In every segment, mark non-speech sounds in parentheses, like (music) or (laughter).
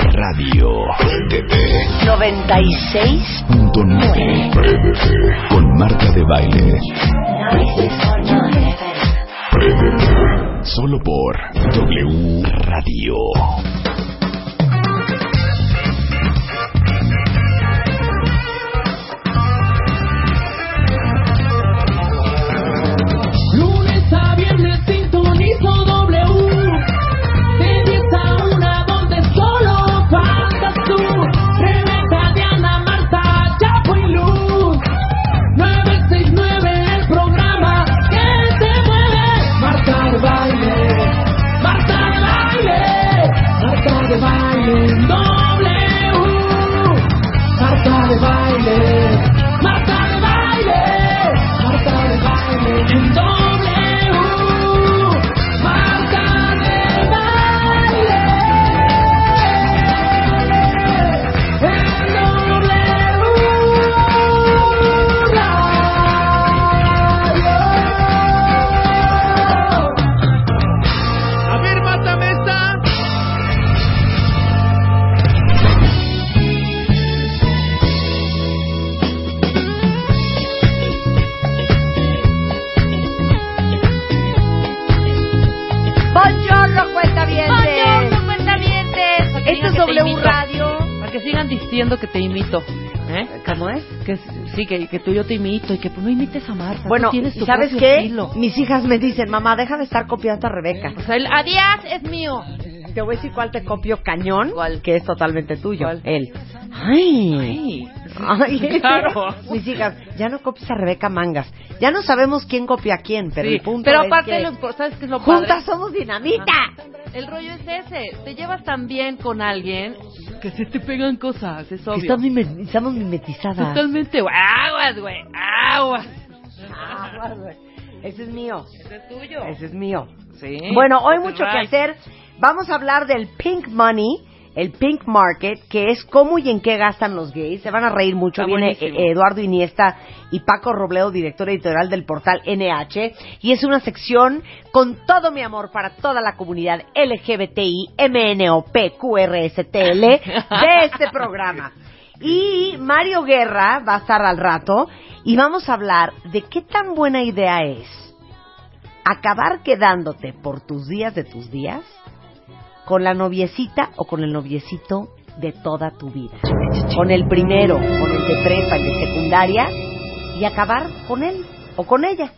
Radio. Préndete. 96.9 Con Marta de Baile. 96.9 FM. Solo por W Radio. Que sigan diciendo que te imito. ¿eh? ¿Cómo es? Que sí, que, que tú yo te imito y que pues, no imites a Marta. Bueno, tú tienes ¿y tu ¿sabes qué? estilo. Mis hijas me dicen, mamá, deja de estar copiando a Rebeca. O sea, el adiós es mío. Te voy a decir cuál te copio cañón, ¿Cuál? que es totalmente tuyo. ¿Cuál? Él. Ay. Ay. Ay, (laughs) Claro. Mis hijas, ya no copies a Rebeca Mangas. Ya no sabemos quién copia a quién, pero Sí, el punto pero es que lo ¿sabes qué es lo juntas padre? somos dinamita. El rollo es ese. Te llevas tan bien con alguien que se te pegan cosas, es obvio. estamos, estamos mimetizadas. Totalmente, aguas, güey, aguas. Ah, güey. Ese es mío. Ese es tuyo. Ese es mío. Sí. Bueno, hoy mucho que hacer. Vamos a hablar del pink money, el pink market, que es cómo y en qué gastan los gays. Se van a reír mucho. Está Viene buenísimo. eh, Eduardo Iniesta y Paco Robledo, director editorial del portal NH. Y es una sección con todo mi amor para toda la comunidad LGBTI, MNOP, QRSTL de este programa. Y Mario Guerra va a estar al rato y vamos a hablar de qué tan buena idea es acabar quedándote por tus días de tus días con la noviecita o con el noviecito de toda tu vida. Con el primero, con el de prepa, el de secundaria y acabar con él o con ella.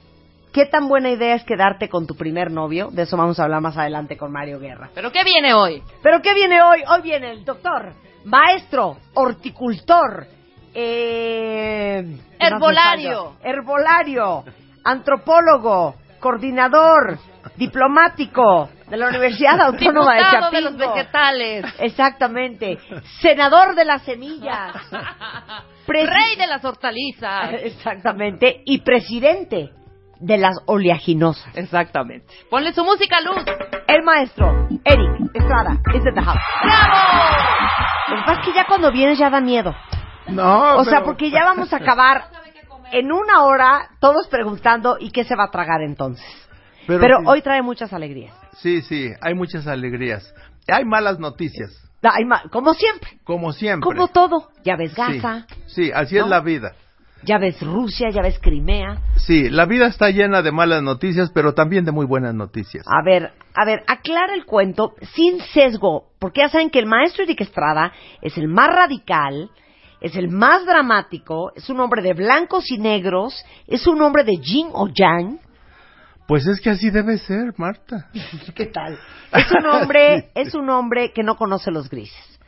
¿Qué tan buena idea es quedarte con tu primer novio? De eso vamos a hablar más adelante con Mario Guerra. ¿Pero qué viene hoy? ¿Pero qué viene hoy? Hoy viene el doctor, maestro, horticultor, eh, ¿qué más me Herbolario. herbolario, antropólogo, coordinador, diplomático de la Universidad (laughs) Autónoma de Chapingo. de los vegetales. Exactamente. Senador de las semillas. (laughs) Presi- Rey de las hortalizas. (laughs) Exactamente. Y presidente de las oleaginosas. Exactamente. Ponle su música, Luz. El maestro, Eric Estrada, is in the house. Lo que pasa es que ya cuando vienes ya da miedo. No, O sea, pero- porque ya vamos a acabar en una hora todos preguntando ¿y qué se va a tragar entonces? Pero, hoy trae muchas alegrías. Sí, sí, hay muchas alegrías. Hay malas noticias, Hay ma- como siempre, como siempre. como todo. Ya ves Sí, Gaza, Sí, así ¿no? es la vida. ya ves Rusia, ya ves Crimea. Sí, la vida está llena de malas noticias, pero también de muy buenas noticias. A ver, a ver, aclara el cuento sin sesgo, porque ya saben que el maestro Eric Estrada es el más radical, es el más dramático, es un hombre de blancos y negros, es un hombre de yin o yang. Pues es que así debe ser, Marta. (laughs) ¿Qué tal? Es un hombre, (laughs) es un hombre que no conoce los grises.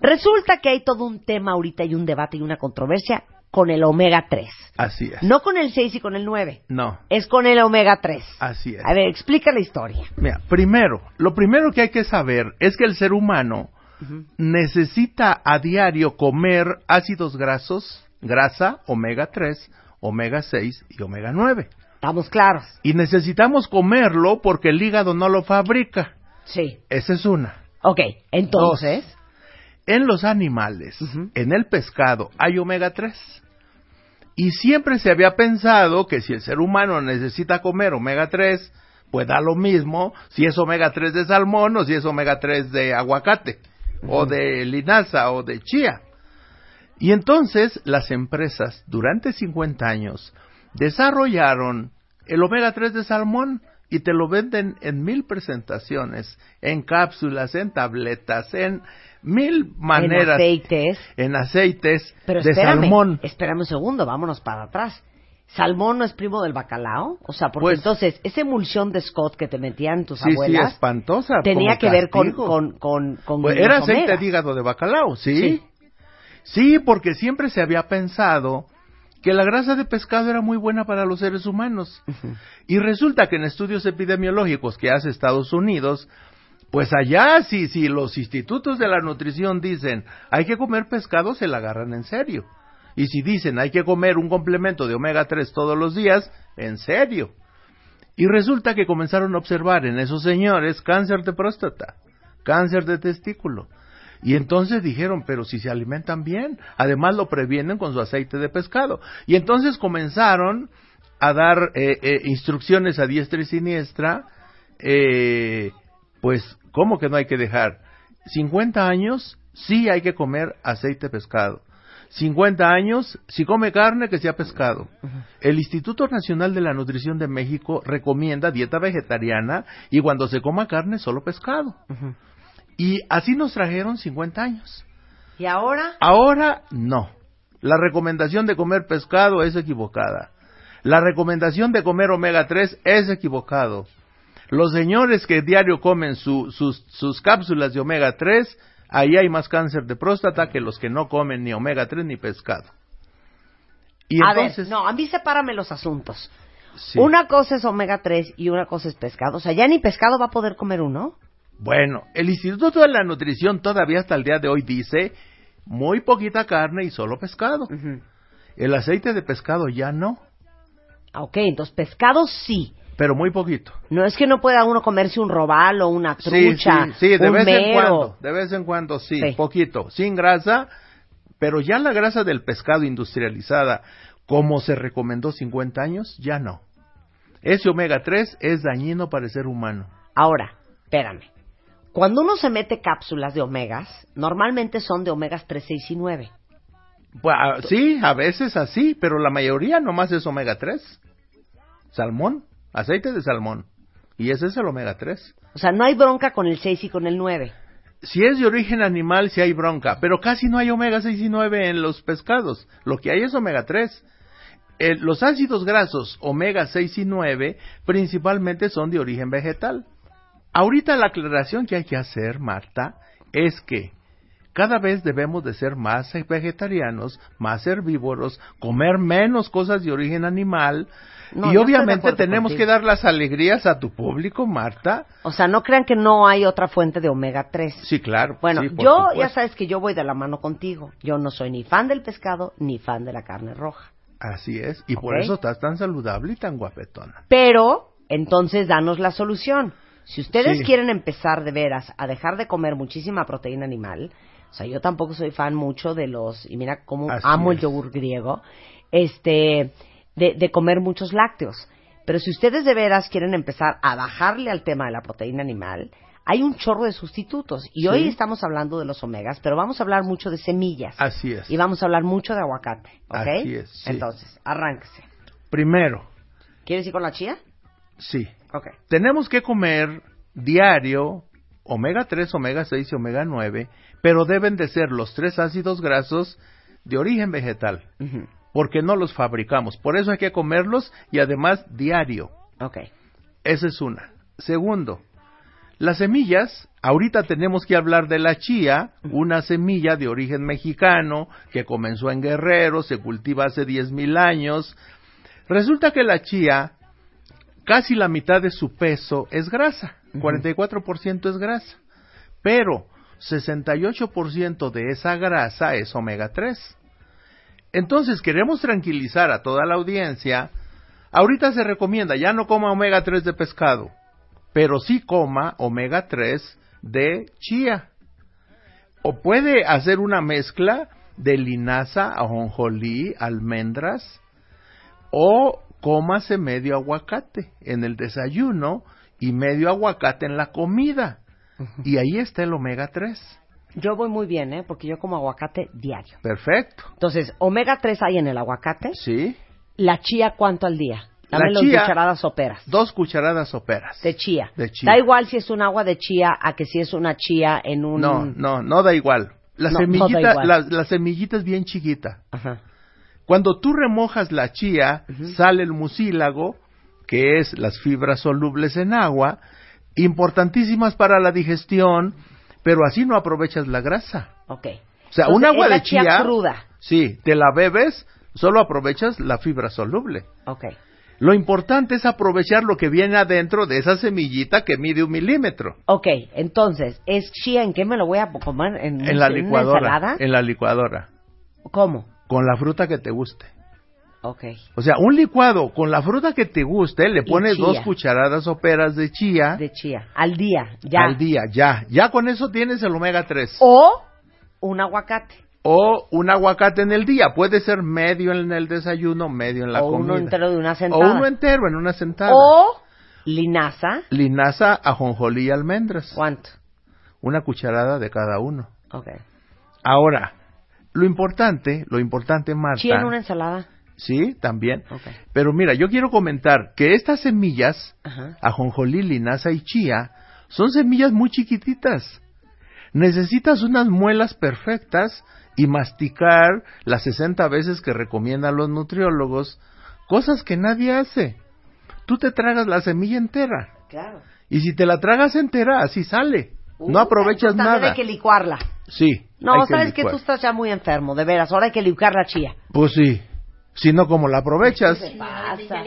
Resulta que hay todo un tema ahorita y un debate y una controversia con el omega 3. Así es. No con el 6 y con el 9. No, Es con el omega 3. así es. A ver, explica la historia. Mira, primero, lo primero que hay que saber es que el ser humano necesita a diario comer ácidos grasos grasa, omega 3, omega 6 y omega 9. Estamos claros. Y necesitamos comerlo porque el hígado no lo fabrica. Sí. Esa es una. Ok, entonces. En los animales, en el pescado, hay omega 3. Y siempre se había pensado que si el ser humano necesita comer omega 3, pues da lo mismo si es omega 3 de salmón o si es omega 3 de aguacate, o de linaza o de chía. Y entonces las empresas durante 50 años desarrollaron el omega 3 de salmón y te lo venden en mil presentaciones, en cápsulas, en tabletas, en mil maneras, En aceites. en aceites Pero de espérame, salmón. espérame un segundo, vámonos para atrás. ¿Salmón no es primo del bacalao? O sea, porque Pues- entonces, esa emulsión de Scott que te metían tus Sí, sí, abuelas espantosa. tenía que ver con, con, con, con Pues era aceite de hígado de bacalao, ¿sí? Sí. Sí, porque siempre se había pensado que la grasa de pescado era muy buena para los seres humanos. Y resulta que en estudios epidemiológicos que hace Estados Unidos, pues allá si, si los institutos de la nutrición dicen hay que comer pescado, se la agarran en serio. Y si dicen hay que comer un complemento de omega 3 todos los días, en serio. Y resulta que comenzaron a observar en esos señores cáncer de próstata, cáncer de testículo. Y entonces dijeron, pero si se alimentan bien, además lo previenen con su aceite de pescado. Y entonces comenzaron a dar eh, eh, instrucciones a diestra y siniestra, eh, pues, ¿cómo que no hay que dejar? 50 años, sí hay que comer aceite de pescado. 50 años, si come carne, que sea pescado. El Instituto Nacional de la Nutrición de México recomienda dieta vegetariana y cuando se coma carne, solo pescado. Y así nos trajeron 50 años. ¿Y ahora? Ahora no. La recomendación de comer pescado es equivocada. La recomendación de comer omega 3 es equivocado. Los señores que diario comen su- sus, sus cápsulas de omega 3, ahí hay más cáncer de próstata que los que no comen ni omega 3 ni pescado. Y a entonces, ver, no, a mí sepárame los asuntos. sí. Una cosa es omega 3 y una cosa es pescado. O sea, ya ni pescado va a poder comer uno. Bueno, el Instituto de la Nutrición todavía hasta el día de hoy dice muy poquita carne y solo pescado. El aceite de pescado ya no, Ah, Ok, entonces pescado sí. pero muy poquito. No es que no pueda uno comerse un robalo, una Sí, trucha, sí, sí, de un vez en cuando, de vez en cuando sí, Sí. poquito, sin grasa, pero ya la grasa del pescado industrializada, como se recomendó 50 años, ya no. Ese omega 3 es dañino para el ser humano. Ahora, espérame. Cuando uno se mete cápsulas de omegas, normalmente son de omegas 3, 6 y 9. Pues, ah, sí, a veces así, pero la mayoría nomás es omega 3. Salmón, aceite de salmón. Y ese es el omega 3. O sea, no hay bronca con el 6 y con el 9. Si es de origen animal, sí hay bronca, pero casi no hay omega 6 y 9 en los pescados. Lo que hay es omega 3. Eh, los ácidos grasos omega 6 y 9 principalmente son de origen vegetal. Ahorita la aclaración que hay que hacer, Marta, es que cada vez debemos de ser más vegetarianos, más herbívoros, comer menos cosas de origen animal No, y obviamente tenemos contigo. que dar las alegrías a tu público, Marta. O sea, no crean que no hay otra fuente de omega 3. Sí, claro. Bueno, sí, yo ya sabes que yo voy de la mano contigo. Yo no soy ni fan del pescado ni fan de la carne roja. Así es, y por eso estás tan saludable y tan guapetona. Pero, entonces, danos la solución. Si ustedes Sí. quieren empezar de veras a dejar de comer muchísima proteína animal, o sea, yo tampoco soy fan mucho de los, y mira cómo Así amo el yogur griego, este, de, de comer muchos lácteos. Pero si ustedes de veras quieren empezar a bajarle al tema de la proteína animal, hay un chorro de sustitutos. Y Sí. hoy estamos hablando de los omegas, pero vamos a hablar mucho de semillas. Así es. Y vamos a hablar mucho de aguacate, ¿ok? Así es, sí. Entonces, arránquese. Primero, ¿Quieres ir con la chía? sí, Tenemos que comer diario omega 3, omega 6 y omega 9, pero deben de ser los tres ácidos grasos de origen vegetal, porque no los fabricamos. Por eso hay que comerlos y además diario. Ok. Esa es una. Segundo, las semillas, ahorita tenemos que hablar de la chía, una semilla de origen mexicano que comenzó en Guerrero, se cultiva hace 10.000 años. Resulta que la chía, casi la mitad de su peso es grasa, 44% es grasa, pero 68% de esa grasa es omega 3. Entonces, queremos tranquilizar a toda la audiencia. Ahorita se recomienda, ya no coma omega 3 de pescado, pero sí coma omega 3 de chía. O puede hacer una mezcla de linaza, ajonjolí, almendras, o cómase medio aguacate en el desayuno y medio aguacate en la comida. Y ahí está el omega 3. Yo voy muy bien, ¿eh? Porque yo como aguacate diario. Perfecto. Entonces, omega 3 hay en el aguacate. Sí. La chía, ¿cuánto al día? La Dame las chía- cucharadas soperas. Dos cucharadas soperas. De chía. De chía. Da igual si es un agua de chía a que si es una chía en un... No, no, no da igual. La No, no da semillita, igual. La, la semillita es bien chiquita. Ajá. Cuando tú remojas la chía, sale el mucílago, que es las fibras solubles en agua, importantísimas para la digestión, pero así no aprovechas la grasa. Ok. O sea, Entonces, un agua es la de chía, cruda. sí, te la bebes, solo aprovechas la fibra soluble. Ok. Lo importante es aprovechar lo que viene adentro de esa semillita que mide un milímetro. Ok, entonces, ¿es chía en qué me lo voy a comer? ¿En, En la una licuadora. ensalada? En la licuadora. ¿Cómo? Con la fruta que te guste. Ok. O sea, un licuado con la fruta que te guste, le pones dos cucharadas soperas de chía De chía. Al día, ya. al día, ya. Ya con eso tienes el omega 3. O un aguacate. O un aguacate en el día. Puede ser medio en el desayuno, medio en la o comida. uno entero de una o sentada. uno entero en una sentada. O linaza. Linaza, ajonjolí y almendras. ¿Cuánto? Una cucharada de cada uno. Ok. Ahora, lo importante, lo importante, Marta. ¿Chía en una ensalada? Sí, también. Ok. Pero mira, yo quiero comentar que estas semillas, Ajá. ajonjolí, linaza y chía, son semillas muy chiquititas. Necesitas unas muelas perfectas y masticar las 60 veces que recomiendan los nutriólogos, cosas que nadie hace. Tú te tragas la semilla entera. Claro. Y si te la tragas entera, así sale. No aprovechas nada. hay que licuarla. Sí. No, hay sabes que tú estás ya muy enfermo, de veras. Ahora hay que licuar la chía. Pues sí. Si no, como la aprovechas? Se pasa.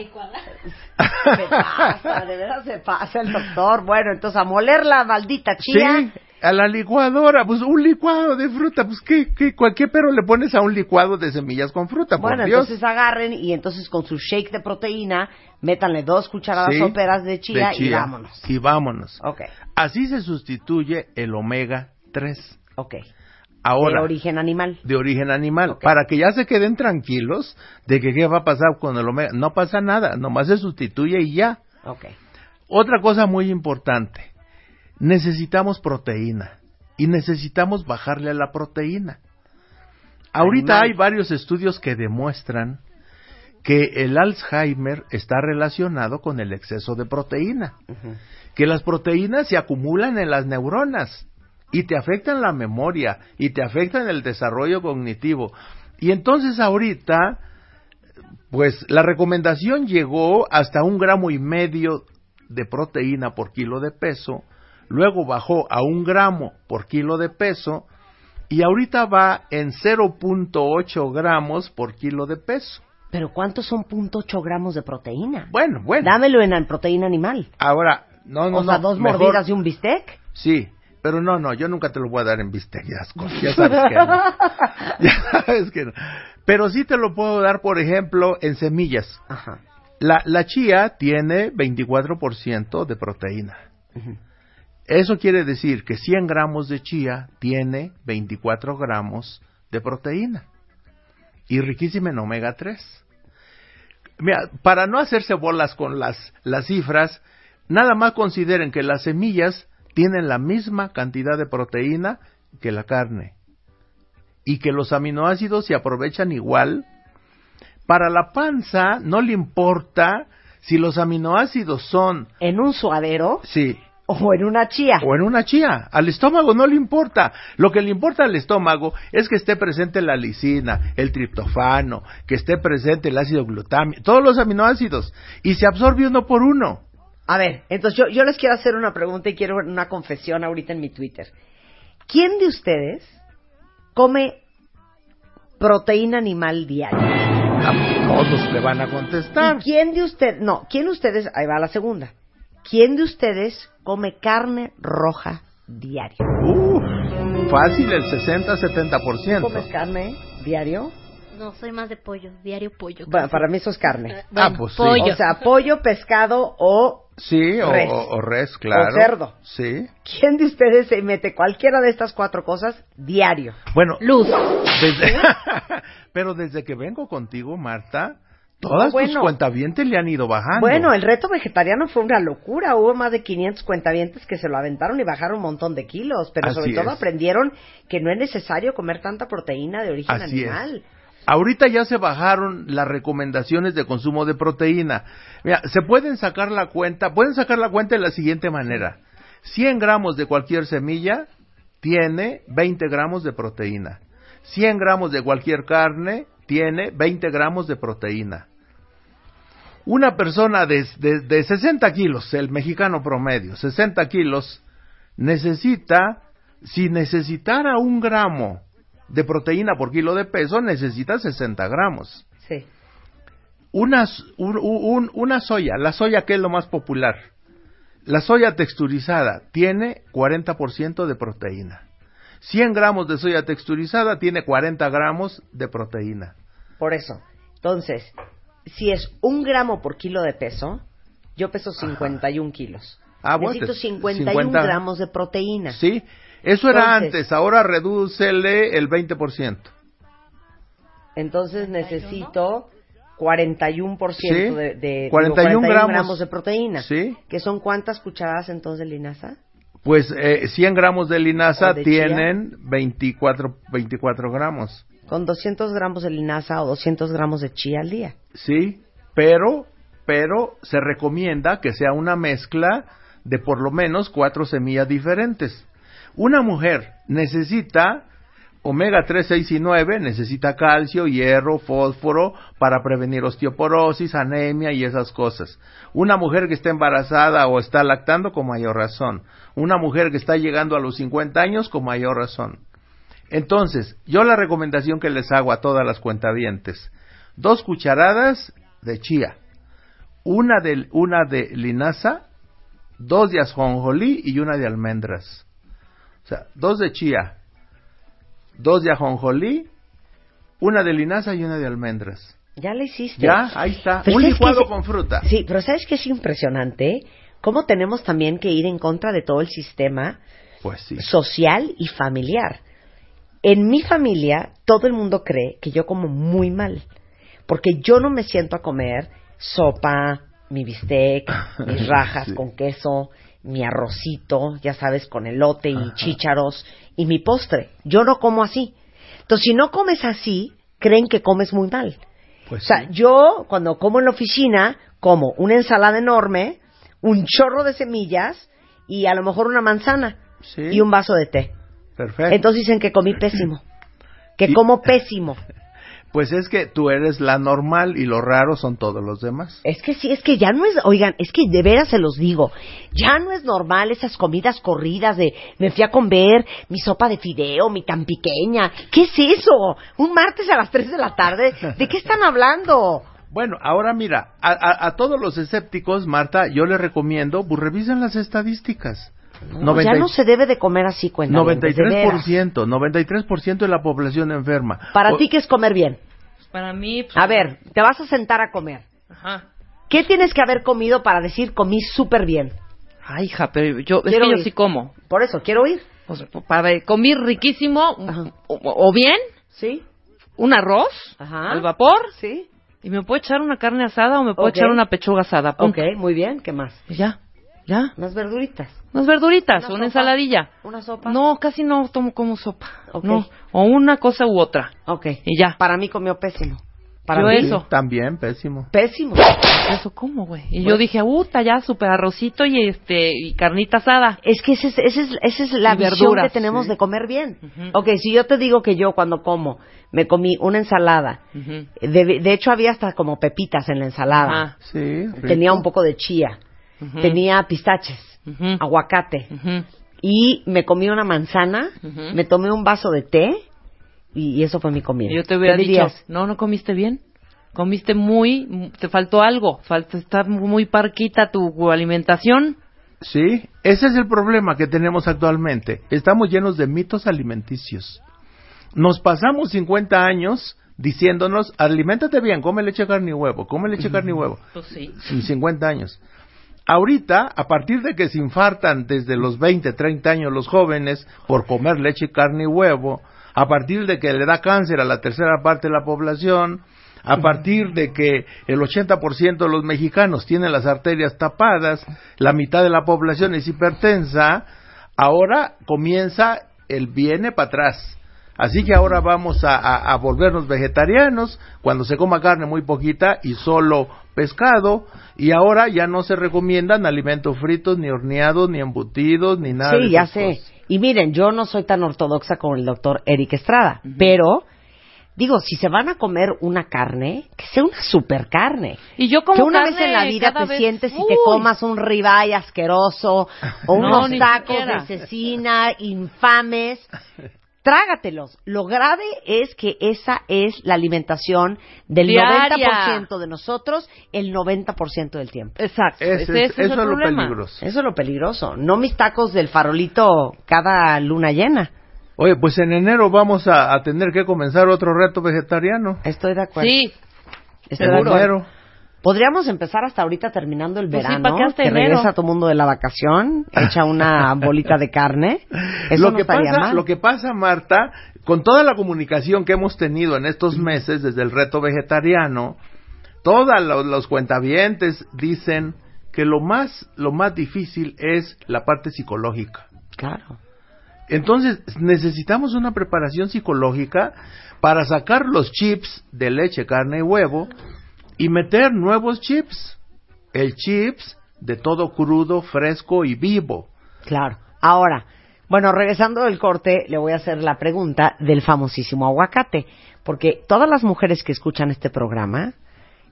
Se pasa, de veras se pasa el doctor. Bueno, entonces a moler la maldita chía. Sí, a la licuadora, pues un licuado de fruta, pues qué, qué, cualquier pero le pones a un licuado de semillas con fruta, por Bueno, Dios. entonces agarren y entonces con su shake de proteína, métanle dos cucharadas Sí, soperas de chía, de y vámonos. Y vámonos. Así se sustituye el omega 3. ok. Ahora, de origen animal. de origen animal, para que ya se queden tranquilos de que qué va a pasar con el omega. No pasa nada, nomás se sustituye y ya. Ok. Otra cosa muy importante, necesitamos proteína y necesitamos bajarle a la proteína. Ahorita hay varios estudios que demuestran que el Alzheimer está relacionado con el exceso de proteína, que las proteínas se acumulan en las neuronas y te afectan la memoria y te afectan el desarrollo cognitivo. Y entonces ahorita pues la recomendación llegó hasta un gramo y medio de proteína por kilo de peso, luego bajó a un gramo por kilo de peso y ahorita va en 0.8 gramos por kilo de peso. Pero ¿cuántos son .8 gramos de proteína? Bueno, bueno. Dámelo en la proteína animal. Ahora, no, no, o sea, no, dos mejor- mordidas de un bistec. Sí, pero no, no, yo nunca te lo voy a dar en bistec, ya sabes que no. (laughs) Ya sabes que no. Pero sí te lo puedo dar, por ejemplo, en semillas. Ajá. La, la chía tiene 24% de proteína. Eso quiere decir que 100 gramos de chía tiene 24 gramos de proteína. Y riquísima en omega 3. Mira, para no hacerse bolas con las, las cifras, nada más consideren que las semillas tienen la misma cantidad de proteína que la carne. Y que los aminoácidos se aprovechan igual. Para la panza no le importa si los aminoácidos son, En un suadero sí, (laughs) o en una chía. o en una chía. Al estómago no le importa. Lo que le importa al estómago es que esté presente la lisina, el triptofano, que esté presente el ácido glutámico, todos los aminoácidos. Y se absorbe uno por uno. A ver, entonces yo, yo les quiero hacer una pregunta y quiero una confesión ahorita en mi Twitter. ¿Quién de ustedes come proteína animal diaria? Todos le van a contestar. ¿Y quién de ustedes, no, quién de ustedes, ahí va la segunda, quién de ustedes come carne roja diario? Uf, fácil el ¿Comes 60-70%. carne diario? No, soy más de pollo, diario pollo. Bueno, para mí eso es carne. Eh, bueno, Ah, pues sí. pollo. O sea, pollo, pescado o... Sí, o Res. o- o res, claro. O cerdo. Sí. ¿Quién de ustedes se mete cualquiera de estas cuatro cosas diario? Bueno, Luz. desde- (laughs) pero desde que vengo contigo, Marta, todas tus Bueno. cuentavientes le han ido bajando. Bueno, el reto vegetariano fue una locura. Hubo más de 500 cuentavientes que se lo aventaron y bajaron un montón de kilos. Pero sobre todo es. aprendieron que no es necesario comer tanta proteína de origen Así animal. es. Ahorita ya se bajaron las recomendaciones de consumo de proteína. Mira, se pueden sacar la cuenta, pueden sacar la cuenta de la siguiente manera. 100 gramos de cualquier semilla tiene 20 gramos de proteína. 100 gramos de cualquier carne tiene 20 gramos de proteína. Una persona de, de, de 60 kilos, el mexicano promedio, 60 kilos, necesita, si necesitara un gramo de proteína por kilo de peso, necesita 60 gramos. Sí. Una, s- un- un- una soya, la soya que es lo más popular, la soya texturizada tiene 40% de proteína. 100 gramos de soya texturizada tiene 40 gramos de proteína. Por eso. Entonces, si es un gramo por kilo de peso, yo peso 51 kilos. Ah, bueno, Necesito te- 51 50 gramos de proteína. Sí, eso era Entonces- antes, ahora redúcele el 20%. Entonces necesito 41% Sí, de, de- digo, 41 gramos. de proteína. Sí. ¿Que son cuántas cucharadas entonces de linaza? Pues eh, 100 gramos de linaza tienen 24, 24 gramos. Con 200 gramos de linaza o 200 gramos de chía al día. Sí, pero, pero se recomienda que sea una mezcla de por lo menos cuatro semillas diferentes. Una mujer necesita omega 3, 6 y 9, necesita calcio, hierro, fósforo para prevenir osteoporosis, anemia y esas cosas. Una mujer que está embarazada o está lactando con mayor razón. Una mujer que está llegando a los 50 años con mayor razón. Entonces, yo la recomendación que les hago a todas las cuentavientes, dos cucharadas de chía, una de, una de linaza, dos de ajonjolí y una de almendras. O sea, dos de chía, dos de ajonjolí, una de linaza y una de almendras. Ya le hiciste. Ya, ahí está. Pero Un ¿sabes qué licuado con fruta. Sí, pero ¿sabes qué es impresionante? Cómo tenemos también que ir en contra de todo el sistema Pues sí. social y familiar. En mi familia, todo el mundo cree que yo como muy mal. Porque yo no me siento a comer sopa, mi bistec, (laughs) mis rajas Sí. con queso, mi arrocito, ya sabes, con elote y chícharos, y mi postre. Yo no como así. Entonces, si no comes así, creen que comes muy mal. Pues O sea, sí. yo cuando como en la oficina, como una ensalada enorme, un chorro de semillas y a lo mejor una manzana Sí. y un vaso de té. Perfecto. Entonces dicen que comí pésimo. Que Y- como pésimo. (laughs) Pues es que tú eres la normal y lo raro son todos los demás. Es que sí, es que ya no es, oigan, es que de veras se los digo, ya no es normal esas comidas corridas de me fui a comer mi sopa de fideo, mi tan pequeña. ¿Qué es eso? Un martes a las 3 de la tarde. ¿De qué están hablando? Bueno, ahora mira, a, a- a todos los escépticos, Marta, yo les recomiendo, pues revisen las estadísticas. No, 90 ya no se debe de comer así, cuenta. 93%, 93% de la población enferma. Para O- ti, ¿qué es comer bien? Para mí, pues, A ver, te vas a sentar a comer. Ajá. ¿Qué tienes que haber comido para decir comí súper bien? Ay, hija, pero yo, es Quiero que yo sí como. Por eso, quiero. O sea, para ver, comí riquísimo, o, o bien, ¿Sí? un arroz Ajá. al vapor, ¿Sí? y me puedo echar una carne asada o me puedo echar una pechuga asada. punto. Ok, muy bien. ¿Qué más? Ya, ya. Unas verduritas. Unas verduritas, Una una, ensaladilla. ¿Una sopa? No, casi no tomo como sopa. Ok. No, o una cosa u otra. Ok. Y ya. Para mí comió pésimo. Para Yo mí, eso. También, pésimo. Pésimo. Eso como, güey. Y yo dije, "Uta, ya super arrocito y este y carnita asada." Es que esa es, esa es, esa es la Y visión verduras, que tenemos sí. de comer bien. Ujú. Ok, si yo te digo que yo cuando como me comí una ensalada, Ujú. de, de hecho había hasta como pepitas en la ensalada, Ajá. Sí, rico. tenía un poco de chía, Tenía pistaches, aguacate, y me comí una manzana, me tomé un vaso de té y, y eso fue mi comida. Y yo te hubiera ¿Qué dicho, dirías? no, no comiste bien. Comiste muy, te faltó algo, falta estar muy parquita tu alimentación. Sí, ese es el problema que tenemos actualmente. Estamos llenos de mitos alimenticios. Nos pasamos 50 años diciéndonos, aliméntate bien, come leche, carne y huevo, come leche, carne y huevo. Pues sí. Y 50 años. Ahorita, a partir de que se infartan desde los 20, 30 años los jóvenes por comer leche, carne y huevo, a partir de que le da cáncer a la tercera parte de la población, a partir de que el 80% de los mexicanos tienen las arterias tapadas, la mitad de la población es hipertensa, ahora comienza el viene para atrás. Así que ahora vamos a, a- a volvernos vegetarianos cuando se coma carne muy poquita y solo pescado. Y ahora ya no se recomiendan alimentos fritos, ni horneados, ni embutidos, ni nada. de Sí, ya sé. cosas. Y miren, yo no soy tan ortodoxa como el doctor Eric Estrada, pero digo, si se van a comer una carne, que sea una super carne. Y yo como que una carne vez en la vida te vez- sientes y te comas un ribeye asqueroso o (laughs) No, unos tacos de cecina infames. Trágatelos. Lo grave es que esa es la alimentación del Diaria. 90% de nosotros el 90% del tiempo. Exacto. Ese ese, es- ese es eso el es lo problema. peligroso. Eso es lo peligroso. No mis tacos del farolito cada luna llena. Oye, pues en enero vamos a, a tener que comenzar otro reto vegetariano. Estoy de acuerdo. Sí, Estoy de acuerdo. Podríamos empezar hasta ahorita terminando el Pues sí, verano, ¿para qué hasta que enero? regresa todo el mundo de la vacación, echa una (laughs) bolita de carne. Eso lo no que estaría pasa, mal. lo que pasa, Marta, con toda la comunicación que hemos tenido en estos meses desde el reto vegetariano, todos los, los cuentavientes dicen que lo más, lo más difícil es la parte psicológica. Claro. Entonces, necesitamos una preparación psicológica para sacar los chips de leche, carne y huevo y meter nuevos chips. El chips de todo crudo, fresco y vivo. Claro. Ahora, bueno, regresando del corte, le voy a hacer la pregunta del famosísimo aguacate, porque todas las mujeres que escuchan este programa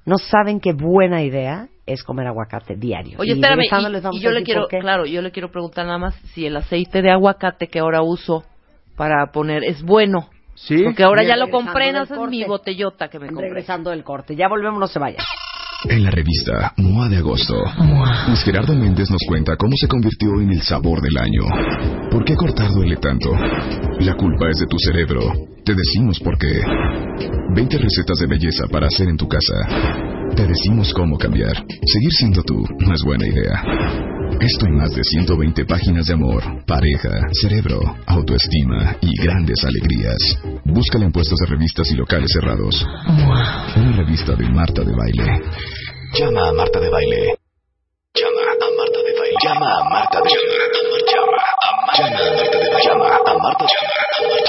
no saben qué buena idea es comer aguacate diario. Oye, Y espérame, y, les vamos y yo a le quiero, claro, yo le quiero preguntar nada más si el aceite de aguacate que ahora uso para poner es bueno. ¿Sí? Porque ahora Bien, ya lo compré, no es mi botellota que me compré. Regresando del corte. Ya volvemos, no se vayan. En la revista MOA de agosto, Luis Gerardo Méndez nos cuenta cómo se convirtió en el sabor del año. ¿Por qué cortar duele tanto? La culpa es de tu cerebro. Te decimos por qué. 20 recetas de belleza para hacer en tu casa. Te decimos cómo cambiar. Seguir siendo tú no es buena idea. Esto y más de 120 páginas de amor, pareja, cerebro, autoestima y grandes alegrías. Búscala en puestos de revistas y locales cerrados. Una revista de Marta de Baile. Llama a Marta de Baile. Llama a Marta de Baile. Llama a Marta de Baile. Llama a Marta de Baile. Llama a Marta de Baile.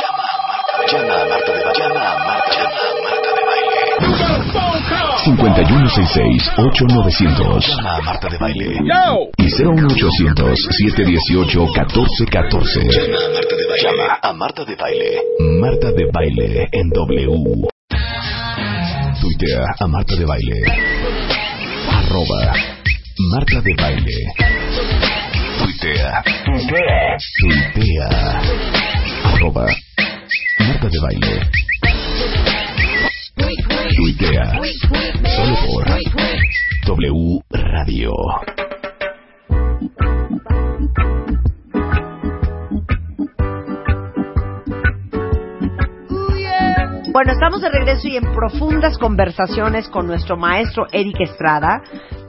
Llama a Marta de Baile. Llama a Marta de 5166-8900. Llama a Marta de Baile. Y 01800-718-1414. Llama a Marta de Baile. Marta de Baile en W. Tuitea a Marta de Baile. Arroba Marta de Baile. Tuitea. Tuitea. Arroba Marta de Baile. Tuitea. Solo por W Radio. Bueno, estamos de regreso y en profundas conversaciones con nuestro maestro Eric Estrada,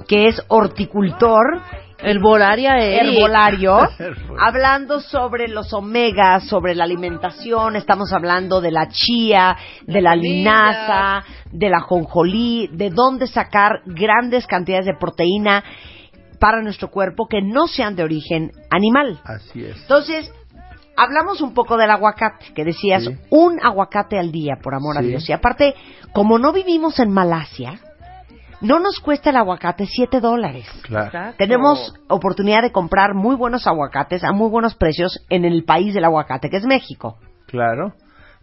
que es horticultor, Herbolaria Eric. herbolario, (laughs) hablando sobre los omegas, sobre la alimentación, estamos hablando de la chía, de la linaza, de la jonjolí, de dónde sacar grandes cantidades de proteína para nuestro cuerpo que no sean de origen animal. Así es. Entonces, hablamos un poco del aguacate, que decías Sí. un aguacate al día, por amor a. Dios. Y aparte, como no vivimos en Malasia, no nos cuesta el aguacate 7 dólares. Claro. Tenemos oportunidad de comprar muy buenos aguacates a muy buenos precios en el país del aguacate, que es México. Claro.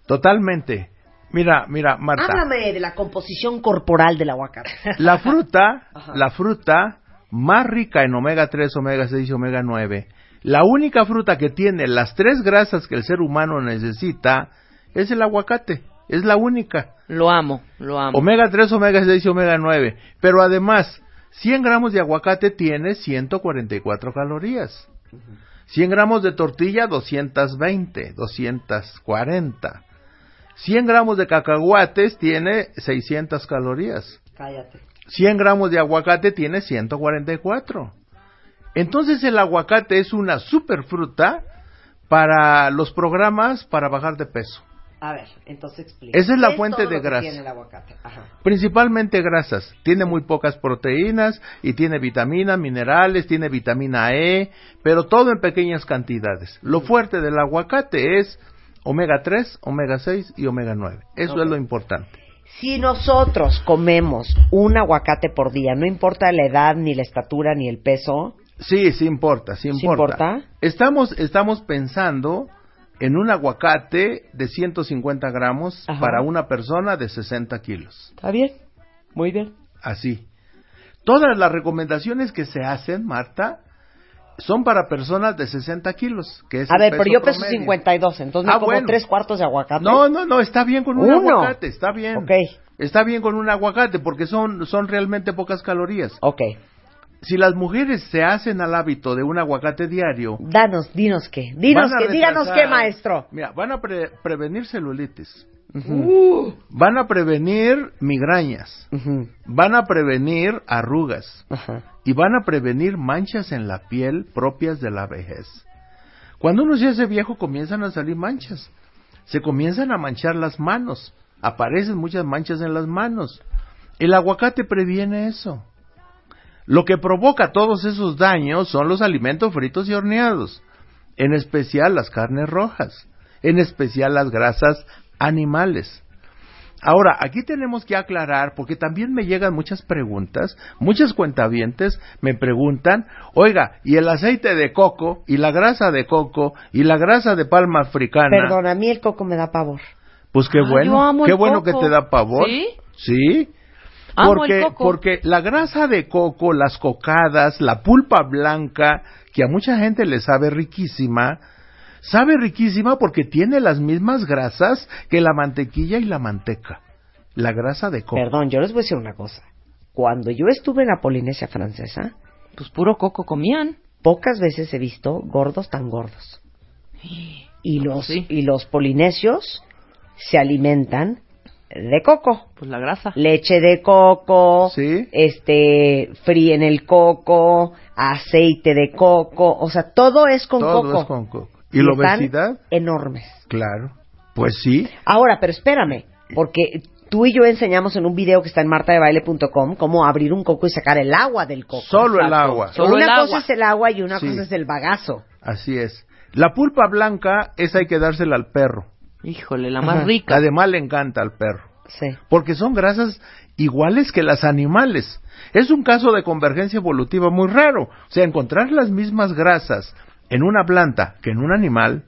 Totalmente. Mira, mira, Marta. Háblame de la composición corporal del aguacate. (laughs) La fruta, la fruta más rica en omega 3, omega 6 y omega 9, la única fruta que tiene las tres grasas que el ser humano necesita es el aguacate. Es la única. Lo amo, lo amo. Omega 3, omega 6 y omega 9. Pero además, 100 gramos de aguacate tiene 144 calorías. 100 gramos de tortilla, 220, 240. 100 gramos de cacahuates tiene 600 calorías. Cállate. 100 gramos de aguacate tiene 144. Entonces el aguacate es una superfruta para los programas para bajar de peso. A ver, entonces explica. Esa es la ¿Qué fuente de grasa. Tiene el aguacate. Ajá. Principalmente grasas. Tiene muy pocas proteínas y tiene vitaminas, minerales, tiene vitamina E, pero todo en pequeñas cantidades. Lo fuerte del aguacate es omega 3, omega 6 y omega 9. Eso es lo importante. Si nosotros comemos un aguacate por día, no importa la edad, ni la estatura, ni el peso, Sí, sí importa, sí ¿Sí importa. importa? Estamos, estamos pensando en un aguacate de 150 gramos Ajá. para una persona de 60 kilos. está bien. Muy bien. Así. Todas las recomendaciones que se hacen, Marta, son para personas de 60 kilos. Que es A ver, pero peso yo peso promedio. 52, entonces me Ah, como bueno. tres cuartos de aguacate. No, no, no, está bien con un Uno. aguacate, está bien. Ok. Está bien con un aguacate porque son, son realmente pocas calorías. Ok. Si las mujeres se hacen al hábito de un aguacate diario, Danos, dinos qué. Dinos qué, díganos qué, maestro. Mira, van a pre- prevenir celulitis, Ujú. van a prevenir migrañas, van a prevenir arrugas y van a prevenir manchas en la piel propias de la vejez. Cuando uno se hace viejo comienzan a salir manchas, se comienzan a manchar las manos, aparecen muchas manchas en las manos. El aguacate previene eso. Lo que provoca todos esos daños son los alimentos fritos y horneados, en especial las carnes rojas, en especial las grasas animales. Ahora, aquí tenemos que aclarar, porque también me llegan muchas preguntas, muchas cuentavientes me preguntan, oiga, ¿y el aceite de coco, y la grasa de coco, y la grasa de palma africana? Perdón, a mí el coco me da pavor. Pues qué Ah, yo bueno, amo qué el bueno coco. que te da pavor. ¿Sí? Sí. Amo el Porque, coco. porque la grasa de coco, las cocadas, la pulpa blanca, que a mucha gente le sabe riquísima, sabe riquísima porque tiene las mismas grasas que la mantequilla y la manteca. La grasa de coco. Perdón, yo les voy a decir una cosa. Cuando yo estuve en la Polinesia francesa, Pues puro coco comían. pocas veces he visto gordos tan gordos. Y los, Sí. y los polinesios se alimentan de coco. Pues la grasa. Leche de coco, Sí. este, fríen el coco, aceite de coco, o sea, todo es con Todo coco. es con coco. ¿Y, la están obesidad? Enormes. Claro. Pues sí. Ahora, pero espérame, porque tú y yo enseñamos en un video que está en martadebaile.com cómo abrir un coco y sacar el agua del coco. Solo el agua. Solo una el cosa agua. es el agua y una Sí. cosa es el bagazo. Así es. La pulpa blanca, esa hay que dársela al perro. Híjole, la más Ajá. rica. Además le encanta al perro. Sí. porque son grasas iguales que las animales. Es un caso de convergencia evolutiva muy raro. O sea, encontrar las mismas grasas en una planta que en un animal,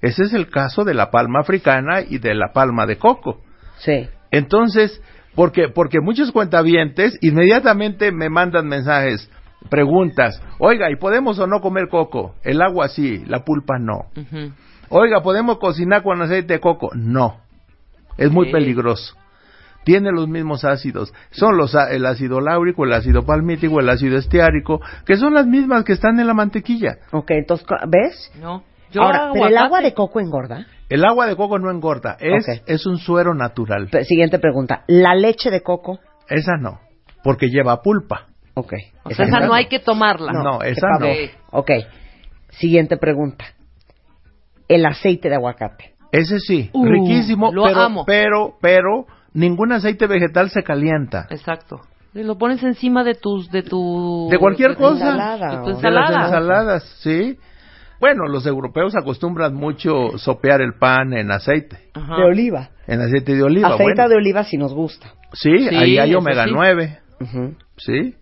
ese es el caso de la palma africana y de la palma de coco. Sí. Entonces, porque, porque muchos cuentavientes inmediatamente me mandan mensajes, preguntas, oiga, ¿y podemos o no comer coco? El agua sí, la pulpa no. Oiga, ¿podemos cocinar con aceite de coco? No. Es muy Sí. peligroso. Tiene los mismos ácidos. Son los, el ácido láurico, el ácido palmítico, el ácido estiárico, que son las mismas que están en la mantequilla. Ok, entonces, ¿ves? No. Yo Ahora, pero el agua de coco engorda. El agua de coco no engorda, es, es un suero natural. Siguiente pregunta. ¿La leche de coco? Esa no, porque lleva pulpa. Ok. O sea, esa no hay que tomarla. No, qué esa no. Ok. Siguiente pregunta. El aceite de aguacate. Ese sí, Uh, riquísimo, lo pero, amo. pero, pero, ningún aceite vegetal se calienta. Exacto. Y lo pones encima de tus, de tu... De cualquier tu cosa. ensalada, De tu o- De las ensalada. ensaladas, sí. Bueno, los europeos acostumbran mucho sopear el pan en aceite, Ajá. De oliva. en aceite de oliva. Aceite bueno. de oliva si nos gusta. Sí, Sí, ahí hay omega sí. 9, Ujú. sí.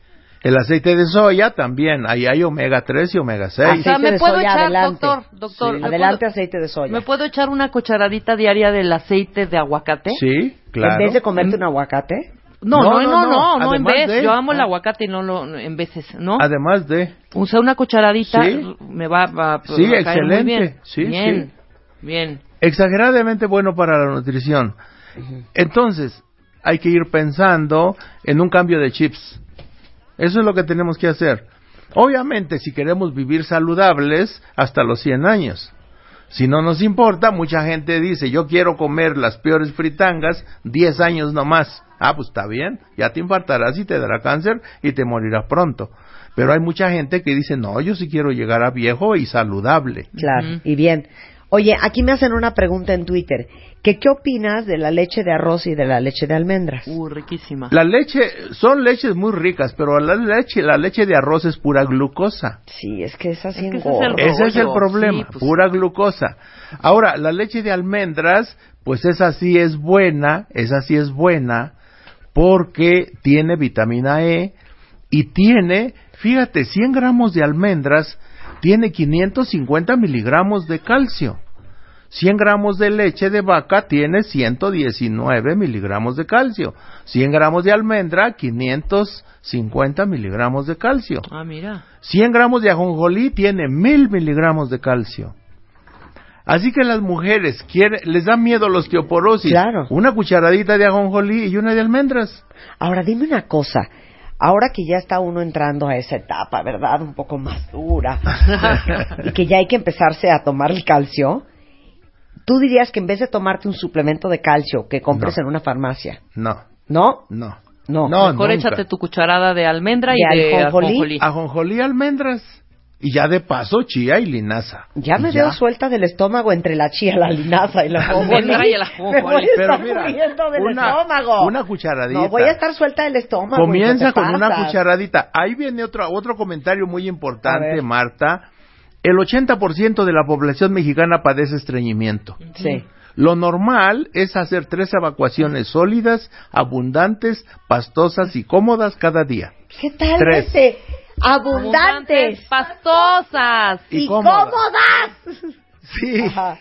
El aceite de soya también, ahí hay omega 3 y omega 6. O sea, me de puedo soya, echar, adelante. doctor, doctor, Sí. ¿me Adelante puedo- aceite de soya. ¿Me puedo echar una cucharadita diaria del aceite de aguacate? Sí, claro. En vez de comerte un aguacate. No, No, no, no, no, no. no, no, en Además vez. de- Yo amo el ah. aguacate y no lo no, en veces, ¿no? Además de, Usar una cucharadita Sí. me va, va- Sí, va a caer muy excelente. bien. Sí, bien, sí. bien. exageradamente bueno para la nutrición. Entonces, hay que ir pensando en un cambio de chips. Eso es lo que tenemos que hacer. Obviamente, si queremos vivir saludables hasta los 100 años. Si no nos importa, mucha gente dice, yo quiero comer las peores fritangas 10 años nomás. Ah, pues está bien, ya te infartarás y te dará cáncer y te morirás pronto. Pero hay mucha gente que dice, no, yo sí quiero llegar a viejo y saludable. Claro, y bien. Oye, aquí me hacen una pregunta en Twitter. Que, ¿Qué opinas de la leche de arroz y de la leche de almendras? Uh, riquísima. La leche, son leches muy ricas, pero la leche, la leche de arroz es pura glucosa. Sí, es que es así Es que ese es engorda. el Ese es el problema, sí, pues. pura glucosa. Ahora, la leche de almendras, pues esa sí es buena, esa sí es buena, porque tiene vitamina E y tiene, fíjate, 100 gramos de almendras tiene 550 miligramos de calcio. 100 gramos de leche de vaca tiene 119 miligramos de calcio. 100 gramos de almendra, 550 miligramos de calcio. Ah, mira. 100 gramos de ajonjolí tiene 1000 miligramos de calcio. Así que las mujeres quieren, les da miedo la osteoporosis. Claro. Una cucharadita de ajonjolí y una de almendras. Ahora, dime una cosa. Ahora que ya está uno entrando a esa etapa, ¿verdad? Un poco más dura. (laughs) (laughs) y que ya hay que empezarse a tomar el calcio. Tú dirías que en vez de tomarte un suplemento de calcio que compres No. en una farmacia, No, ¿no? no. No. No, Mejor nunca. échate tu cuchara de almendra y ¿De ajonjolí? ajonjolí. Ajonjolí, almendras. Y ya de paso, chía y linaza. Ya me Y veo suelta del estómago entre la chía, la linaza y la almendra y el Me voy a ajonjolí. estar mira, del una- estómago. una cucharadita. No, voy a estar suelta del estómago. Comienza con una cucharadita. Ahí viene otro, otro comentario muy importante. Marta. El 80% de la población mexicana padece estreñimiento. Sí. Lo normal es hacer tres evacuaciones sólidas, abundantes, pastosas y cómodas cada día. ¿Qué tal Tres. ese? Abundantes. pastosas. Y Y, cómodas. cómodas. Sí, Ajá.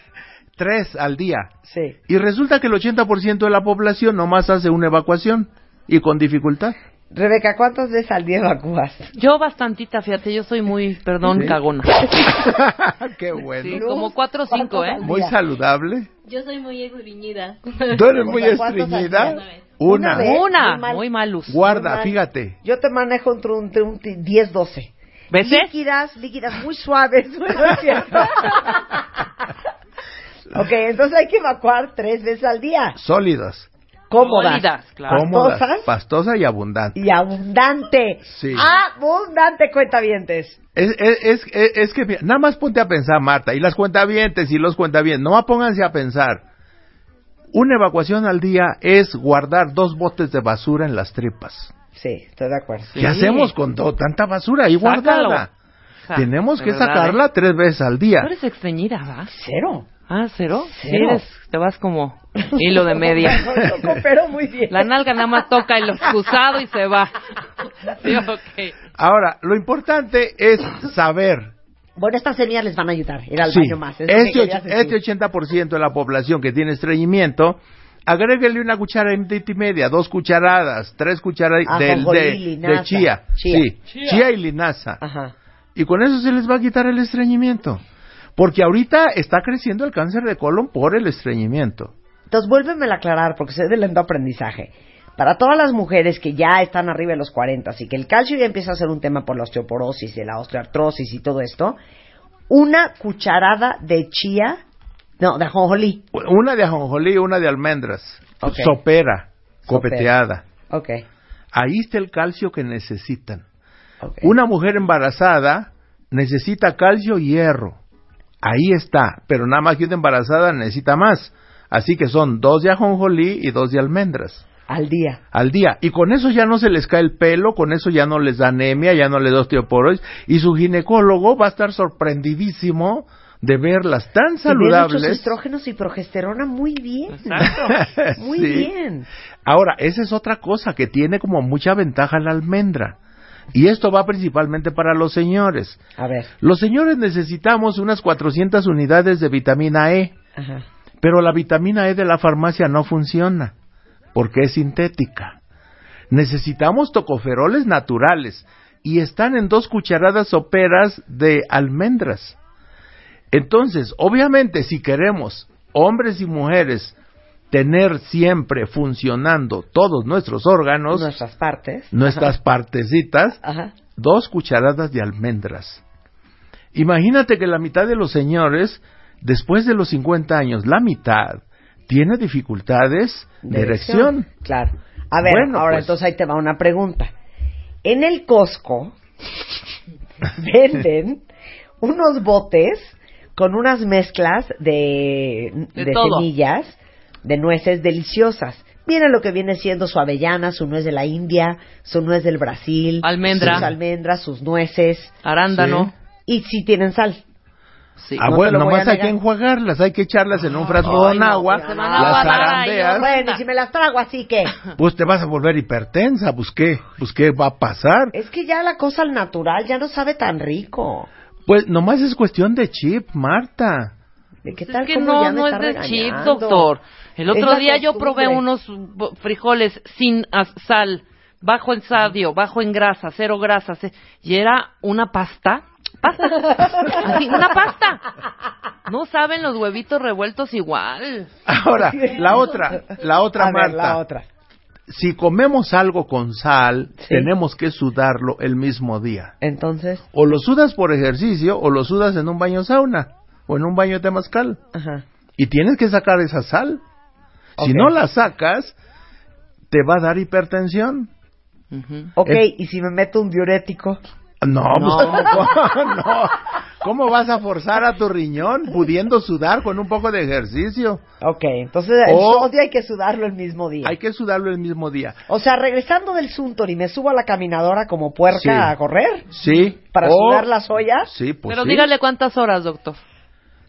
tres al día. Sí. Y resulta que el 80% de la población nomás hace una evacuación y con dificultad. Rebeca, ¿cuántas veces al día evacúas? Yo bastantita, fíjate, yo soy muy, perdón, ¿Sí? cagona. (laughs) Qué bueno. Sí, como cuatro o cinco, ¿eh? Muy saludable. Yo soy muy estreñida. ¿Tú eres muy ¿cuántos estreñida? Una. Una vez. Una, Muy mal. muy malus. Guarda, mal. fíjate. Yo te manejo entre un, entre un 10, 12. ¿Veces? Líquidas, líquidas muy suaves. (laughs) ¿no es cierto? (laughs) ok, entonces hay que evacuar tres veces al día. Sólidas, Cómodas. Sólidas, claro. cómodas, ¿Pastosas? pastosa y abundante. Y abundante. Sí. Abundante, cuentavientes. Es, es, es, es- es que mira, nada más ponte a pensar, Marta, y las cuentavientes y los cuentavientes, no pónganse a pensar. Una evacuación al día es guardar dos botes de basura en las tripas. Sí, estoy de acuerdo. Sí. ¿Qué hacemos con to- tanta basura ahí Sácalo. guardada? Ja, Tenemos de que verdad, sacarla ¿eh? tres veces al día. ¿Tú eres estreñida, va? Cero. Ah, ¿cero? Sí, Cero. eres- te vas como hilo de media. (laughs) Lo coopero muy bien. La nalga nada más toca el (laughs) excusado y se va. Sí, ok. Ahora, lo importante es saber Bueno, estas semillas les van a ayudar. Ir al Sí, baño más. es lo que este, querías och- decir. este 80% de la población que tiene estreñimiento, agréguele una cucharadita y media, dos cucharadas, tres cucharadas de, Ajonjolí, de, linaza. de chía. Chía. Sí, chía. y linaza. Ajá. Y con eso se les va a quitar el estreñimiento. Porque ahorita está creciendo el cáncer de colon por el estreñimiento. Entonces, vuélveme a aclarar, porque sé de lento aprendizaje. Para todas las mujeres que ya están arriba de los 40 y que el calcio ya empieza a ser un tema por la osteoporosis y la osteoartrosis y todo esto, una cucharada de chía, no, de ajonjolí. Una de ajonjolí, una de almendras. Sopera, copeteada. Ok. Ahí está el calcio que necesitan. Una mujer embarazada necesita calcio y hierro. Ahí está, pero nada más que una embarazada necesita más. Así que son dos de ajonjolí y dos de almendras Al día. al día. Y con eso ya no se les cae el pelo, con eso ya no les da anemia, ya no les da osteoporosis. Y su ginecólogo va a estar sorprendidísimo de verlas tan Y ve muchos saludables. estrógenos y progesterona muy bien. Exacto. (laughs) Muy Sí. bien. Ahora, esa es otra cosa que tiene como mucha ventaja la almendra. Y esto va principalmente para los señores. A ver. Los señores necesitamos unas 400 unidades de vitamina E, Ajá. pero la vitamina E de la farmacia no funciona porque es sintética. Necesitamos tocoferoles naturales y están en dos cucharadas soperas de almendras. Entonces, obviamente, si queremos hombres y mujeres tener siempre funcionando todos nuestros órganos, Nuestras partes. nuestras partecitas, Ajá. dos cucharadas de almendras. Imagínate que la mitad de los señores después de los 50 años, la mitad tiene dificultades de, erección. Claro. A ver, Bueno, ahora pues. entonces ahí te va una pregunta. En el Costco (laughs) venden unos botes con unas mezclas de, De de todo. semillas, de nueces deliciosas. Miren lo que viene siendo su avellana, su nuez de la India, su nuez del Brasil, Almendra. sus almendras, sus nueces, Arándano. y si tienen sal. Sí. Ah, no bueno, nomás hay que enjuagarlas, hay que echarlas en un frasco con no, agua, a las no Bueno, y si me las trago así que... (laughs) pues te vas a volver hipertensa, pues qué, pues qué va a pasar. Es que ya la cosa al natural ya no sabe tan rico. Pues nomás es cuestión de chip, Marta. ¿De qué Pues tal es que cómo no, ya me no es está de chip, regañando? doctor. El otro día yo probé unos bo- frijoles sin sal, bajo en sadio, bajo en grasa, cero grasas, eh, y era una pasta. Pasta. (laughs) Así, una pasta. No saben los huevitos revueltos igual. Ahora, la otra, la otra ver, Marta. la otra. Si comemos algo con sal, Sí. tenemos que sudarlo el mismo día. Entonces, O lo sudas por ejercicio o lo sudas en un baño sauna o en un baño temazcal. ajá. Y tienes que sacar esa sal. Si Ok. no la sacas, te va a dar hipertensión. Ujú. Ok, Es- y si me meto un diurético. No, No. pues, (laughs) ¿cómo, no. ¿Cómo vas a forzar a tu riñón pudiendo sudar con un poco de ejercicio? Ok, entonces el sodio hay que sudarlo el mismo día. Hay que sudarlo el mismo día. O sea, regresando del Suntory, me subo a la caminadora como puerca Sí. a correr Sí. para O- sudar las ollas. Sí, pues Pero sí. dígale cuántas horas, doctor.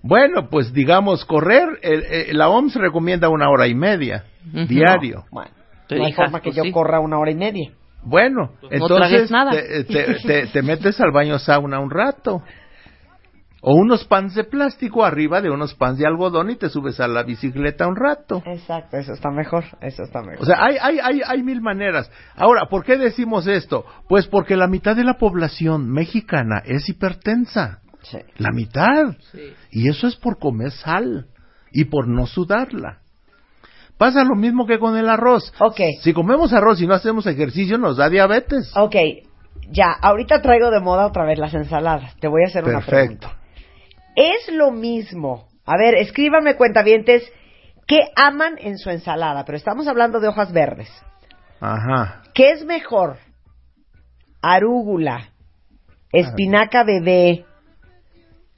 Bueno, pues digamos, correr, eh, eh, la OMS recomienda una hora y media diario. Bueno, Te no hay forma que yo sí. corra una hora y media. Bueno, no entonces nada. Te, te- te- te metes al baño sauna un rato. O unos pants de plástico arriba de unos pants de algodón y te subes a la bicicleta un rato. Exacto, eso está mejor, eso está mejor. O sea, hay, hay, hay, hay mil maneras. Ahora, ¿por qué decimos esto? Pues porque la mitad de la población mexicana es hipertensa. Sí. La mitad. Y eso es por comer sal y por no sudarla. Pasa lo mismo que con el arroz. Ok. Si comemos arroz y no hacemos ejercicio, nos da diabetes. Ok, ya, ahorita traigo de moda otra vez las ensaladas. Te voy a hacer una Perfecto. pregunta. Es lo mismo. A ver, escríbame cuentavientes qué aman en su ensalada, pero estamos hablando de hojas verdes. Ajá. ¿Qué es mejor? Arúgula, espinaca bebé,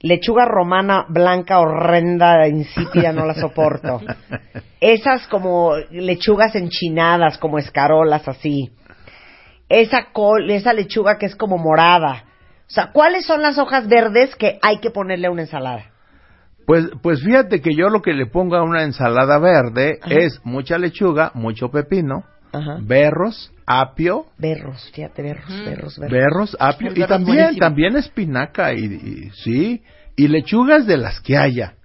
lechuga romana blanca horrenda, insípida, no la soporto. (laughs) Esas como lechugas enchinadas, como escarolas así. Esa col, esa lechuga que es como morada. O sea, ¿cuáles son las hojas verdes que hay que ponerle a una ensalada? Pues, pues fíjate que yo lo que le pongo a una ensalada verde es mucha lechuga, mucho pepino, Ajá. berros, apio, Berros, fíjate, berros, berros, berros. berros, apio y también, buenísimo. también espinaca y, y- sí, y lechugas de las que haya.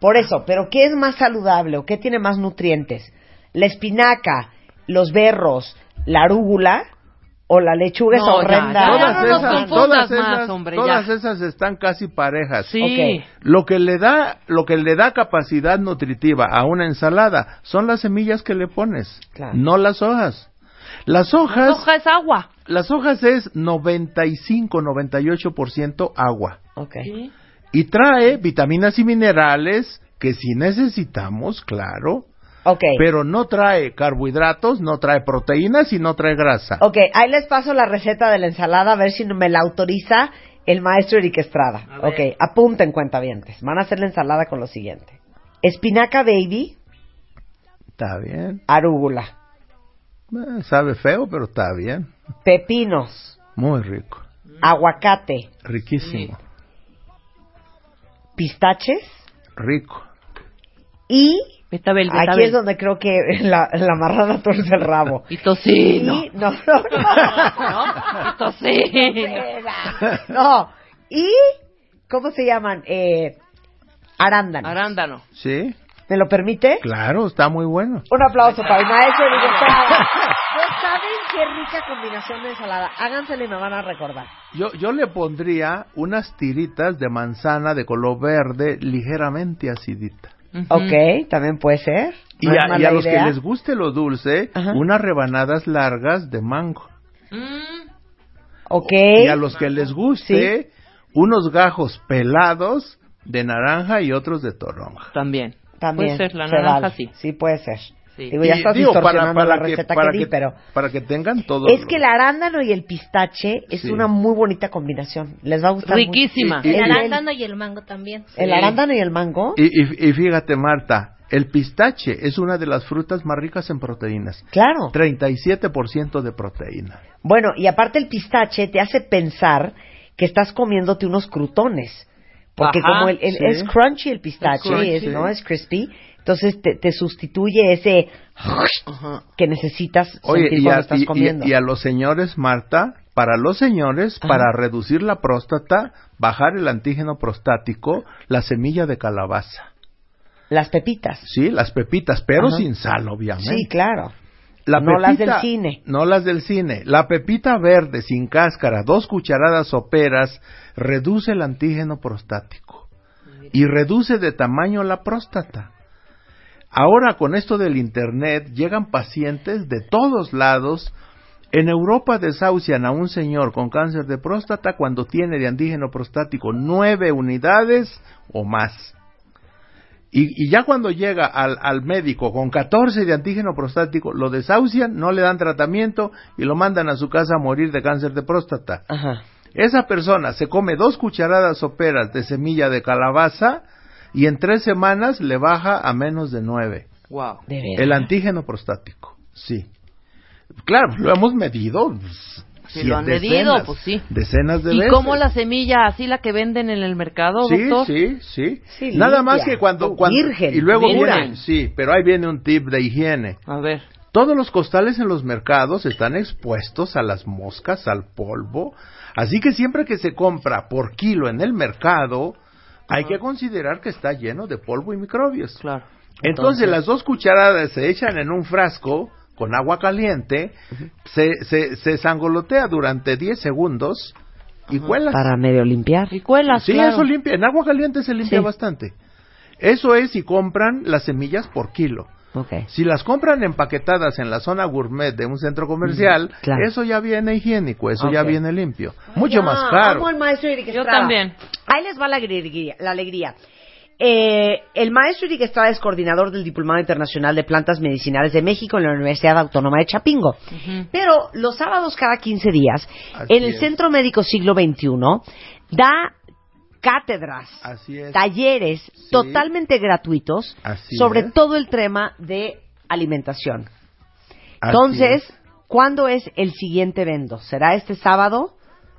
Por eso, pero ¿qué es más saludable o qué tiene más nutrientes? ¿La espinaca, los berros, la arúgula o la lechuga es No, horrenda? ya, todas no esas, todas más, esas, hombre, todas ya. esas están casi parejas. Sí. Ok. Lo que le da, lo que le da capacidad nutritiva a una ensalada son las semillas que le pones, Claro. no las hojas. Las La hojas, hoja es agua. las hojas es 95, 98% agua Ok. y trae vitaminas y minerales que sí necesitamos, claro, Ok. pero no trae carbohidratos, no trae proteínas y no trae grasa. Ok, ahí les paso la receta de la ensalada a ver si me la autoriza el maestro Eric Estrada. Ok, apunten cuentavientes. Van a hacer la ensalada con lo siguiente. Espinaca baby, Está bien. arúgula, Eh, sabe feo, pero está bien. pepinos, Muy rico. aguacate, Riquísimo. pistaches Rico. y Betabel, aquí betabel. es donde creo que (laughs) la, la marrana torce el rabo. Y tocino. Y, no, (laughs) no, no. ¿No? (laughs) Y tocino. No. Y, ¿cómo se llaman? Eh, arándanos. Arándano. ¿Sí? ¿Me lo permite? Claro, está muy bueno. Un aplauso para el maestro Estrada. ¿No saben qué rica combinación de ensalada? Hágansela y me van a recordar. Yo, yo le pondría unas tiritas de manzana de color verde ligeramente acidita. Ujú. Ok, también puede ser. Y No a, y mala a los idea. que les guste lo dulce, Ajá. unas rebanadas largas de mango. Mm, Ok. Y a los que les guste, unos gajos pelados de naranja y otros de toronja. También. También. Puede ser, la se naranja vale. sí. Sí, puede ser. Sí. Digo, ya Y estás digo, distorsionando la que- receta para que di, que- pero... para que tengan todo. Es que el arándano y el pistache es Sí. una muy bonita combinación. Les va a gustar mucho. Riquísima. Y- y- El arándano y el mango también. El arándano y el mango. Y, y- y fíjate, Marta, el pistache es una de las frutas más ricas en proteínas. Claro. 37% de proteína. Bueno, y aparte el pistache te hace pensar que estás comiéndote unos crutones. Porque Ajá, como el, el- sí. es crunchy el pistache, Es crunchy. es- ¿no? Es crispy. Entonces te, te sustituye ese que necesitas Oye, sentir y cuando a, estás y- y- comiendo. y a los señores, Marta, para los señores, Ajá. para reducir la próstata, bajar el antígeno prostático, la semilla de calabaza. Las pepitas. Sí, las pepitas, pero Ajá. sin sal, obviamente. Sí, claro. La No las del pepita- cine. No las del cine. La pepita verde sin cáscara, dos cucharadas soperas, reduce el antígeno prostático y reduce de tamaño la próstata. Ahora con esto del Internet llegan pacientes de todos lados. En Europa desahucian a un señor con cáncer de próstata cuando tiene de antígeno prostático nueve unidades o más. Y, y ya cuando llega al, al médico con 14 de antígeno prostático, lo desahucian, no le dan tratamiento y lo mandan a su casa a morir de cáncer de próstata. Ajá. Esa persona se come dos cucharadas soperas de semilla de calabaza y en tres semanas le baja a menos de nueve. Wow. De. El antígeno prostático, sí. Claro, lo hemos medido. pues, Sí, cien- lo han medido, decenas, pues sí. Decenas de ¿Y veces. cómo la semilla, así la que venden en el mercado, Sí, doctor? sí, sí, Sí, Nada limpia, más que cuando, oh, cuando virgen, y luego virgen. viene, sí, pero ahí viene un tip de higiene. A ver. Todos los costales en los mercados están expuestos a las moscas, al polvo, así que siempre que se compra por kilo en el mercado, hay que considerar que está lleno de polvo y microbios. Claro. Entonces, las dos cucharadas se echan en un frasco con agua caliente, se, se, se sangolotea durante 10 segundos y cuelas. Para medio limpiar. Y cuelas, Sí, claro. eso limpia. En agua caliente se limpia Sí. bastante. Eso es si compran las semillas por kilo. Si las compran empaquetadas en la zona gourmet de un centro comercial, Mm, claro. eso ya viene higiénico, eso ya viene limpio. Mucho Ya, más caro. amo al maestro Eric Yo también. Ahí les va la alegría. La alegría. Eh, el maestro Eric Estrada es coordinador del Diplomado Internacional de Plantas Medicinales de México en la Universidad Autónoma de Chapingo. Pero los sábados cada 15 días, Así en el es. Centro Médico Siglo XXI, da cátedras, Así es. talleres totalmente gratuitos Así sobre es. todo el tema de alimentación. Así Entonces, es. ¿cuándo es el siguiente evento? ¿Será este sábado?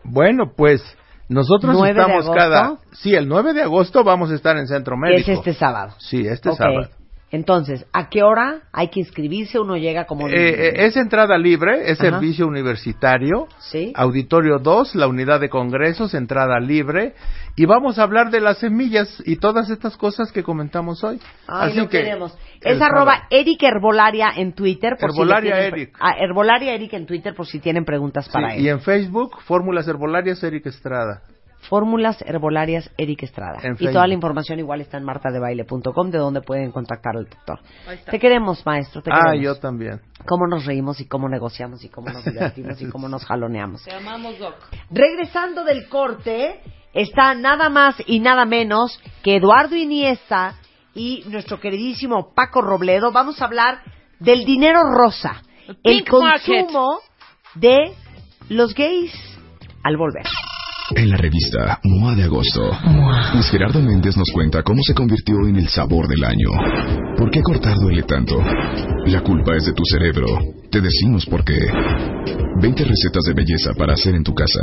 Bueno, pues nosotros 9 de estamos cada... Sí, el 9 de agosto vamos a estar en Centro Médico. es este sábado. Sí, este sábado. Entonces, ¿a qué hora hay que inscribirse? Uno llega como... Eh, eh, es entrada libre, es Ajá. servicio universitario. Sí. Auditorio 2, la unidad de congresos, entrada libre. Y vamos a hablar de las semillas y todas estas cosas que comentamos hoy. Ay, Así lo que queremos. Es arroba. Eric Herbolaria en Twitter. Por Herbolaria si tienen- Eric. Ah, Herbolaria Eric en Twitter por si tienen preguntas para Sí, él. y en Facebook, Fórmulas Herbolarias, Eric Estrada. Fórmulas Herbolarias Eric Estrada. En y toda la información igual está en martadebaile.com de donde pueden contactar al doctor. Te queremos, maestro. Te Ah, queremos. yo también. Cómo nos reímos y cómo negociamos y cómo nos divertimos y (laughs) cómo nos jaloneamos. Te amamos, Doc. Regresando del corte, está nada más y nada menos que Eduardo Iniesta y nuestro queridísimo Paco Robledo. Vamos a hablar del dinero rosa, el market. consumo de los gays al volver. En la revista MOA de agosto, Luis Gerardo Méndez nos cuenta cómo se convirtió en el sabor del año. ¿Por qué cortar duele tanto? La culpa es de tu cerebro. Te decimos por qué. 20 recetas de belleza para hacer en tu casa.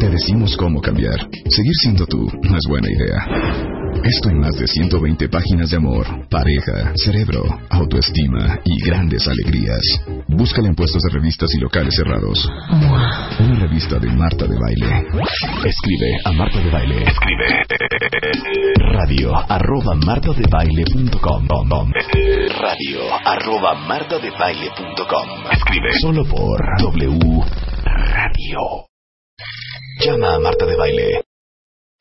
Te decimos cómo cambiar. Seguir siendo tú no es buena idea. Esto en más de 120 páginas de amor, pareja, cerebro, autoestima y grandes alegrías. Búscala en puestos de revistas y locales cerrados. Una revista de Marta de Baile. Escribe a Marta de Baile. Escribe. Radio arroba martadebaile.com. Radio arroba martadebaile.com. Escribe. Solo por W Radio. Llama a Marta de Baile.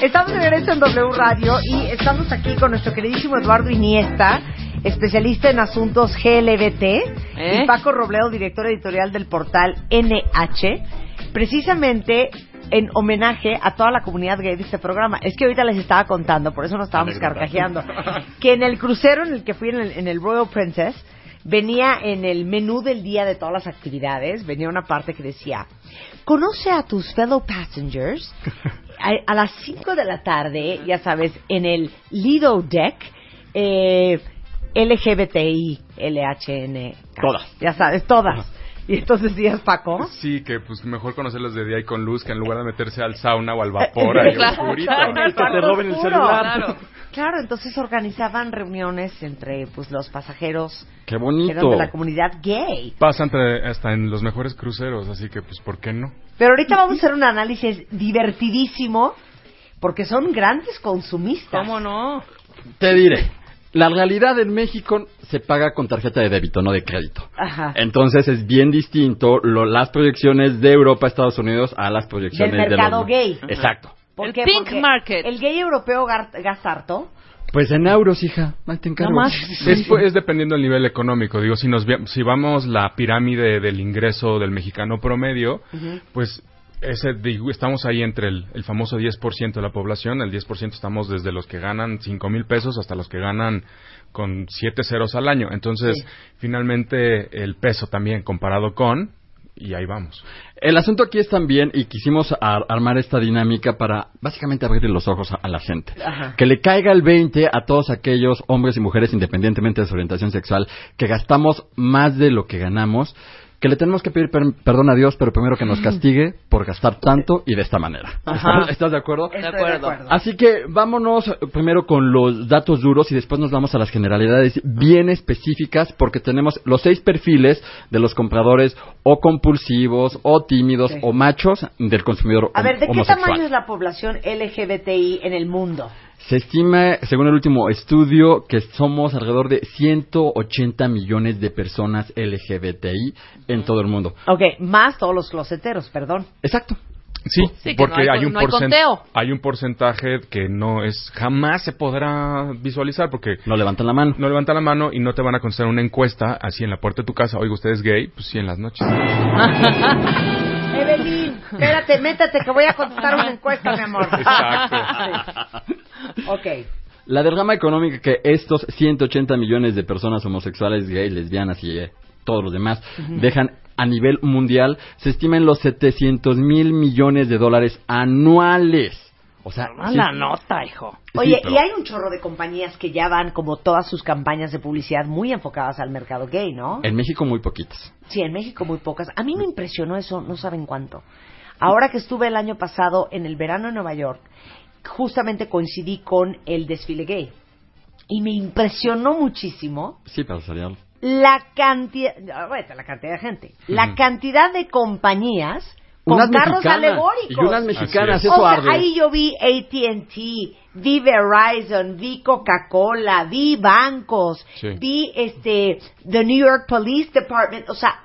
Estamos de regreso en W Radio y estamos aquí con nuestro queridísimo Eduardo Iniesta, especialista en asuntos GLBT, ¿Eh? y Paco Robledo, director editorial del portal NH, precisamente en homenaje a toda la comunidad gay de este programa. Es que ahorita les estaba contando, por eso nos estábamos carcajeando, (laughs) que en el crucero en el que fui en el, en el Royal Princess, venía en el menú del día de todas las actividades, venía una parte que decía, conoce a tus fellow passengers (laughs) a, a las 5 de la tarde, ya sabes, en el Lido Deck, eh, LGBTI, LHN. Todas. Ya sabes, todas. Y entonces días, Paco. Sí, que pues mejor conocerlos de día y con luz que en lugar de meterse al sauna o al vapor (laughs) ahí Claro, oscurito. claro. Que te roben el celular. Claro. Claro, entonces organizaban reuniones entre pues los pasajeros Qué que eran bonito. de la comunidad gay. Pasa entre- hasta en los mejores cruceros, así que pues ¿por qué no? Pero ahorita vamos a hacer un análisis divertidísimo porque son grandes consumistas. ¿Cómo no? Te diré. La realidad en México se paga con tarjeta de débito, no de crédito. Ajá. Entonces es bien distinto lo- las proyecciones de Europa a Estados Unidos a las proyecciones Del de mercado los- gay. Exacto. ¿Por El qué? pink Porque market. El gay europeo gasta harto. Pues en euros, hija. Ahí te encargo. No más. Es, es dependiendo del nivel económico. Digo, si nos si vamos la pirámide del ingreso del mexicano promedio, pues ese estamos ahí entre el, el famoso 10% de la población. El 10% estamos desde los que ganan 5 mil pesos hasta los que ganan con 7 ceros al año. Entonces, finalmente, el peso también comparado con, y ahí vamos. El asunto aquí es también, y quisimos ar- armar esta dinámica para básicamente abrirle los ojos a, a la gente. Ajá. Que le caiga el 20 a todos aquellos hombres y mujeres, independientemente de su orientación sexual, que gastamos más de lo que ganamos, que le tenemos que pedir per- perdón a Dios, pero primero que nos castigue por gastar tanto y de esta manera. Ajá. ¿Estás de acuerdo? Estoy acuerdo. Así que vámonos primero con los datos duros y después nos vamos a las generalidades bien específicas porque tenemos los seis perfiles de los compradores o compulsivos o tímidos Sí. o machos del consumidor A ver, ¿de qué homosexual. tamaño es la población LGBTI en el mundo? Se estima, según el último estudio, que somos alrededor de 180 millones de personas LGBTI en todo el mundo. Ok, más todos los closeteros, perdón. Exacto. Sí, Sí, que porque no hay- hay, un no hay porcen- conteo. hay un porcentaje que no es jamás se podrá visualizar porque No levantan la mano. no levantan la mano y no te van a contestar una encuesta así en la puerta de tu casa. Oiga, ¿usted es gay? Pues sí, en las noches. (laughs) Espérate, métete que voy a contestar una encuesta, mi amor. Exacto. Sí. Ok. La derrama económica que estos 180 millones de personas homosexuales, gays, lesbianas y eh, todos los demás dejan a nivel mundial se estima en los 700 mil millones de dólares anuales. O sea, A sí- la nota, hijo. sí, Oye, pero- y hay un chorro de compañías que ya van como todas sus campañas de publicidad muy enfocadas al mercado gay, ¿no? en México muy poquitas. Sí, en México muy pocas. A mí me impresionó eso, no saben cuánto. Ahora que estuve el año pasado en el verano en Nueva York, justamente coincidí con el desfile gay. Y me impresionó muchísimo Sí, salir. la cantidad, bueno, la cantidad de gente, la cantidad de compañías con Unas carros alegóricos. Y unas mexicanas, eso o sea, arde. ahí yo vi AT&T, vi Verizon, vi Coca-Cola, vi bancos, Sí. vi este the New York Police Department, o sea,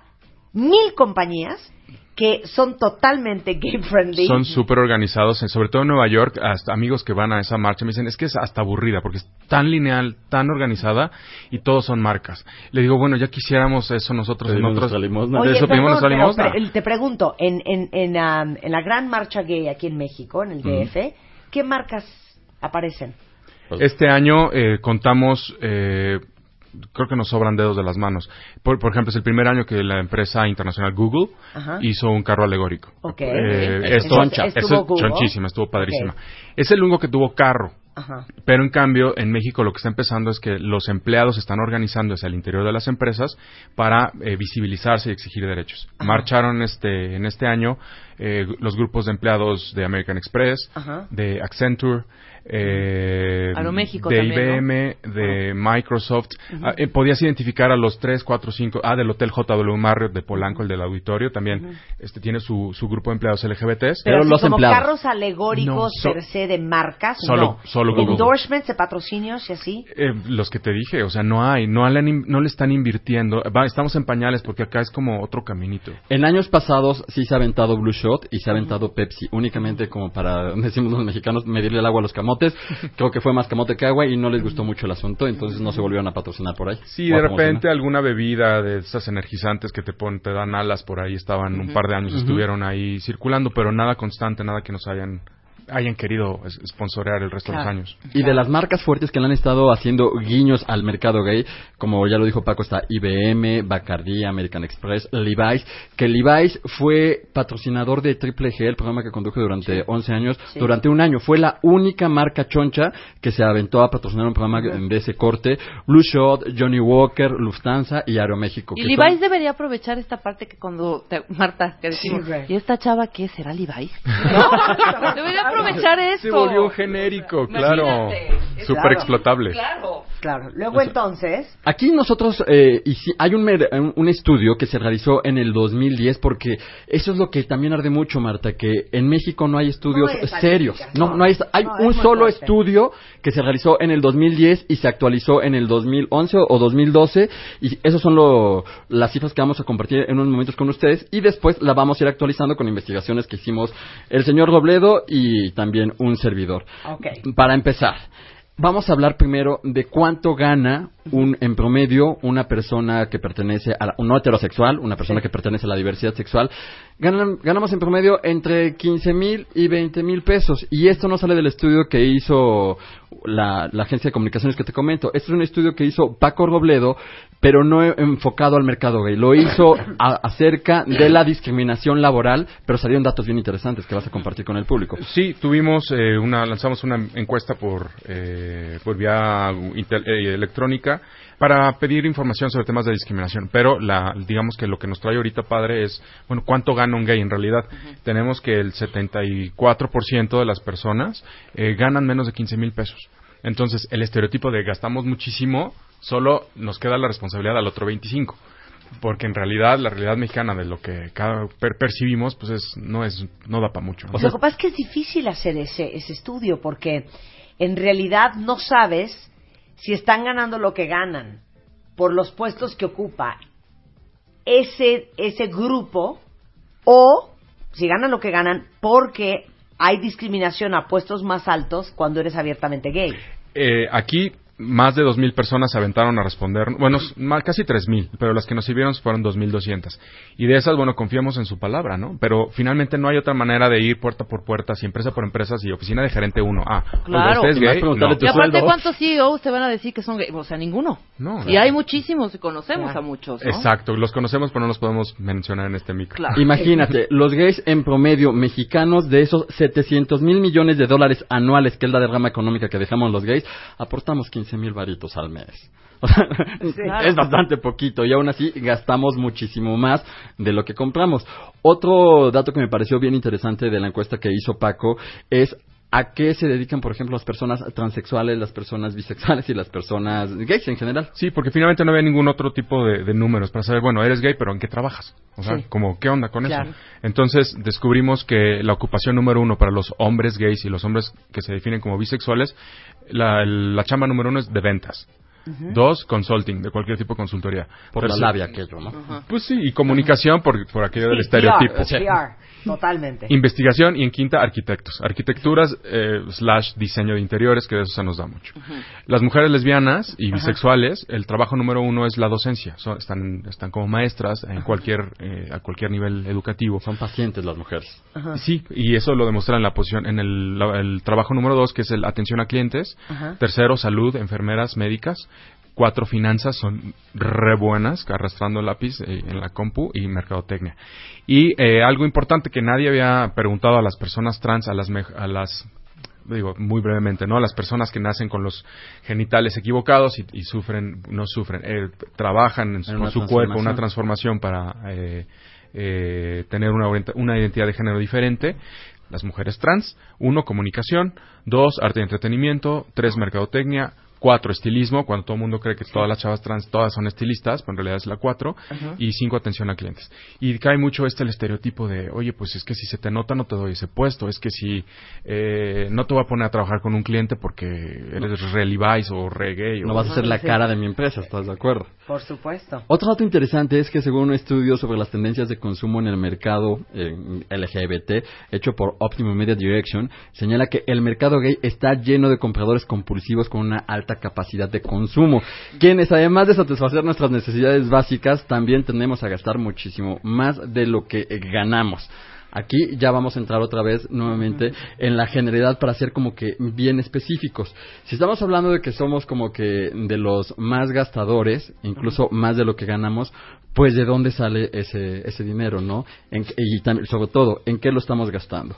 mil compañías que son totalmente (laughs) gay friendly. Son súper organizados, eh, sobre todo en Nueva York, hasta amigos que van a esa marcha me dicen, es que es hasta aburrida, porque es tan lineal, tan organizada, y todos son marcas. Le digo, bueno, ya quisiéramos eso nosotros en otros... Oye, eso pedimos perdón, pero te pregunto, en, en, en, la gran marcha gay aquí en México, en el DF, ¿qué marcas aparecen? Este año eh, contamos, eh, creo que nos sobran dedos de las manos. Por, por ejemplo, es el primer año que la empresa internacional Google Ajá. hizo un carro alegórico. Ok. Eh, esto, Choncha. Estuvo eso es Google. chonchísima, estuvo padrísima. Es el único que tuvo carro. Ajá. Pero en cambio, en México lo que está empezando es que los empleados están organizándose al interior de las empresas para eh, visibilizarse y exigir derechos. Ajá. Marcharon este en este año eh, los grupos de empleados de American Express, Ajá. de Accenture, eh, Aeroméxico de también, IBM, de Microsoft. Ah, eh, podías identificar a los tres, cuatro, cinco. Ah, del Hotel JW Marriott de Polanco, el del auditorio, también este tiene su, su grupo de empleados LGBTs. Pero, así los como empleados. carros alegóricos No, so- per se de marcas, Solo- no. solo Google. Endorsements de patrocinios y así. Eh, los que te dije, o sea, no hay, no le, han in- no le están invirtiendo. Va, estamos en pañales porque acá es como otro caminito. En años pasados sí se ha aventado Blue Shot y se ha aventado Pepsi, únicamente como para, (laughs) decimos los mexicanos, medirle el agua a los camotes. (laughs) Creo que fue más camote que agua y no les gustó mucho el asunto, entonces no se volvieron a patrocinar por ahí. Sí, de repente alguna bebida de esas energizantes que te ponen, te dan alas por ahí, estaban un par de años, estuvieron ahí circulando, pero nada constante, nada que nos hayan, hayan querido sponsorear el resto de los años. Y de las marcas fuertes que le han estado haciendo guiños al mercado gay, como ya lo dijo Paco, está IBM, Bacardi, American Express, Levi's, que Levi's fue patrocinador de Triple G, el programa que conduje durante 11 años, Sí. durante un año. Fue la única marca choncha que se aventó a patrocinar un programa de ese corte. Blue Shot, Johnny Walker, Lufthansa y Aeroméxico. Y que Levi's son- debería aprovechar esta parte que cuando te- Marta que decimos Sí, y esta chava qué será Levi's (laughs) no (laughs) debería aprovechar esto Se volvió genérico, claro. Imagínate. Súper Claro. explotable. claro Claro. Luego entonces, Aquí nosotros, eh, hay un, un- estudio que se realizó en el 2010 porque eso es lo que también arde mucho, Marta, que en México no hay estudios No hay serios. No, no. hay, hay No, un solo fuerte. estudio que se realizó en el 2010 y se actualizó en el 2011 o 2012 y esos son lo- las cifras que vamos a compartir en unos momentos con ustedes y después la vamos a ir actualizando con investigaciones que hicimos el señor Robledo y también un servidor. Para empezar, vamos a hablar primero de cuánto gana un, en promedio una persona que pertenece a la, un no heterosexual, una persona que pertenece a la diversidad sexual. Ganan- ganamos en promedio entre 15 mil y 20 mil pesos. Y esto no sale del estudio que hizo la, la agencia de comunicaciones que te comento. Este es un estudio que hizo Paco Robledo, pero no enfocado al mercado gay. Lo hizo a- acerca de la discriminación laboral, pero salieron datos bien interesantes que vas a compartir con el público. Sí, tuvimos eh, una, lanzamos una encuesta por, eh, por vía intel- eh, electrónica para pedir información sobre temas de discriminación. Pero la, digamos que lo que nos trae ahorita, padre, es, bueno, ¿cuánto gana un gay en realidad? Tenemos que el 74% de las personas eh, ganan menos de 15 mil pesos. Entonces, el estereotipo de gastamos muchísimo, solo nos queda la responsabilidad al otro 25 porque en realidad la realidad mexicana de lo que cada per- percibimos pues es no es no da para mucho ¿no? lo que pasa es que es difícil hacer ese, ese estudio porque en realidad no sabes si están ganando lo que ganan por los puestos que ocupa ese, ese grupo o si ganan lo que ganan porque hay discriminación a puestos más altos cuando eres abiertamente gay. Eh, aquí más de 2.000 personas se aventaron a responder, bueno, más, casi 3.000, pero las que nos sirvieron fueron 2.200. Y de esas, bueno, confiamos en su palabra, ¿no? Pero finalmente no hay otra manera de ir puerta por puerta, si empresa por empresa, si oficina de gerente uno. Ah, oiga, Claro. ¿usted es Y gay? No. aparte cuántos CEOs te van a decir que son gay o sea ninguno No, y hay muchísimos y conocemos Claro. a muchos ¿no? Exacto, los conocemos, pero no los podemos mencionar en este micro. Claro. Imagínate, (laughs) los gays en promedio mexicanos de esos 700 mil millones de dólares anuales, que es la derrama económica que dejamos los gays, aportamos 15 mil varitos al mes. (laughs) O sea, Claro. Es bastante poquito y aún así gastamos muchísimo más de lo que compramos. Otro dato que me pareció bien interesante de la encuesta que hizo Paco es a qué se dedican, por ejemplo, las personas transexuales, las personas bisexuales y las personas gays en general. Sí, porque finalmente no había ningún otro tipo de, de números para saber, bueno, eres gay, pero ¿en qué trabajas? O sea, Sí. como, ¿qué onda con Claro. eso? Entonces descubrimos que la ocupación número uno para los hombres gays y los hombres que se definen como bisexuales, la, la chamba número uno es de ventas. Dos, consulting, de cualquier tipo de consultoría. Por la labia aquello, ¿no? Pues sí, y comunicación por, por aquello del estereotipo. PR, PR, totalmente. Investigación y en quinta, arquitectos. Arquitecturas eh, slash diseño de interiores, que de eso se nos da mucho. Las mujeres lesbianas y bisexuales, el trabajo número uno es la docencia. Son- están, están como maestras en cualquier, eh, a cualquier nivel educativo. Son pacientes las mujeres. Sí, y eso lo demuestra en la posición, en el, la- el trabajo número dos, que es el atención a clientes. Ajá. Tercero, salud, enfermeras, médicas. Cuatro, finanzas, son re buenas, arrastrando el lápiz eh, en la compu y mercadotecnia. Y eh, algo importante que nadie había preguntado a las personas trans, a las, a las digo muy brevemente, ¿no? Las personas que nacen con los genitales equivocados y, y sufren, no sufren, eh, trabajan en su- con su cuerpo una transformación. para eh, eh, tener una, una identidad de género diferente. Las mujeres trans, uno, comunicación, dos, arte y entretenimiento, tres, mercadotecnia, cuatro, estilismo, cuando todo el mundo cree que todas las chavas trans, todas son estilistas, pero en realidad es la cuatro, y cinco, atención a clientes. Y cae mucho este el estereotipo de, oye, pues es que si se te nota no te doy ese puesto, es que si eh, no te voy a poner a trabajar con un cliente porque eres re Levi's o re gay. o- No vas a ser la cara de mi empresa, ¿estás de acuerdo? Por supuesto. Otro dato interesante es que según un estudio sobre las tendencias de consumo en el mercado eh, LGBT, hecho por Optimum Media Direction, señala que el mercado gay está lleno de compradores compulsivos con una alta capacidad de consumo, quienes además de satisfacer nuestras necesidades básicas, también tenemos a gastar muchísimo más de lo que eh, ganamos. Aquí ya vamos a entrar otra vez nuevamente en la generalidad para ser como que bien específicos. Si estamos hablando de que somos como que de los más gastadores, incluso más de lo que ganamos, pues de dónde sale ese, ese dinero, ¿no? En- y también, sobre todo, ¿en qué lo estamos gastando?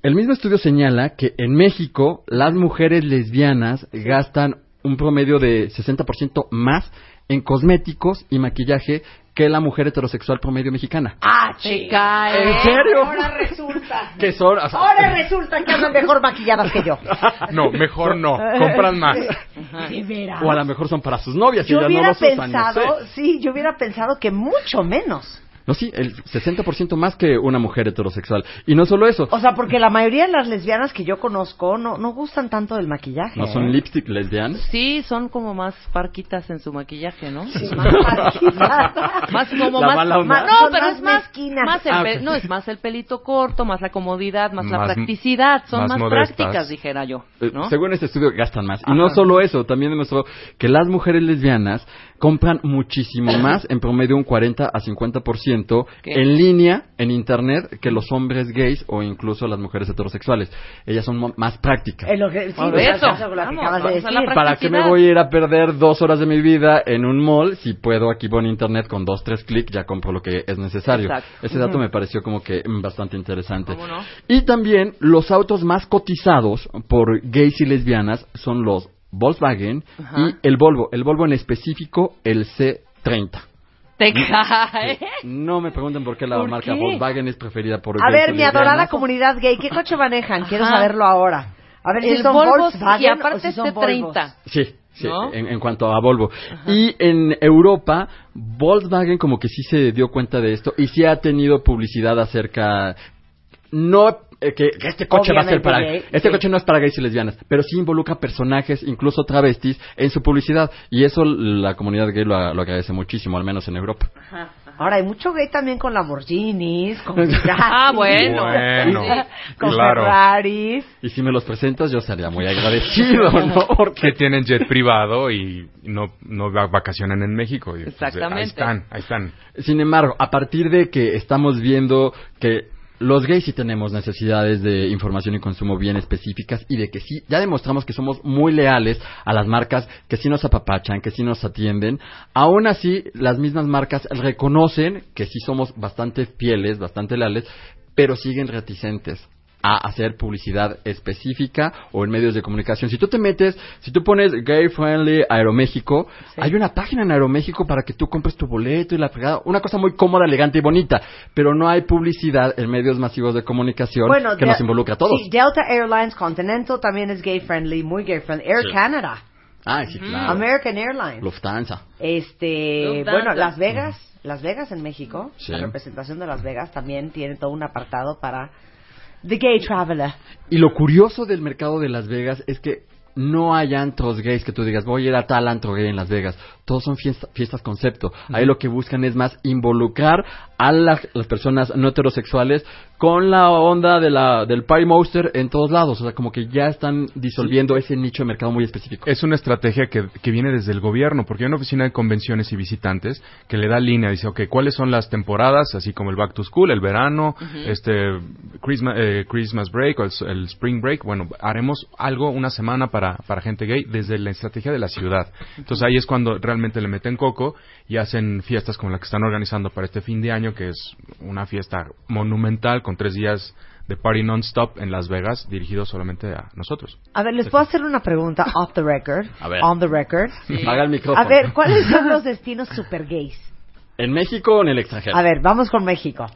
El mismo estudio señala que en México las mujeres lesbianas gastan un promedio de 60% más en cosméticos y maquillaje que la mujer heterosexual promedio mexicana. ¡Ah, chica! ¿En serio? Ahora resulta. (laughs) Que son, o sea, Ahora resulta que andan mejor maquilladas que yo. (laughs) No, mejor no, compran más. (laughs) De veras. o a lo mejor son para sus novias y ellas no hubiera los usan, no pensado, sé. sí, yo hubiera pensado que mucho menos. No, sí, el 60% más que una mujer heterosexual. Y no solo eso, O sea, porque la mayoría de las lesbianas que yo conozco no, no gustan tanto del maquillaje. no son ¿eh? lipstick lesbianas. Sí, son como más parquitas en su maquillaje, ¿no? Sí, más parquitas. (laughs) Más como La más, no, Son pero más es más, mezquinas. más el Ah, no es más el pelito corto, más la comodidad, más, la practicidad, son más prácticas, dijera yo, Eh, ¿no? Según este estudio gastan más. Y Ajá. no solo eso, también demostró que las mujeres lesbianas compran muchísimo (coughs) más, en promedio un 40 a 50% ¿Qué? en línea, en internet, que los hombres gays o incluso las mujeres heterosexuales. Ellas son mo- más prácticas. Es lo que, sí, eso. eso que de decir. ¿Para qué me voy a ir a perder dos horas de mi vida en un mall si puedo aquí por internet con dos, tres clics ya compro lo que es necesario? Exacto. Ese dato me pareció como que mm, bastante interesante. ¿Cómo no? Y también los autos más cotizados por gays y lesbianas son los Volkswagen Ajá. y el Volvo. El Volvo en específico, el C30. Te cae. No me pregunten por qué la ¿Por marca qué? Volkswagen es preferida por A ver, mi adorada comunidad gay, ¿qué coche manejan? Quiero Ajá. saberlo ahora. A ver si El son Volvo Volkswagen y aparte o si son este Volvos. 30. Sí, sí, ¿No? en, en cuanto a Volvo. Y en Europa, Volkswagen como que sí se dio cuenta de esto y sí ha tenido publicidad acerca... No eh, que, este coche va a ser para... gay, este sí. coche no es para gays y lesbianas, pero sí involucra personajes, incluso travestis, en su publicidad. Y eso la comunidad gay lo, lo agradece muchísimo, al menos en Europa. Ahora, hay mucho gay también con Lamborghinis, con (laughs) Ah, bueno. Bueno, con claro. Ferraris. Y si me los presentas, yo sería muy agradecido, (laughs) ¿no? Porque que tienen jet privado y no, no va- vacacionan en México. Y, pues, Exactamente. ahí están, ahí están. Sin embargo, a partir de que estamos viendo que los gays sí tenemos necesidades de información y consumo bien específicas y de que sí, ya demostramos que somos muy leales a las marcas que sí nos apapachan, que sí nos atienden, aún así las mismas marcas reconocen que sí somos bastante fieles, bastante leales, pero siguen reticentes a hacer publicidad específica o en medios de comunicación. Si tú te metes, si tú pones Gay Friendly Aeroméxico, hay una página en Aeroméxico para que tú compres tu boleto y la fregada, una cosa muy cómoda, elegante y bonita, pero no hay publicidad en medios masivos de comunicación que de- nos involucra a todos. Sí, Delta Airlines Continental también es gay friendly, muy gay friendly. Air Sí. Canada, Ah, sí, claro. American Airlines. Lufthansa. Este, Lufthansa. bueno, Las Vegas, Las Vegas en México, Sí. la representación de Las Vegas también tiene todo un apartado para The Gay Traveler. Y lo curioso del mercado de Las Vegas es que no hay antros gays que tú digas, voy a ir a tal antro gay en Las Vegas. Todos son fiesta- fiestas concepto. Ahí lo que buscan es más involucrar a la- las personas no heterosexuales con la onda de la, del party monster en todos lados. O sea, como que ya están disolviendo ese nicho de mercado muy específico. Es una estrategia que, que viene desde el gobierno, porque hay una oficina de convenciones y visitantes que le da línea, dice, ok, ¿cuáles son las temporadas? Así como el Back to School, el verano, este Christmas, eh, Christmas Break o el, el Spring Break. Bueno, haremos algo una semana para, para gente gay desde la estrategia de la ciudad. Entonces ahí es cuando realmente le meten coco y hacen fiestas como la que están organizando para este fin de año, que es una fiesta monumental con tres días de Party Non-Stop en Las Vegas, dirigido solamente a nosotros. A ver, les puedo hacer una pregunta off the record. A ver. On the record. Paga el micrófono. A ver, ¿cuáles son los destinos super gays? ¿En México o en el extranjero? A ver, vamos con México.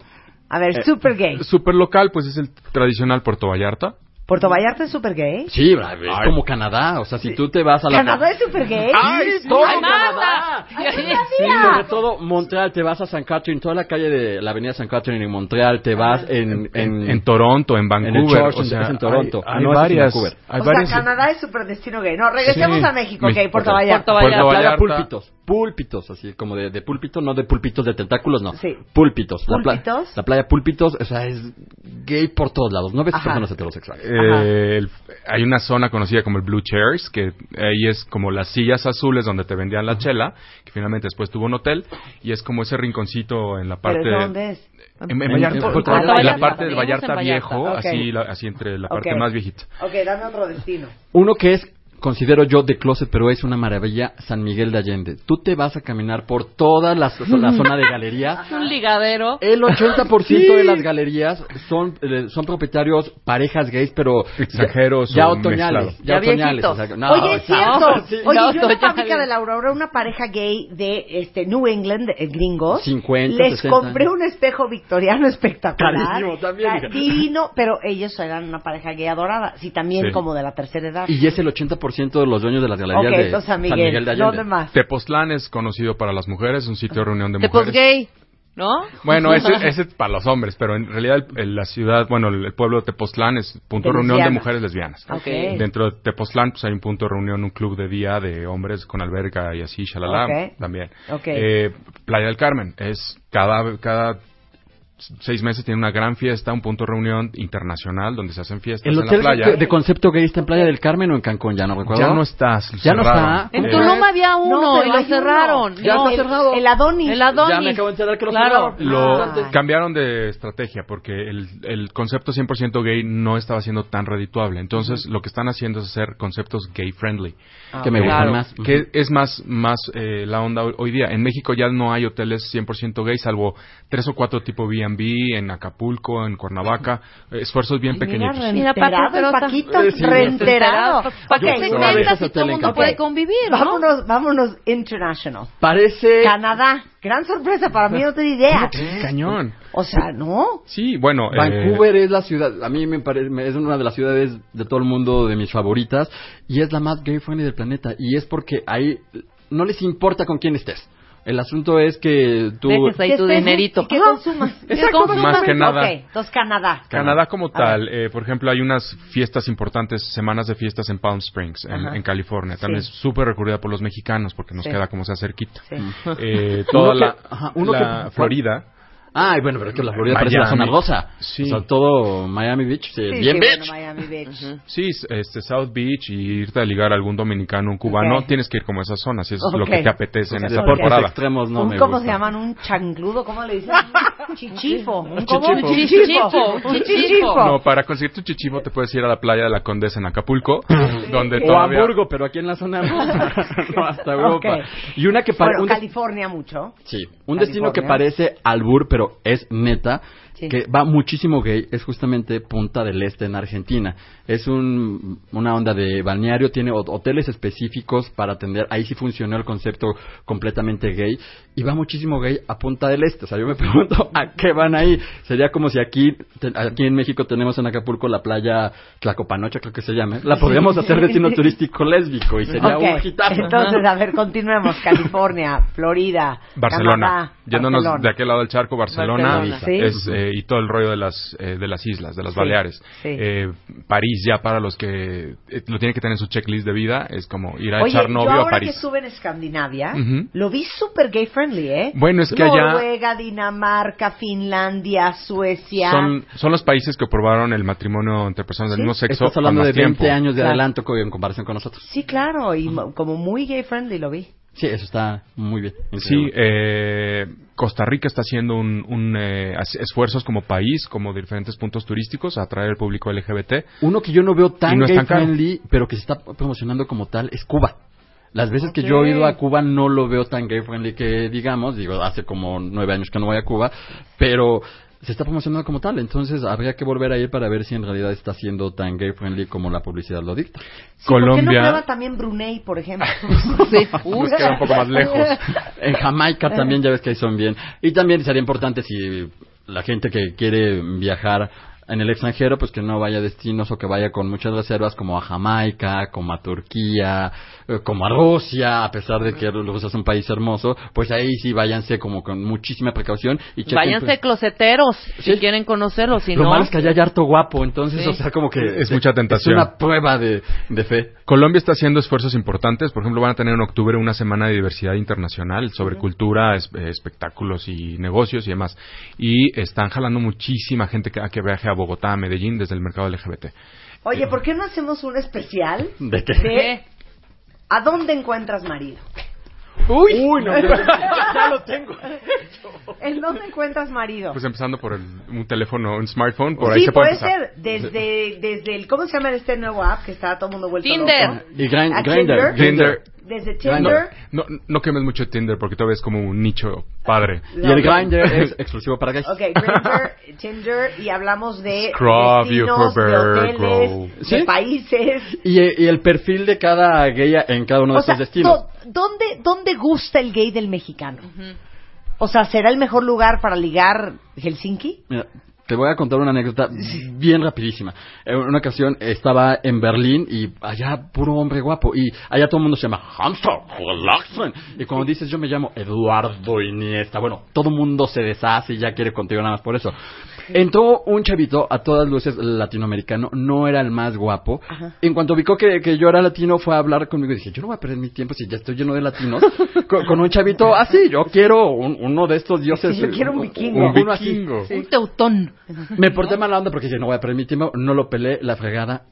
A ver, Eh, super gay. Super local, pues es el tradicional Puerto Vallarta. ¿Puerto Vallarta es super gay? Sí, es Ay. como Canadá. O sea, si tú te vas a la... ¿Canadá es super gay? ¡Ay, todo ¡Ay, Canadá! ¡Ay, Sí, sobre todo Montreal, te vas a San Catherine, toda la calle de la avenida San Catherine en Montreal, te vas en... En, En Toronto, en en el Vancouver. Church, o sea, en Toronto. Hay, Ah, hay no, en varias. Vancouver. Hay o varias sea, Canadá es super destino gay. No, regresemos Sí. a México, ok, Puerto Ok. Vallarta. Puerto La playa Vallarta. púlpitos, púlpitos, así como de, de púlpito, no de púlpitos de tentáculos, no. Sí. Púlpitos. La, la playa púlpitos, o sea, es gay por todos lados. No ves Ajá. personas heterosexuales. Eh, el- hay una zona conocida como el Blue Chairs, que ahí es como las sillas azules donde te vendían la chela, que finalmente después tuvo un hotel, y es como ese rinconcito en la parte... ¿Pero dónde es? En, en En- Vallarta, en en Puerto la parte de Vallarta, viejo, así, la- así entre la parte más viejita. Ok, dame otro destino. Uno que es, considero yo, de closet, pero es una maravilla, San Miguel de Allende. Tú te vas a caminar por toda la, la (laughs) zona de galerías. Es un ligadero. El (laughs) 80% de las galerías son, eh, son propietarios parejas gays, pero Extranjeros ya, otoñales. Ya, Ya otoñales. viejitos. o sea, no, Oye, es sí, Oye, yo en la fábrica de la Aurora, una pareja gay de este New England, eh, gringos, 50, les 60. compré un espejo victoriano (laughs) espectacular. Carísimo también. Divino, pero ellos eran una pareja gay adorada. Sí, también Sí. como de la tercera edad. Y es el 80% de los dueños de las galerías de San Miguel. de Allende. ¿Dónde más? Tepoztlán es conocido para las mujeres, un sitio de reunión de mujeres. gay, ¿no? Bueno, ese, (laughs) ese es para los hombres, pero en realidad el- el- la ciudad, bueno, el, el pueblo de Tepoztlán es punto de reunión de mujeres lesbianas. Ok. Dentro de Tepoztlán pues, hay un punto de reunión, un club de día de hombres con alberca y así, shalala, Ok. también. Eh, Playa del Carmen es cada, cada seis meses tiene una gran fiesta, un punto de reunión internacional donde se hacen fiestas ¿El en la hotel playa. de, de concepto gay está en Playa del Carmen o en Cancún? Ya no recuerdo. ya no está, Ya no está. En Tulum había uno No, y lo cerraron. Ya No, está el- cerrado. El Adonis. El Adonis. Ya me acabo de enterar que lo Claro. cerraron. Lo Ah. cambiaron de estrategia porque el, el concepto 100% gay no estaba siendo tan redituable. Entonces, lo que están haciendo es hacer conceptos gay friendly. que me gustan Claro. más. Que es más más eh, la onda hoy, hoy día. En México ya no hay hoteles 100% gay, salvo tres o cuatro tipo B&B en Acapulco, en Cuernavaca. eh, (laughs) esfuerzos bien Mira, pequeñitos. Mira, reenterado, Paquito, Eh, sí, reenterado. ¿Para qué Ok, se una vez inventa ese si todo el mundo en puede Cancún. convivir, no? Vámonos, vámonos international. Parece... Canadá. Gran sorpresa para mí, no tenía idea. Cañón. O sea, ¿no? Sí, bueno. eh, Vancouver es la ciudad, a mí me parece, me- es una de las ciudades de todo el mundo de mis favoritas y es la más gay friendly del planeta y es porque ahí no les importa con quién estés. El asunto es que tú... Dejes ahí tu dinerito. Ajá. consumas. (laughs) Exacto, consumas. más que nada. Entonces Canadá. Canadá como tal, eh, por ejemplo, hay unas fiestas importantes, semanas de fiestas en Palm Springs, en, California. También Sí. es súper recurrida por los mexicanos porque nos Sí. queda como sea cerquita. Sí. Eh, toda Uno que- la, ajá, uno la que- Florida. Ay, bueno, pero es que la Florida parece la Miami. zona rosa. Sí. O sea, todo Miami Beach, sí, Sí, bien sí, beach. bueno, Miami Beach. Sí, s- este South Beach y irte a ligar a algún dominicano, un cubano, Ok. tienes que ir como a esas zonas, si es lo Ok. que te apetece en esa temporada. extremos no un, me ¿Cómo gusta. se llaman? ¿Un changludo? ¿Cómo le dicen? (laughs) Chichifo. ¿Un Chichifo. chichifo. Un chichifo. No, para conseguir tu chichivo te puedes ir a la playa de la Condesa en Acapulco, (laughs) donde O todavía... Hamburgo, pero aquí en la zona (laughs) no, hasta Europa. Ok. Y una que para Bueno, un California mucho. Sí, un destino que California. parece albur, pero es neta, Sí. que va muchísimo gay, es justamente Punta del Este en Argentina. Es un, una onda de balneario, tiene hot- hoteles específicos para atender, ahí sí funcionó el concepto completamente gay, y va muchísimo gay a Punta del Este. O sea, yo me (laughs) pregunto, ¿a qué van ahí? Sería como si aquí, te- aquí en México tenemos en Acapulco la playa Tlacopanocha, creo que se llame. La podríamos hacer destino turístico lésbico y sería Ok, un. Entonces, a ver, continuemos. California, Florida, Barcelona. Canadá, Yéndonos Barcelona. de aquel lado del charco, Barcelona, Barcelona, sí. es, eh, y todo el rollo de las eh, de las islas, de las Sí, Baleares. sí. Eh, París ya para los que eh, lo tienen que tener en su checklist de vida es como ir a Oye, echar yo novio a ahora que París. estuve en Escandinavia, Ujú. lo vi súper gay friendly, ¿eh? Bueno, es que allá Noruega, Dinamarca, Finlandia, Suecia. son, son los países que aprobaron el matrimonio entre personas del mismo sexo Estás hablando con de más 20 tiempo. años de Claro. adelanto en comparación con nosotros. Sí, claro, y mo- como muy gay friendly lo vi. Sí, eso está muy bien. Sí, eh, Costa Rica está haciendo un, un, eh, as- esfuerzos como país, como diferentes puntos turísticos, a atraer al público LGBT. Uno que yo no veo tan no gay tan caro. friendly, pero que se está promocionando como tal, es Cuba. Las veces que yo he ido a Cuba no lo veo tan gay friendly que digamos, digo, hace como nueve años que no voy a Cuba, pero se está promocionando como tal. Entonces habría que volver a ir para ver si en realidad está siendo tan gay friendly como la publicidad lo dicta. Sí, ¿Por qué no Colombia- prueba también Brunei, por ejemplo? (laughs) Sí. Nos queda un poco más lejos. En Jamaica también ya ves que ahí son bien. Y también sería importante si la gente que quiere viajar en el extranjero, pues que no vaya a destinos o que vaya con muchas reservas como a Jamaica, como a Turquía, como a Rusia, a pesar de que Rusia es un país hermoso, pues ahí sí váyanse como con muchísima precaución y chequen, Váyanse pues, closeteros si Sí. quieren conocerlo, si lo no... malo es que allá hay harto guapo, entonces, Sí. o sea, como que... Es mucha tentación. Es una prueba de, de fe. Colombia está haciendo esfuerzos importantes. Por ejemplo, van a tener en octubre una semana de diversidad internacional sobre cultura, es- eh, espectáculos y negocios y demás. Y están jalando muchísima gente que, a que viaje a Bogotá, a Medellín, desde el mercado LGBT. Oye, ¿por qué no hacemos un especial ¿De qué? de ¿A dónde encuentras marido? Uy, no, (laughs) ya lo tengo. ¿En dónde encuentras marido? Pues empezando por el- un teléfono, un smartphone, por ahí sí, se puede puede ser desde, desde el, ¿cómo se llama este nuevo app que está todo el mundo vuelto Tinder. loco? Y Grind- ¿A Grindr. Tinder. Desde. Tinder. No, no quemes mucho Tinder porque todavía es como un nicho padre. (laughs) Y el Grindr es (laughs) exclusivo para gays. Ok, Grindr, Tinder, y hablamos de Scrub, destinos, de hoteles, Grow. de ¿Sí? países. Y, y el perfil de cada gay en cada uno de O sea, destinos. ¿dónde, ¿dónde gusta el gay del mexicano? O sea, ¿será el mejor lugar para ligar Helsinki? Mira, te voy a contar una anécdota bien rapidísima. En una ocasión estaba en Berlín y allá puro hombre guapo. Y allá todo el mundo se llama Hamster Relaxen. Y cuando dices yo me llamo Eduardo Iniesta, bueno, todo el mundo se deshace y ya quiere contigo nada más por eso. Entró un chavito a todas luces latinoamericano, no era el más guapo. En cuanto ubicó que, que yo era latino, fue a hablar conmigo y dije, yo no voy a perder mi tiempo si ya estoy lleno de latinos. (laughs) con, con un chavito así, yo quiero un- uno de estos dioses. Sí, yo quiero un vikingo. Un uno así. vikingo. Un teutón. (laughs) Me porté mala onda porque dije, no voy a perder mi tiempo, no lo peleé, la fregada.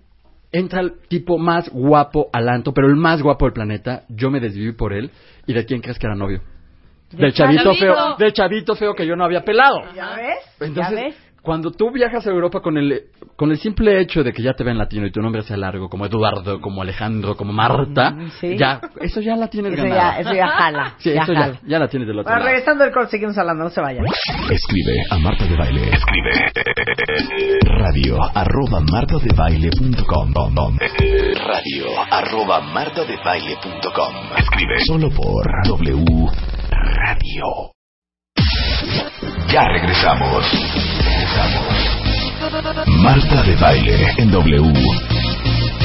Entra el tipo más guapo al anto, pero el más guapo del planeta. Yo me desviví por él. ¿Y de quién crees que era novio? Del chavito chavito. feo, del chavito feo que yo no había pelado. ¿Ya ves? Entonces, ¿Ya ves? Cuando tú viajas a Europa con el con el simple hecho de que ya te ven latino y tu nombre sea largo, como Eduardo, como Alejandro, como Marta, Sí. ya, eso ya la tienes Eso ganada. ya, eso ya jala. Sí, ya eso jala. ya, ya la tienes del otro Bueno, lado. regresando del corte, seguimos hablando, no se vayan. Escribe a Marta de Baile. Escribe. Radio arroba martadebaile.com. Radio arroba martadebaile.com. Escribe. Solo por W Radio. Ya regresamos. Regresamos. Marta de Baile en W.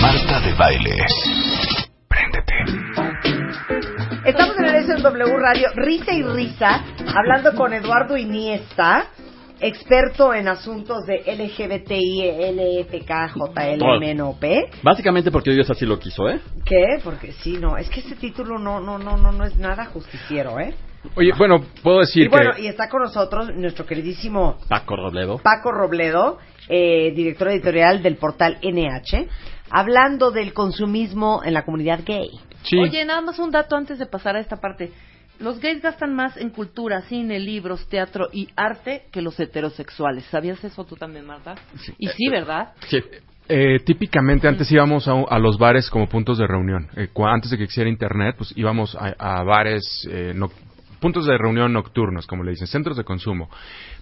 Marta de Baile. Préndete. Estamos en el en W Radio, risa y risa, hablando con Eduardo Iniesta, experto en asuntos de LGBTI, LFK, JLMNOP. Básicamente porque Dios así lo quiso, ¿eh? ¿Qué? Porque sí, no, es que este título no, no, no, no, no es nada justiciero, ¿eh? Oye, bueno, puedo decir Y bueno, que... y está con nosotros nuestro queridísimo Paco Robledo. Paco Robledo, eh, director editorial del portal NH, hablando del consumismo en la comunidad gay. Sí. Oye, nada más un dato antes de pasar a esta parte. Los gays gastan más en cultura, cine, libros, teatro y arte que los heterosexuales. ¿Sabías eso tú también, Marta? Y sí, ¿verdad? Sí. Eh, típicamente antes íbamos a, a los bares como puntos de reunión. Eh, cua- antes de que existiera internet, pues íbamos a, a bares, eh, no- puntos de reunión nocturnos, como le dicen, centros de consumo.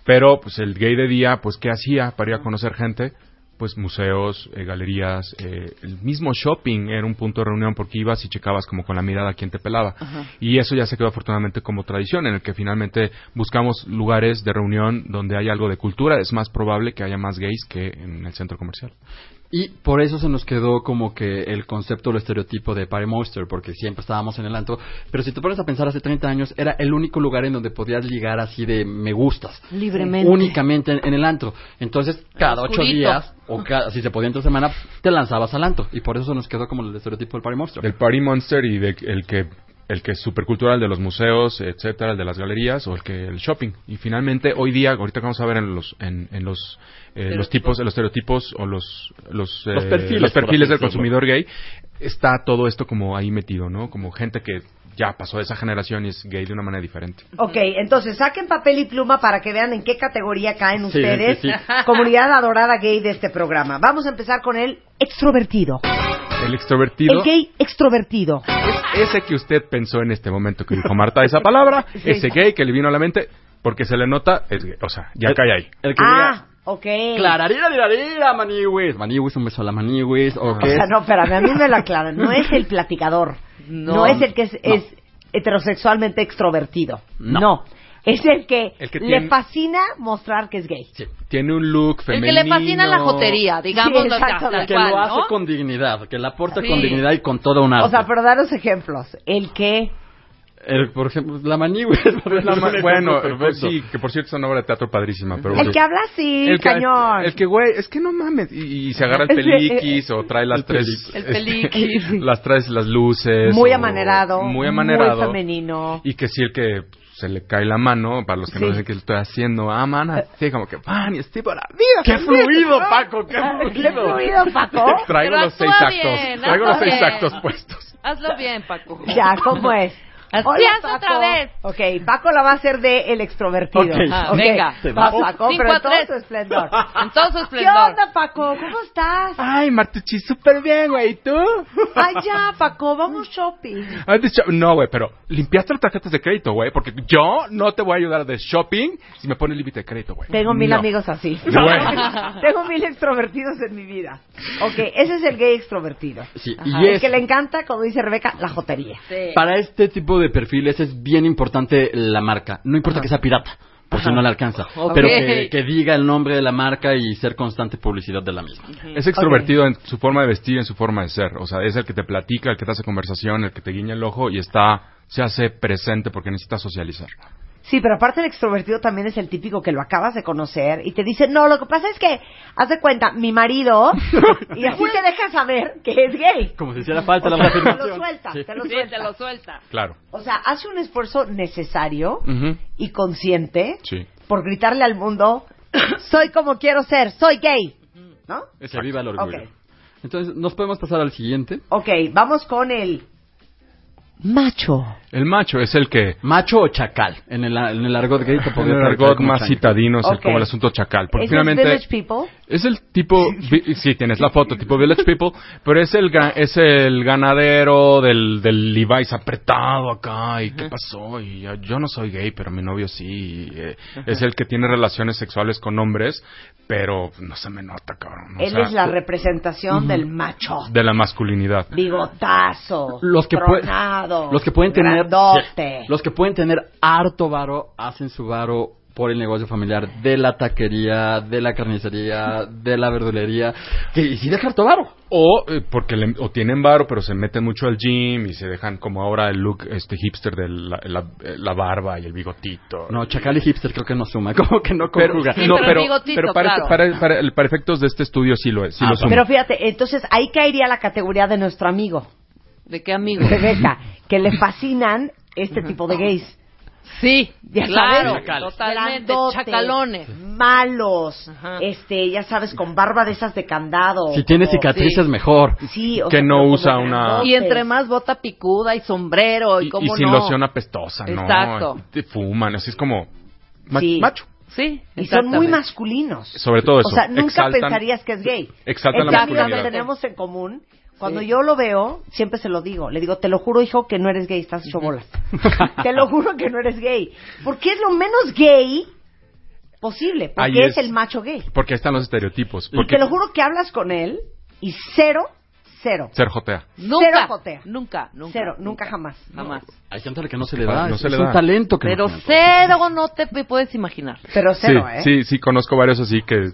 Pero pues el gay de día, pues ¿qué hacía para ir a conocer gente? Pues museos, eh, galerías, eh, el mismo shopping era un punto de reunión porque ibas y checabas como con la mirada a quién te pelaba. Y eso ya se quedó afortunadamente como tradición, en el que finalmente buscamos lugares de reunión donde hay algo de cultura. Es más probable que haya más gays que en el centro comercial. Y por eso se nos quedó como que el concepto, el estereotipo de Party Monster, porque siempre estábamos en el antro. Pero si te pones a pensar, hace 30 años era el único lugar en donde podías ligar así de me gustas. Libremente. Únicamente en, en el antro. Entonces, cada ocho días, o cada, si se podía entre semana, te lanzabas al antro. Y por eso se nos quedó como el estereotipo del Party Monster. Del Party Monster y de el que el que es supercultural de los museos, etcétera, el de las galerías o el que el shopping. Y finalmente hoy día, ahorita vamos a ver en los en, en los eh, los tipos, los estereotipos o los los, Los eh, perfiles, los del consumidor gay, está todo esto como ahí metido, ¿no? Como gente que ya pasó de esa generación y es gay de una manera diferente. Ok, entonces saquen papel y pluma para que vean en qué categoría caen ustedes, sí, sí. (laughs) comunidad adorada gay de este programa. Vamos a empezar con el extrovertido. El extrovertido El gay extrovertido. es ese que usted pensó en este momento que dijo Marta esa palabra, (laughs) ese gay que le vino a la mente, Porque se le nota, es gay. O sea, ya El- cae ahí. El que Ah, ok. clararira, dirarira, maniwis. Maniwis, un beso a la maniwis. O O sea, no, espérame, a mí me lo aclaran. No es el platicador. No, No. es el que es, es heterosexualmente extrovertido. No. Es el que, El que le tiene- fascina mostrar que es gay. Tiene un look El femenino. que le fascina la jotería, digamos, Sí, exacto. tal que cual, lo hace ¿no? con dignidad, que la aporta Sí. con dignidad y con toda una O sea, pero daros ejemplos. El que... El, por ejemplo, la maniwis. (laughs) Bueno, perfecto. pues sí, que por cierto es una obra de teatro padrísima. Pero El que habla así, el que, cañón. el que, güey, es que no mames. Y, y se agarra el que, peliquis o trae las el tres. peliquis. (laughs) El este, peliquis. (laughs) las traes las luces. muy o- amanerado. Muy amanerado. Muy femenino. Y que si el que se le cae la mano, para los que Sí. no saben qué estoy haciendo, ah, man, así como que, pan, y estoy por la vida. ¡Qué fluido, Paco! ¡Qué ¿Qué fluido! fluido, Paco? Traigo Pero los seis actúa actos. bien, traigo los actúa seis bien. actos puestos. Hazlo bien, Paco. Ya, ¿cómo es? Hola, otra vez. Ok, Paco la va a hacer de el extrovertido. Ok. Ah, Ok, venga. Va, Paco, Cinco pero a en todo su esplendor. En todo su ¿Qué esplendor. onda, Paco? ¿Cómo estás? Ay, Martuchi, súper bien, güey. ¿Y tú? Ay, ya, Paco, vamos shopping. No, güey, pero limpiaste las tarjetas de crédito, güey, porque yo no te voy a ayudar de shopping si me pone límite de crédito, güey. Tengo mil No. amigos así. (laughs) Tengo mil extrovertidos en mi vida. Ok, ese es el gay extrovertido. Sí, Ajá. y El es, que le encanta, como dice Rebeca, la jotería. para este tipo de perfiles es bien importante la marca. No importa que sea pirata, por si no le alcanza. Pero que, que diga el nombre de la marca y ser constante publicidad de la misma. Es extrovertido en su forma de vestir, en su forma de ser. O sea, es el que te platica, el que te hace conversación, el que te guiña el ojo y está, se hace presente porque necesita socializar. Sí, pero aparte el extrovertido también es el típico que lo acabas de conocer y te dice, no, lo que pasa es que, haz de cuenta, mi marido, (laughs) y así te deja saber que es gay. Como si hiciera falta la sea, te lo suelta, Sí. te lo Sí, suelta. te lo suelta. Claro. O sea, hace un esfuerzo necesario y consciente Sí. por gritarle al mundo, (clears throat) soy como quiero ser, soy gay. ¿No? Que viva el orgullo. Entonces, ¿nos podemos pasar al siguiente? Ok, vamos con el macho. El macho es el que, ¿Macho o chacal? En el, en el argot gay te en el argot más chango. citadino, es el, como el asunto chacal. Porque ¿Es finalmente... Village People? Es el tipo, vi- sí, tienes la foto, tipo Village People, pero es el ga- es el ganadero del, del Levi's apretado acá, y qué pasó, y yo, yo no soy gay, pero mi novio sí, y, eh, es el que tiene relaciones sexuales con hombres, pero no se me nota, cabrón. o Él sea, es la representación del macho. de la masculinidad. Bigotazo. Los que, los que pueden tener grandote. los que pueden tener harto varo hacen su varo por el negocio familiar de la taquería, de la carnicería, (laughs) de la verdulería, que y sí deja harto varo. O eh, porque le- o tienen varo, pero se meten mucho al gym y se dejan como ahora el look este hipster de la, la- la barba y el bigotito. No, chacal y hipster creo que no suma, (laughs) como que no pero, conjuga. no, pero el pero, bigotito, pero para, claro. para, para- para efectos de este estudio sí lo es. Sí Ah, lo suma. Pero fíjate, entonces ahí caería la categoría de nuestro amigo, ¿De qué amigo? Rebeca, (laughs) que le fascinan este tipo de gays. Sí, Ya claro, sabes, totalmente. grandotes, Chacalones. malos, Ajá. este, ya sabes, con barba de esas de candado. Si tiene cicatrices sí. mejor. Sí, o Que sea, no usa una-. Y entre más bota picuda y sombrero y, y, cómo y sin no. loción apestosa, ¿no? Exacto. Te fuman, así es como ma- Sí. macho. Sí, Y son muy exactamente. masculinos. Sobre todo eso. O sea, nunca exaltan- pensarías que es gay. Exaltan la masculinidad. tenemos en común, cuando Sí. yo lo veo, siempre se lo digo. Le digo, te lo juro, hijo, que no eres gay, estás hecho bolas. (laughs) te lo juro que no eres gay. Porque es lo menos gay posible. Porque es, es. el macho gay. Porque ahí están los estereotipos. Y Porque te lo juro que hablas con él y cero, cero. ser jotea. Nunca, Cero jotea. nunca, nunca. Cero, nunca jamás. Jamás. Hay gente a la que no se le da. No es, se le es un da. talento que Pero no cero no te puedes imaginar. Pero cero, sí, ¿eh? sí, sí, conozco varios así que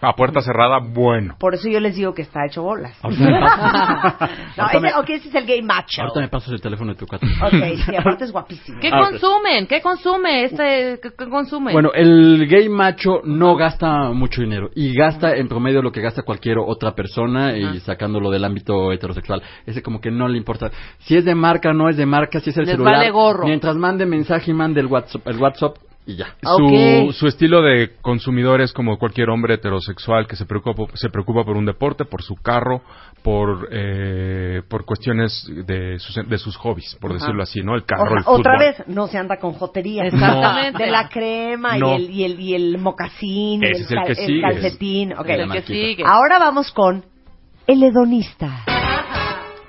a puerta cerrada, bueno. Por eso yo les digo que está hecho bolas. Ahorita me pasas- (laughs) no, ese, me- ok, ese es el gay macho. ahorita me pasas el teléfono de tu cuate. Ok, sí, (laughs) aparte es guapísimo. ¿Qué Ah, consumen? ¿Qué consume este? ¿Qué, qué consume? Bueno, el gay macho no gasta mucho dinero y gasta en promedio lo que gasta cualquier otra persona y Ajá. sacándolo del ámbito heterosexual. Ese como que no le importa. Si es de marca, no es de marca, si es el Les celular. vale gorro. Mientras mande mensaje y mande el WhatsApp, el WhatsApp y ya. Su, su estilo de consumidor es como cualquier hombre heterosexual que se preocupa, se preocupa por un deporte, por su carro, por, eh, por cuestiones de sus, de sus hobbies, por Ajá. decirlo así, ¿no? El O carro, sea, el fútbol. otra vez, no se anda con jotería. Exactamente. De la crema No. y, el, y, el, y el mocasín Ese el, es el cal- que el sigue. calcetín. Ok. El el que marquita. sigue. Ahora vamos con el hedonista.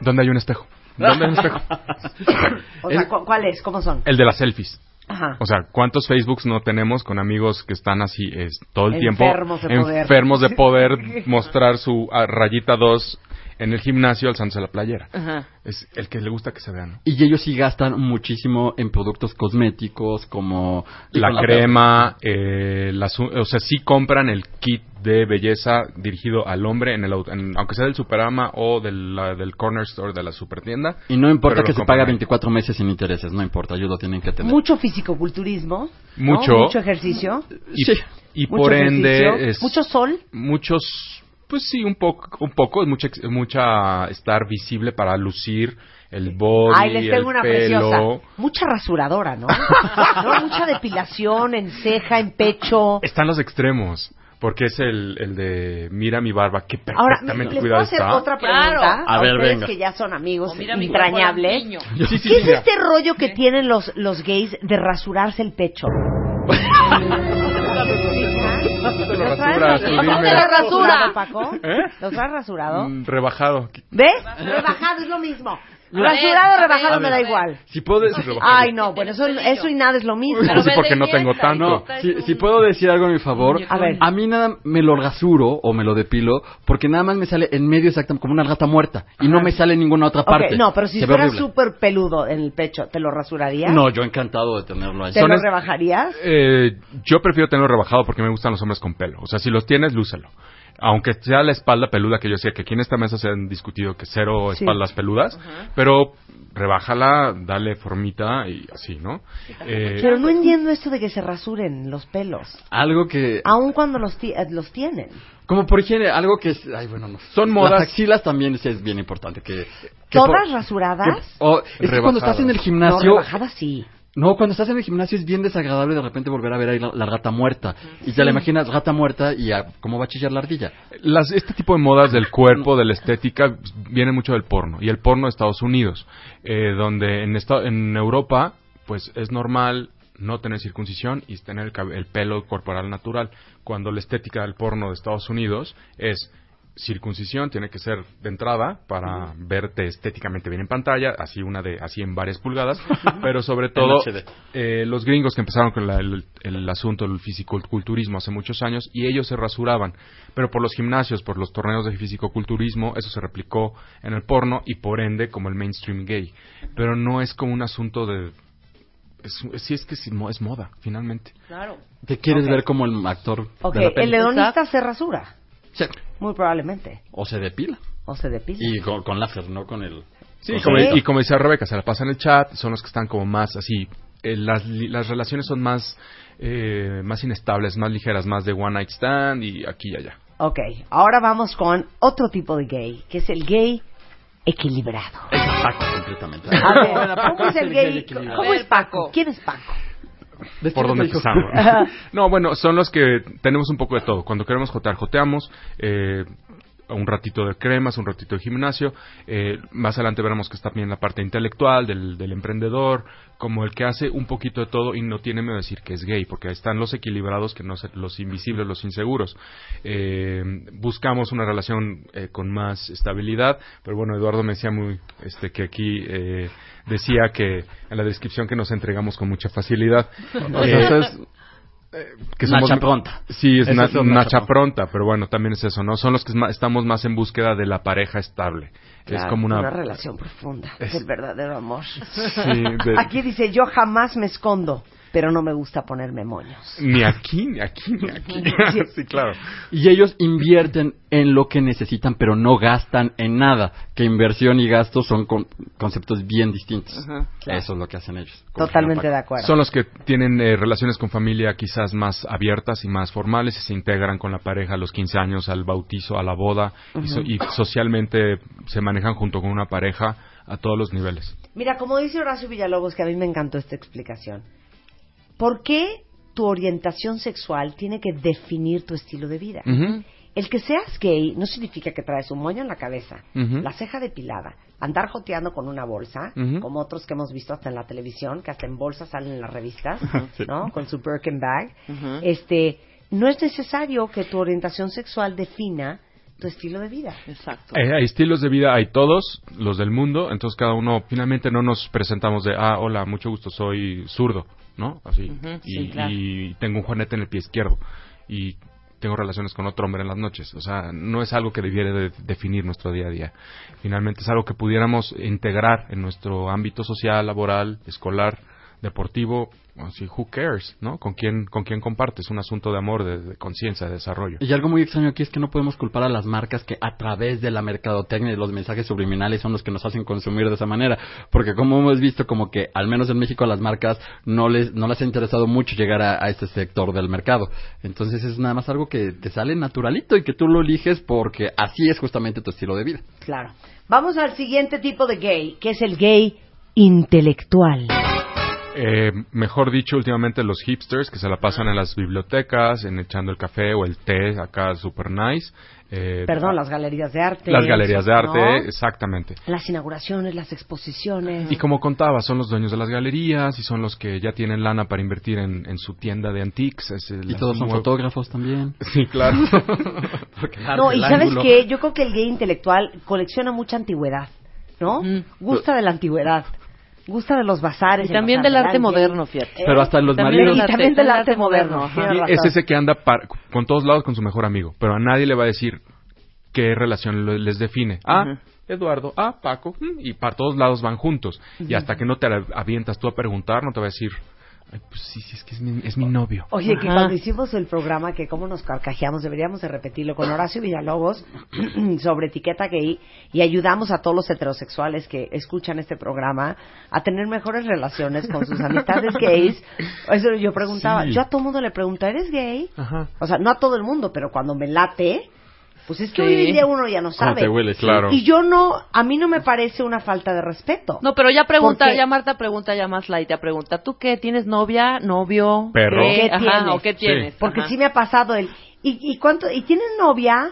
¿Dónde hay un espejo? ¿Dónde hay un espejo? (laughs) O sea, El- ¿cu- ¿cuál es? ¿Cómo son? El de las selfies. Ajá. O sea, ¿cuántos Facebooks no tenemos con amigos que están así es, todo el tiempo Enfermos de poder. enfermos de poder (laughs) mostrar su ah, rayita 2 en el gimnasio alzándose la playera? Ajá. Es el que le gusta que se vea, ¿no? Y ellos sí gastan muchísimo en productos cosméticos como... La crema, eh, las o sea, sí compran el kit de belleza dirigido al hombre, en el, en- aunque sea del Superama o del, la- del Corner Store de la supertienda. Y no importa que se compran paga ahí. 24 meses sin intereses, no importa, ellos lo tienen que tener. Mucho fisicoculturismo. ¿no? Mucho. Mucho ejercicio. Y, Sí. y mucho por ende, es, Mucho sol. muchos, pues sí, un poco, un poco, es mucha, ex- mucha estar visible para lucir el body, Ay, les tengo el una pelo. preciosa. Mucha rasuradora, ¿no? (laughs) ¿no? Mucha depilación en ceja, en pecho. Están los extremos. Porque es el, el de mira mi barba, que Ahora, perfectamente ¿les puedo hacer está. otra pregunta? Claro. A ver, ustedes venga. que ya son amigos O mira entrañables. niño. Sí, sí, ¿Qué es mira. este rollo que tienen los, los gays de rasurarse el pecho? (laughs) ¿Los traes rasurado, Paco? ¿Eh? ¿Los traes rasurado? Mm, Rebajado. ¿Ves? Rebajado es lo mismo. Rasurado, rebajado me da igual. Si puedo, Ay, no, bueno, eso, eso y nada es lo mismo. Pero sí, porque no tengo tanto. Si, si puedo decir algo a mi favor, A ver. a mí nada me lo rasuro o me lo depilo porque nada más me sale en medio exactamente como una gata muerta y no me sale en ninguna otra parte. no, pero si fuera súper peludo en el pecho, ¿te lo rasurarías? No, yo encantado de tenerlo ahí. ¿Te Son lo rebajarías? Eh, yo prefiero tenerlo rebajado porque me gustan los hombres con pelo. O sea, si los tienes, lúcelo. Aunque sea la espalda peluda, que yo sé que aquí en esta mesa se han discutido que cero Sí. espaldas peludas, pero rebájala, dale formita y así, ¿no? Eh, Pero no entiendo esto de que se rasuren los pelos, Algo que aun cuando los, ti- eh, los tienen. como por higiene, algo que es, ay bueno, no. Son modas- Las axilas también es bien importante que, que ¿Todas por- rasuradas? que- o- es que cuando estás en el No, gimnasio rebajadas sí. No, cuando estás en el gimnasio es bien desagradable de repente volver a ver ahí la, la gata muerta. Y te la imaginas gata muerta y a- cómo va a chillar la ardilla. las, este tipo de modas del cuerpo, de la estética, viene mucho del porno. Y el porno de Estados Unidos, eh, donde en, esta- en Europa, pues es normal no tener circuncisión y tener el, cab- el pelo corporal natural. Cuando la estética del porno de Estados Unidos es circuncisión, tiene que ser de entrada para verte estéticamente bien en pantalla, así una de así en varias pulgadas, pero sobre todo eh, los gringos que empezaron con la- el, el asunto del fisicoculturismo hace muchos años y ellos se rasuraban, pero por los gimnasios, por los torneos de fisicoculturismo, eso se replicó en el porno y por ende como el mainstream gay, pero no es como un asunto de es, sí es que mo- es moda finalmente. Claro. Te quieres ver como el actor Ok, de la peli. el hedonista se rasura, Sí. muy probablemente. O se depila. O se depila. Y con, con láser, no con el... Sí, como- y como decía Rebeca, se la pasa en el chat, son los que están como más así, eh, las, li- las relaciones son más, eh, más inestables, más ligeras, más de one night stand y aquí y allá. Ok, ahora vamos con otro tipo de gay, que es el gay equilibrado. Exacto, completamente. A ver, (laughs) ¿cómo es el gay? equilibrado. ¿Cómo es Paco? Paco. ¿Quién es Paco? ¿Por dónde empezamos? (laughs) no, bueno, son los que tenemos un poco de todo. Cuando queremos jotear, joteamos. Eh, un ratito de cremas, un ratito de gimnasio. Eh, más adelante veremos que está también la parte intelectual del, del emprendedor, como el que hace un poquito de todo y no tiene miedo de decir que es gay, porque están los equilibrados, que no los invisibles, los inseguros. Eh, buscamos una relación eh, con más estabilidad, pero bueno, Eduardo me decía muy, este, que aquí eh, decía que en la descripción que nos entregamos con mucha facilidad. O sea, Eh, es que Nacha pronta. Sí, es na- es nacha nacha pronta, pero bueno, también es eso, ¿no? Son los que estamos más en búsqueda de la pareja estable. es Claro, como una... relación profunda, es Es- el verdadero amor. Sí, de- Aquí dice, yo jamás me escondo, pero no me gusta ponerme moños. Ni aquí, ni aquí, ni (laughs) aquí. sí, claro. Y ellos invierten en lo que necesitan, pero no gastan en nada. Que inversión y gasto son con- conceptos bien distintos. Claro. Eso es lo que hacen ellos. Totalmente de acuerdo. Son los que tienen eh, relaciones con familia quizás más abiertas y más formales y se integran con la pareja a los 15 años, al bautizo, a la boda y, so- y socialmente se manejan junto con una pareja a todos los niveles. Mira, como dice Horacio Villalobos, que a mí me encantó esta explicación. ¿Por qué tu orientación sexual tiene que definir tu estilo de vida? El que seas gay no significa que traes un moño en la cabeza, la ceja depilada, andar joteando con una bolsa, como otros que hemos visto hasta en la televisión, que hasta en bolsas salen en las revistas, (laughs) ¿no? Con su Birkin bag. Este, no es necesario que tu orientación sexual defina tu estilo de vida. Exacto. Eh, hay estilos de vida, hay todos, los del mundo, entonces cada uno, finalmente no nos presentamos de, ah, hola, mucho gusto, soy zurdo, ¿no? Así. Ujú, y, sí, claro. y tengo un juanete en el pie izquierdo. Y tengo relaciones con otro hombre en las noches. O sea, no es algo que debiera de definir nuestro día a día. Finalmente es algo que pudiéramos integrar en nuestro ámbito social, laboral, escolar, deportivo, así, who cares, ¿no? ¿Con quién, con quién compartes? Un asunto de amor, de, de conciencia, de desarrollo. Y algo muy extraño aquí es que no podemos culpar a las marcas que a través de la mercadotecnia y los mensajes subliminales son los que nos hacen consumir de esa manera. Porque como hemos visto, como que al menos en México a las marcas no les, no les ha interesado mucho llegar a, a este sector del mercado. Entonces es nada más algo que te sale naturalito y que tú lo eliges porque así es justamente tu estilo de vida. Claro. Vamos al siguiente tipo de gay, que es el gay intelectual. Eh, mejor dicho, últimamente los hipsters que se la pasan en las bibliotecas, en echando el café o el té acá super nice. Eh, Perdón, las galerías de arte. Las galerías de arte, ¿no? exactamente. Las inauguraciones, las exposiciones. Y como contaba, son los dueños de las galerías y son los que ya tienen lana para invertir en, en su tienda de antiques. Es el- Y todos son nuevo- fotógrafos también. (laughs) Sí, claro. (laughs) No, y ¿sabes ángulo- qué? Yo creo que el gay intelectual colecciona mucha antigüedad, ¿no? Gusta de la antigüedad. Gusta de los bazares. Y también del arte moderno, ¿eh? fíjate. Pero hasta los También maridos... Y también del arte moderno. es ese que anda par- con todos lados con su mejor amigo, pero a nadie le va a decir qué relación les define. Ah. Eduardo, ah, Paco, mm, y para todos lados van juntos. Y hasta que no te avientas tú a preguntar, no te va a decir, pues sí, sí, es que es mi, es mi novio. Oye, que cuando hicimos el programa, que cómo nos carcajeamos, deberíamos de repetirlo con Horacio Villalobos (clears throat) sobre etiqueta gay y ayudamos a todos los heterosexuales que escuchan este programa a tener mejores relaciones con sus amistades (laughs) gays. Eso yo preguntaba, Sí. yo a todo mundo le pregunto, ¿eres gay? Ajá. O sea, no a todo el mundo, pero cuando me late, pues es que Sí. hoy en día uno ya no ¿Cómo sabe. te. Claro. Y yo no, a mí no me parece una falta de respeto. No, pero ya pregunta, Porque- ya Marta pregunta ya más light, ya pregunta, ¿tú qué? ¿Tienes novia, novio? Perro. ¿Qué, ¿Qué Ajá, tienes? ¿O qué Sí. tienes? Porque Ajá. sí me ha pasado el ¿y, y cuánto y tienes novia?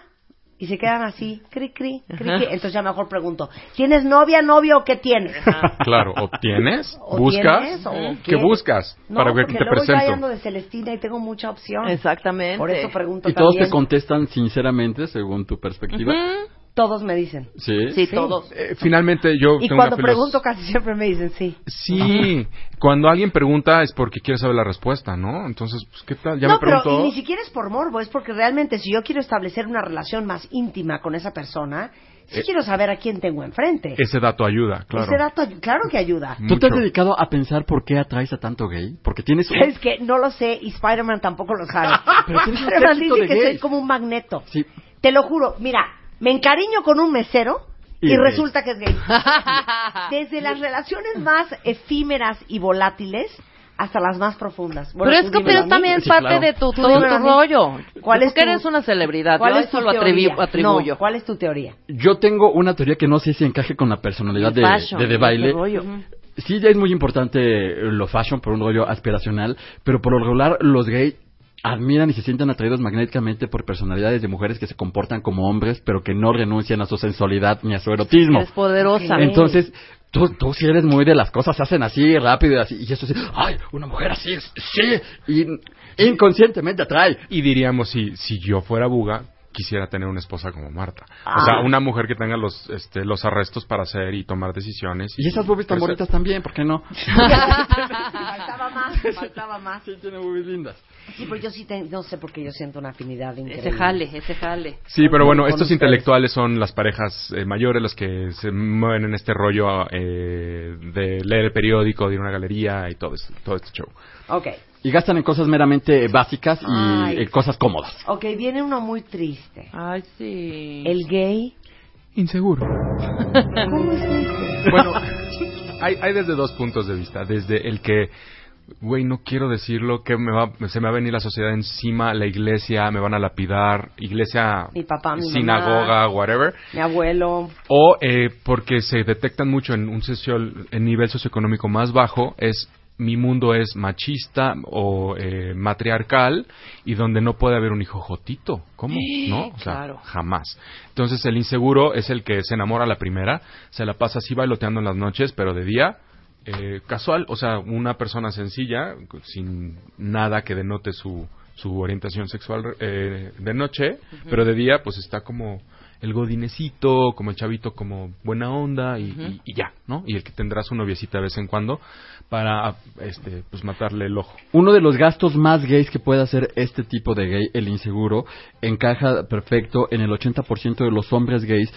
Y se quedan así, cri cri, cri, cri. Entonces ya mejor pregunto, ¿tienes novia, novio o qué tienes? Claro, o tienes, (laughs) ¿O buscas, tienes, o ¿qué qué? buscas? No, para ver qué te luego yo presento. ando de Celestina y tengo mucha opción. Exactamente. Por eso pregunto Y todos también. te contestan sinceramente según tu perspectiva. Todos me dicen. Sí. Sí, todos. Eh, finalmente yo Y tengo cuando una pregunto casi siempre me dicen sí. Sí, cuando alguien pregunta es porque quiere saber la respuesta, ¿no? Entonces, pues, ¿qué tal? Ya no, me preguntó. pero y ni siquiera es por morbo, es porque realmente si yo quiero establecer una relación más íntima con esa persona, sí Eh, quiero saber a quién tengo enfrente. Ese dato ayuda, claro. Ese dato, claro que ayuda. ¿Tú te has Mucho. dedicado a pensar por qué atraes a tanto gay? Porque tienes un... Es que no lo sé y Spider-Man tampoco lo sabe. (laughs) Pero tienes un dice de que soy gays. como un magneto. Sí. Te lo juro, mira, me encariño con un mesero y, resulta que es gay. (laughs) Desde las relaciones más efímeras y volátiles hasta las más profundas. Bueno, pero es que pero es también Sí, parte claro. de tu, todo tu rollo. ¿Cuál es Porque tu- eres una celebridad. ¿Cuál yo es eso tu lo atribuyo. No, ¿cuál es tu teoría? Yo tengo una teoría que no sé si encaje con la personalidad de, Fashion, de, baile. rollo. Sí, ya es muy importante lo fashion por un rollo aspiracional, pero por lo regular los gays admiran y se sienten atraídos magnéticamente por personalidades de mujeres que se comportan como hombres, pero que no renuncian a su sensualidad ni a su erotismo. Eres poderosa. Entonces, tú, tú sí eres muy de las cosas se hacen así, rápido y así, y eso sí, ay, una mujer así, sí, y inconscientemente atrae. Y diríamos, si, si yo fuera buga, quisiera tener una esposa como Marta. O Ah. sea, una mujer que tenga los, este, los arrestos para hacer y tomar decisiones. Y esas boobies tan crecer. bonitas también, ¿por qué no? (laughs) faltaba más, faltaba más. Sí, tiene boobies lindas. Sí, pero yo sí te- no sé por qué yo siento una afinidad increíble. Ese jale, ese jale. Sí, pero bueno, estos ustedes. intelectuales son las parejas eh, mayores, los que se mueven en este rollo eh, de leer el periódico, de ir a una galería y todo, eso- todo este show. Ok, Y gastan en cosas meramente básicas y Ay. en cosas cómodas. ok, viene uno muy triste. Ay, sí. El gay. Inseguro. (laughs) ¿Cómo es eso? Bueno, hay, hay desde dos puntos de vista. Desde el que, güey, no quiero decirlo, que me va, se me va a venir la sociedad encima, la iglesia, me van a lapidar, iglesia, Mi papá, mi sinagoga, whatever. Mi abuelo. O eh, porque se detectan mucho en un en nivel socioeconómico más bajo, es mi mundo es machista o eh, matriarcal y donde no puede haber un hijo jotito. ¿Cómo? (gasps) ¿No? O sea, Claro. jamás. Entonces el inseguro es el que se enamora a la primera, se la pasa así bailoteando en las noches, pero de día eh, casual, o sea, una persona sencilla, sin nada que denote su su orientación sexual eh, de noche, pero de día pues está como el godinecito, como el chavito como buena onda y, y- y ya, ¿no? Y el que tendrá su noviecita de vez en cuando para este pues matarle el ojo. Uno de los gastos más gays que puede hacer este tipo de gay, el inseguro, encaja perfecto en el 80% de los hombres gays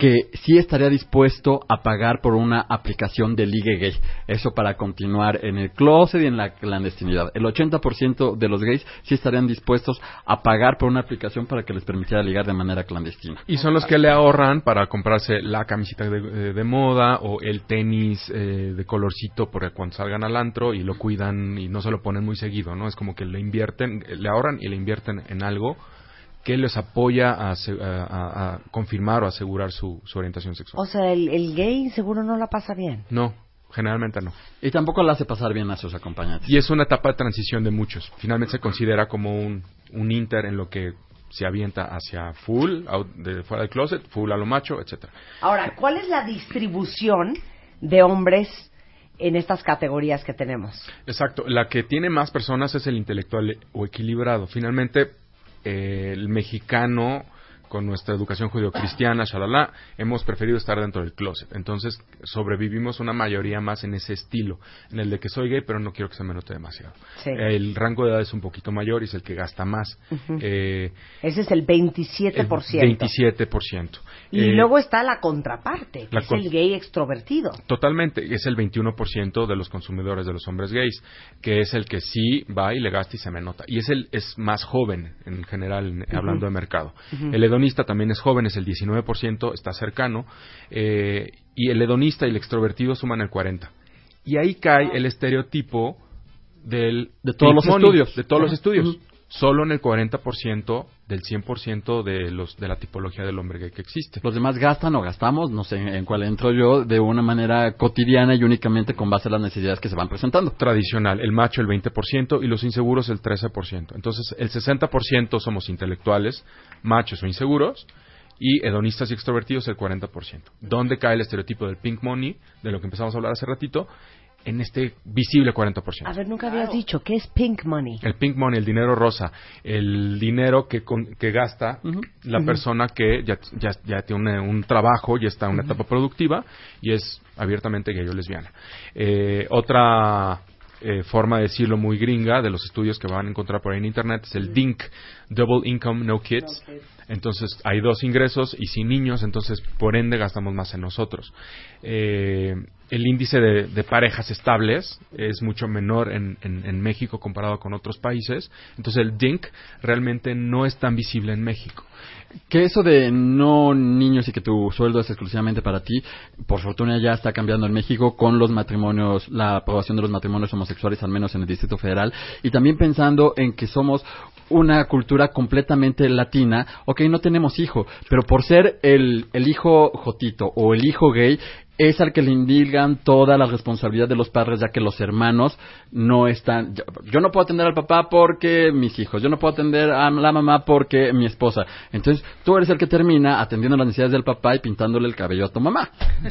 que sí estaría dispuesto a pagar por una aplicación de ligue gay. Eso para continuar en el closet y en la clandestinidad. El 80% de los gays sí estarían dispuestos a pagar por una aplicación para que les permitiera ligar de manera clandestina. Y son los que le ahorran para comprarse la camiseta de, de- de moda o el tenis eh, de colorcito para cuando salgan al antro y lo cuidan y no se lo ponen muy seguido, ¿no? Es como que le invierten, le ahorran y le invierten en algo que les apoya a, ase- a- a- a confirmar o asegurar su, su orientación sexual. O sea, el, el gay seguro no la pasa bien. No, generalmente no. Y tampoco la hace pasar bien a sus acompañantes. Y es una etapa de transición de muchos. Finalmente se considera como un, un inter en lo que se avienta hacia full, out- de fuera del closet, full a lo macho, etcétera. Ahora, ¿cuál es la distribución de hombres en estas categorías que tenemos? Exacto, la que tiene más personas es el intelectual o equilibrado. Finalmente, eh, el mexicano, con nuestra educación judio-cristiana, shalala, hemos preferido estar dentro del closet. Entonces, sobrevivimos una mayoría más en ese estilo, en el de que soy gay, pero no quiero que se me note demasiado. Sí. El rango de edad es un poquito mayor y es el que gasta más. Eh, Ese es el 27%. el 27%. Y Eh, luego está la contraparte, que la es con- el gay extrovertido. Totalmente, es el 21% de los consumidores de los hombres gays, que es el que sí va y le gasta y se me nota. Y es el es más joven en general, hablando de mercado. Ujú. El hedonista también es joven, es el 19%, está cercano, eh, y el hedonista y el extrovertido suman el 40%. Y ahí cae el estereotipo del De todos los money, estudios. de todos los estudios. Solo en el 40% del 100% de los de la tipología del hombre gay que existe. Los demás gastan o gastamos, no sé en cuál entro yo, de una manera cotidiana y únicamente con base a las necesidades que se van presentando. tradicional, el macho el 20% y los inseguros el 13%. Entonces, el 60% somos intelectuales, machos o inseguros, y hedonistas y extrovertidos el 40%. ¿Dónde cae el estereotipo del pink money, de lo que empezamos a hablar hace ratito? En este visible 40%. A ver, nunca habías dicho, ¿qué es pink money? El pink money, el dinero rosa, el dinero que, con- que gasta la persona que ya, ya, ya tiene un trabajo, ya está en una etapa productiva y es abiertamente gay o lesbiana. Eh, otra eh, forma de decirlo muy gringa de los estudios que van a encontrar por ahí en internet es el DINK, Double Income No Kids. Entonces hay dos ingresos y sin niños, entonces por ende gastamos más en nosotros. Eh, el índice de, parejas estables es mucho menor en, en- en México comparado con otros países. Entonces el DINK realmente no es tan visible en México. Que eso de no niños y que tu sueldo es exclusivamente para ti, por fortuna ya está cambiando en México con los matrimonios, la aprobación de los matrimonios homosexuales, al menos en el Distrito Federal, y también pensando en que somos una cultura completamente latina, ok, no tenemos hijo, pero por ser el, el hijo jotito o el hijo gay, es al que le indilgan toda la responsabilidad de los padres, ya que los hermanos no están. Yo, yo no puedo atender al papá porque mis hijos, yo no puedo atender a la mamá porque mi esposa. Entonces, tú eres el que termina atendiendo las necesidades del papá y pintándole el cabello a tu mamá.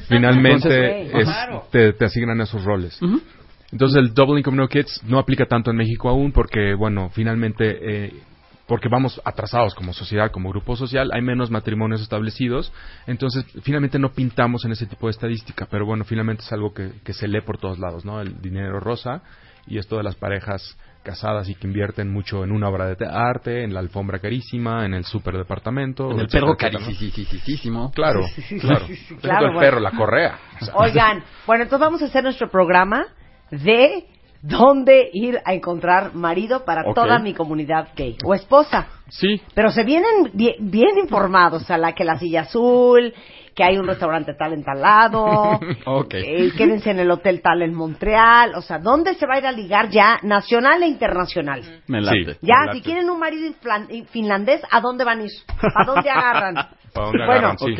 Finalmente Entonces, es- te, te asignan esos roles. Entonces el Double Income No Kids no aplica tanto en México aún porque, bueno, finalmente, eh, porque vamos atrasados como sociedad, como grupo social, hay menos matrimonios establecidos, entonces finalmente no pintamos en ese tipo de estadística, pero bueno, finalmente es algo que, que se lee por todos lados, ¿no? El dinero rosa y esto de las parejas casadas y que invierten mucho en una obra de te- arte, en la alfombra carísima, en el superdepartamento. En el etcétera, perro carísimo. Claro, Sí, sí, sí, claro. sí, sí, Por claro, el bueno. perro, la correa. O (laughs) sea, (laughs) Oigan, bueno, entonces vamos a hacer nuestro programa de dónde ir a encontrar marido para toda mi comunidad gay o esposa. Sí. Pero se vienen bien, bien informados, o sea, la que la silla azul, que hay un restaurante tal en tal lado, (laughs) Ok. eh, quédense en el hotel tal en Montreal, o sea, ¿dónde se va a ir a ligar ya nacional e internacional? Me late. Ya, me si quieren un marido finlandés, ¿a dónde van a ir? ¿A dónde agarran? (laughs) ¿Para dónde Bueno, agarran? Sí. Ok.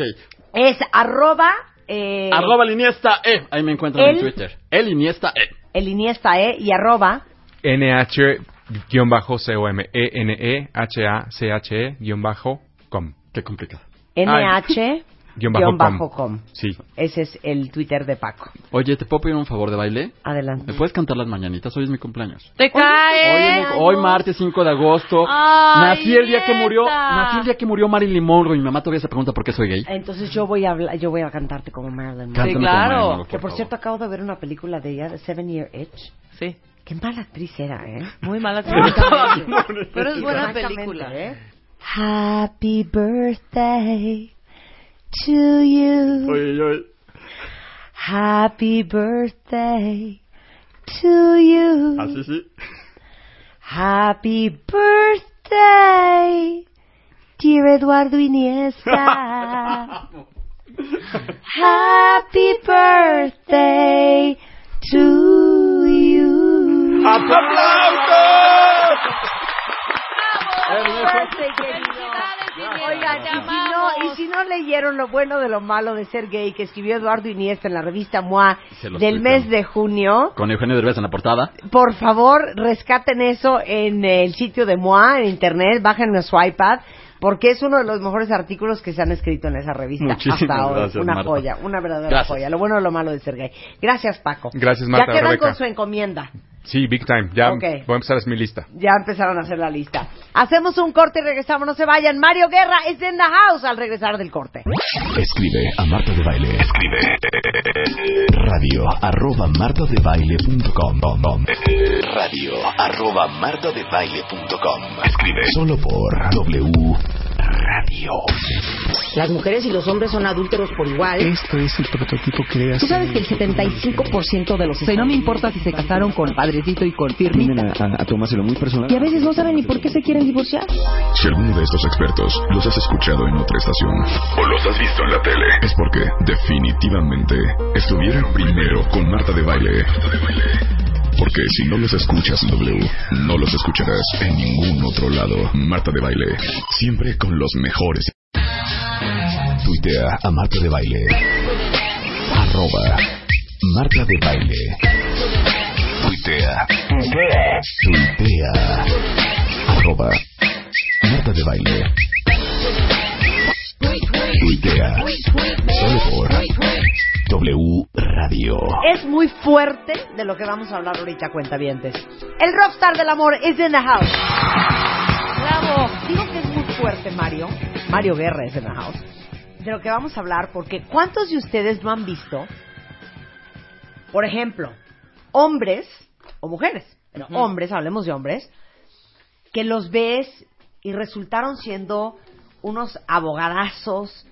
Es arroba... Eh, Arroba el Iniesta E. Ahí me encuentran el- en Twitter. El Iniesta E. El Iniesta E y arroba NH-COM. E-N-E-H-A-C-H-E-com. Qué complicado. NH Guión guion bajo bajo com. com. Sí. Ese es el Twitter de Paco. Oye, ¿te puedo pedir un favor de baile? Adelante. ¿Me puedes cantar las mañanitas? Hoy es mi cumpleaños. ¡Te Hoy, cae! mi- hoy martes 5 de agosto. Ay, nací el día que murió, nací el día que murió Marilyn Monroe. Mi mamá todavía se pregunta por qué soy gay. Entonces yo voy a hablar, yo voy a cantarte como Marilyn Monroe. Como claro. Marilyn Monroe, Que por favor. cierto acabo de ver una película de ella, Seven Year Itch. Sí. Qué mala actriz era, ¿eh? Muy mala Francamente. Pero es buena película. ¿eh? Happy birthday to you. Oye, oye. Happy birthday to you. Ah, Así sí. Happy birthday, dear Eduardo Iniesta. (laughs) Happy birthday to you. Happy birthday, querido. Oigan, y si, no, y si no leyeron lo bueno de lo malo de ser gay que escribió Eduardo Iniesta en la revista MOA del mes de junio, Con Eugenio Derbez en la portada. por favor, rescaten eso en el sitio de MOA, en internet, bajen su iPad, porque es uno de los mejores artículos que se han escrito en esa revista Muchísimas hasta ahora. gracias, una Marta. joya, una verdadera Gracias. joya. Lo bueno y lo malo de ser gay. Gracias, Paco. Gracias, Marta, Ya quedan Rebeca. con su encomienda. Sí, big time. Ya Ok. voy a empezar, es mi lista. Ya empezaron a hacer la lista. Hacemos un corte y regresamos, no se vayan. Mario Guerra es en the house al regresar del corte. Escribe a Marta de Baile. Escribe radio arroba martadebaile.com Radio arroba martadebaile.com Escribe solo por W Radio. Las mujeres y los hombres son adúlteros por igual. Esto es el prototipo que Tú sabes que el 75% de los... O sea, no me importa si se casaron con Padrecito y con. Tienden a, a, a tomárselo muy personal. Y a veces no saben ni por qué se quieren divorciar. Si alguno de estos expertos los has escuchado en otra estación o los has visto en la tele, es porque definitivamente estuvieron primero con Marta de Baile. Porque si no los escuchas en W, no los escucharás en ningún otro lado. Marta de Baile, siempre con los mejores. Tuitea a Marta de Baile. Arroba Marta de Baile. Tuitea. Tuitea. Arroba Marta de Baile. Tuitea. Solo por W Radio. Es muy fuerte de lo que vamos a hablar ahorita, cuentavientes. El rockstar del amor es in the house. Bravo. Digo que es muy fuerte, Mario. Mario Guerra es in the house. De lo que vamos a hablar, porque ¿cuántos de ustedes no han visto, por ejemplo, hombres o mujeres, pero hombres, hablemos de hombres, que los ves y resultaron siendo unos abogadazos,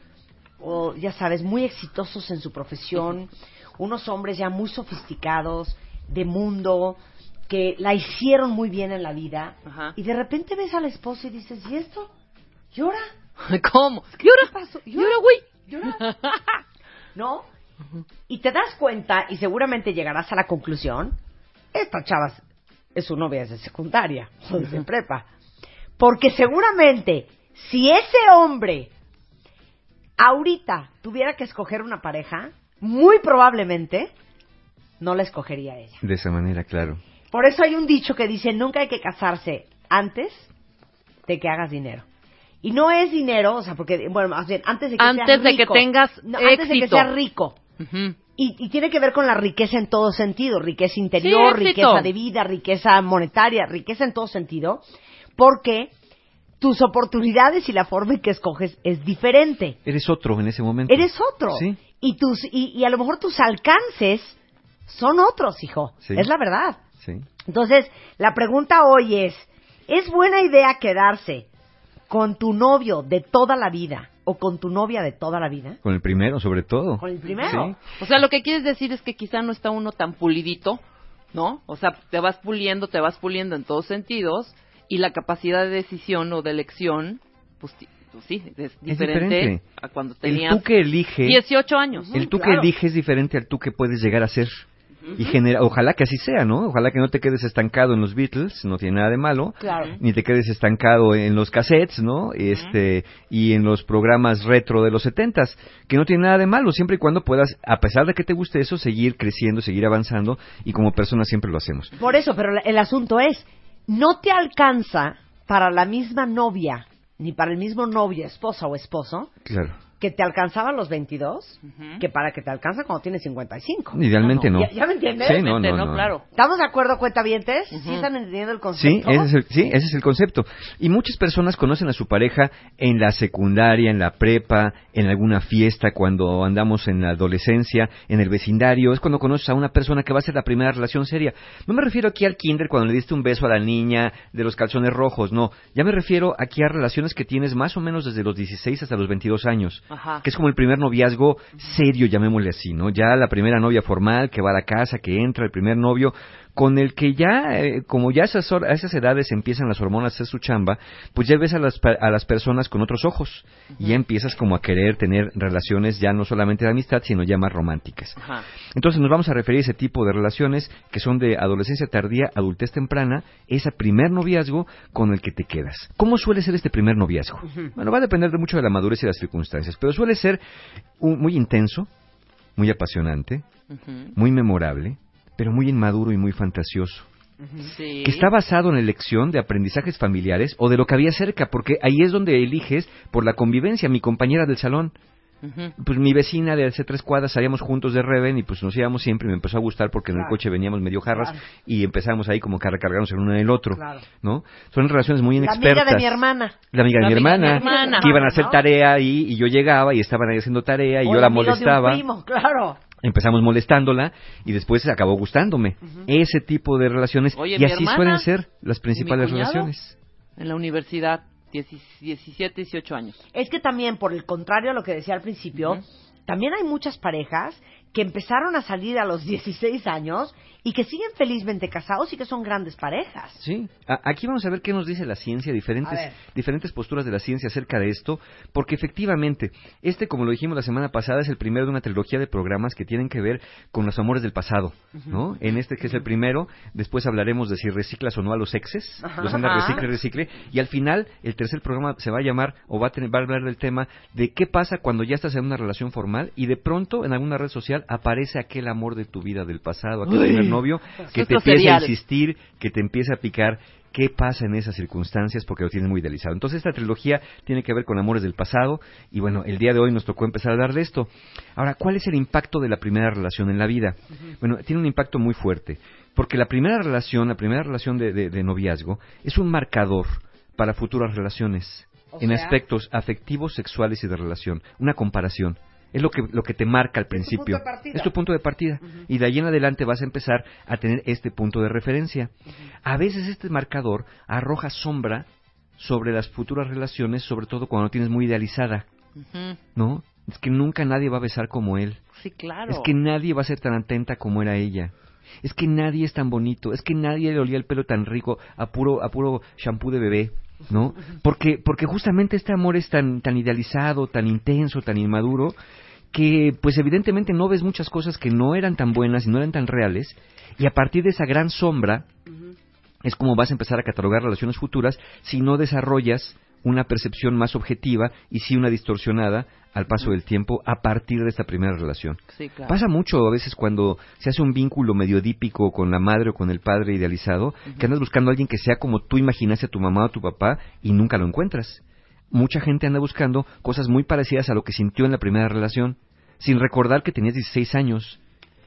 o ya sabes, muy exitosos en su profesión, (laughs) unos hombres ya muy sofisticados, de mundo, que la hicieron muy bien en la vida, Ajá. y de repente ves a la esposa y dices, ¿y esto? ¿Llora? (laughs) ¿Cómo? ¿Qué hora pasó? ¿Llora, güey? ¿Llora? (laughs) ¿No? Y te das cuenta, y seguramente llegarás a la conclusión, esta chava es su novia desde secundaria, o desde prepa. Porque seguramente, si ese hombre ahorita tuviera que escoger una pareja, muy probablemente no la escogería ella. De esa manera, claro. Por eso hay un dicho que dice, nunca hay que casarse antes de que hagas dinero. Y no es dinero, o sea, porque, bueno, más bien, antes de que Antes seas de que rico. tengas No, Antes de que éxito. seas rico. Y, y tiene que ver con la riqueza en todo sentido, riqueza interior, Sí, éxito. riqueza de vida, riqueza monetaria, riqueza en todo sentido, porque tus oportunidades y la forma en que escoges es diferente. Eres otro en ese momento. Eres otro. Sí. Y, tus, y, y a lo mejor tus alcances son otros, hijo. Sí. Es la verdad. Sí. Entonces, la pregunta hoy es, ¿es buena idea quedarse con tu novio de toda la vida o con tu novia de toda la vida? Con el primero, sobre todo. Con el primero. O sea, lo que quieres decir es que quizá no está uno tan pulidito, ¿no? O sea, te vas puliendo, te vas puliendo en todos sentidos y la capacidad de decisión o de elección, pues, ti- pues sí, es diferente, diferente. a cuando El tenías tú que elige, 18 años. el tú Claro. que elige es diferente al tú que puedes llegar a ser. Y genera, ojalá que así sea, ¿no? Ojalá que no te quedes estancado en los Beatles, no tiene nada de malo. Claro. Ni te quedes estancado en los cassettes, ¿no? Este, y en los programas retro de los setentas, que no tiene nada de malo, siempre y cuando puedas, a pesar de que te guste eso, seguir creciendo, seguir avanzando, y como personas siempre lo hacemos. Por eso, pero la- el asunto es, no te alcanza para la misma novia, ni para el mismo novio, esposa o esposo, Claro. Que te alcanzaba a los 22 que para que te alcanza cuando tienes 55. Idealmente no. ¿Ya, ya me entiendes? Sí, no, no, no. claro. ¿Estamos de acuerdo, cuentavientes? ¿Sí están entendiendo el Sí, concepto? ese es, el, sí, ese es el concepto. Y muchas personas conocen a su pareja en la secundaria, en la prepa, en alguna fiesta, cuando andamos en la adolescencia, en el vecindario. Es cuando conoces a una persona que va a ser la primera relación seria. No me refiero aquí al kinder cuando le diste un beso a la niña de los calzones rojos, no. Ya me refiero aquí a relaciones que tienes más o menos desde los 16 hasta los 22 años. Ajá. Que es como el primer noviazgo serio, llamémosle así, ¿no? Ya la primera novia formal que va a la casa, que entra, el primer novio con el que ya, eh, como ya a esas, a esas edades empiezan las hormonas a hacer su chamba, pues ya ves a las, a las personas con otros ojos y ya empiezas como a querer tener relaciones ya no solamente de amistad, sino ya más románticas. Entonces nos vamos a referir a ese tipo de relaciones que son de adolescencia tardía, adultez temprana, ese primer noviazgo con el que te quedas. ¿Cómo suele ser este primer noviazgo? Bueno, va a depender de mucho de la madurez y las circunstancias, pero suele ser un- muy intenso, muy apasionante, muy memorable, pero muy inmaduro y muy fantasioso. Sí. Que está basado en la elección de aprendizajes familiares o de lo que había cerca, porque ahí es donde eliges por la convivencia, mi compañera del salón. Pues mi vecina de hace tres cuadras salíamos juntos de Reven y pues nos íbamos siempre y me empezó a gustar porque en el coche veníamos medio jarras Claro. y empezamos ahí como que a recargarnos el uno en el otro, Claro. ¿no? Son relaciones muy La inexpertas. amiga de mi hermana. La amiga de La mi amiga de mi hermana, que iban a hacer ¿no? tarea ahí y yo llegaba y estaban ahí haciendo tarea y O yo la amigo de un molestaba. primo, claro. Empezamos molestándola y después se acabó gustándome. Ese tipo de relaciones Oye, y así hermana suelen ser las principales cuñado. relaciones. En la universidad, 10 17, 18 años. Es que también, por el contrario a lo que decía al principio, también hay muchas parejas que empezaron a salir a los 16 años y que siguen felizmente casados y que son grandes parejas. Sí, A- aquí vamos a ver qué nos dice la ciencia, diferentes, diferentes posturas de la ciencia acerca de esto, porque efectivamente, este, como lo dijimos la semana pasada, es el primero de una trilogía de programas que tienen que ver con los amores del pasado, ¿no? En este que es el primero, después hablaremos de si reciclas o no a los exes, Ajá. los anda Ajá. recicle, recicle, y al final, el tercer programa se va a llamar, o va a, tener, va a hablar del tema de qué pasa cuando ya estás en una relación formal y de pronto en alguna red social aparece aquel amor de tu vida del pasado, aquel primer novio que te empieza a insistir, que te empieza a picar qué pasa en esas circunstancias porque lo tienes muy idealizado. Entonces esta trilogía tiene que ver con amores del pasado y bueno, el día de hoy nos tocó empezar a hablar de esto. Ahora, ¿cuál es el impacto de la primera relación en la vida? Bueno, tiene un impacto muy fuerte porque la primera relación, la primera relación de, de- de noviazgo es un marcador para futuras relaciones O en sea- aspectos afectivos, sexuales y de relación, una comparación. Es lo que, lo que te marca al tu principio. punto de partida. Es tu punto de partida. Y de ahí en adelante vas a empezar a tener este punto de referencia. A veces este marcador arroja sombra sobre las futuras relaciones, sobre todo cuando tienes muy idealizada. ¿no? Es que nunca nadie va a besar como él. Sí, claro. Es que nadie va a ser tan atenta como era ella. Es que nadie es tan bonito. Es que nadie le olía el pelo tan rico a puro, a puro shampoo de bebé. ¿No? Porque, porque justamente este amor es tan, tan idealizado, tan intenso, tan inmaduro, que pues evidentemente no ves muchas cosas que no eran tan buenas y no eran tan reales, y a partir de esa gran sombra es como vas a empezar a catalogar relaciones futuras si no desarrollas una percepción más objetiva y sí una distorsionada al paso del tiempo a partir de esta primera relación. Sí, claro. Pasa mucho a veces cuando se hace un vínculo medio dípico con la madre o con el padre idealizado, que andas buscando a alguien que sea como tú imaginaste a tu mamá o tu papá y nunca lo encuentras. Mucha gente anda buscando cosas muy parecidas a lo que sintió en la primera relación, sin recordar que tenías 16 años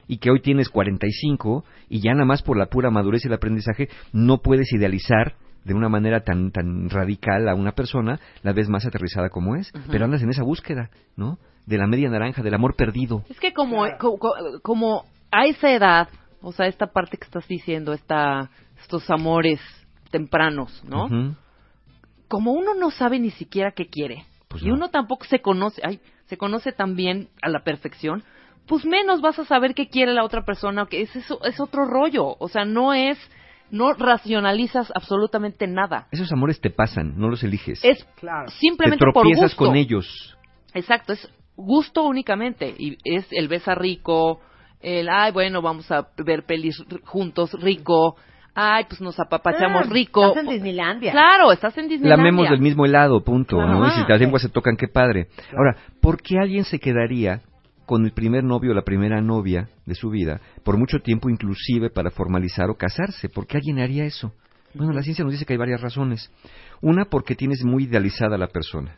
y que hoy tienes 45 y ya nada más por la pura madurez y el aprendizaje no puedes idealizar de una manera tan tan radical a una persona, la ves más aterrizada como es, pero andas en esa búsqueda, ¿no? De la media naranja, del amor perdido. Es que como, co- co- como a esa edad, o sea, esta parte que estás diciendo, esta, estos amores tempranos, ¿no? Como uno no sabe ni siquiera qué quiere, Pues y no. uno tampoco se conoce, ay, se conoce también a la perfección, pues menos vas a saber qué quiere la otra persona, que es eso, es otro rollo, o sea, no es, no racionalizas absolutamente nada. Esos amores te pasan, no los eliges. Es Claro. te simplemente por tropiezas gusto. con ellos. Exacto, es gusto únicamente. Y es el besa rico, el, ay, bueno, vamos a ver pelis juntos rico, ay, pues nos apapachamos Ah, rico. Estás en Disneylandia. Claro, estás en Disneylandia. Lamemos del mismo helado, punto, ¿no? Y si las lenguas se tocan, qué padre. Ahora, ¿por qué alguien se quedaría con el primer novio o la primera novia de su vida por mucho tiempo, inclusive para formalizar o casarse? ¿Por qué alguien haría eso? Bueno, la ciencia nos dice que hay varias razones. Una, porque tienes muy idealizada a la persona.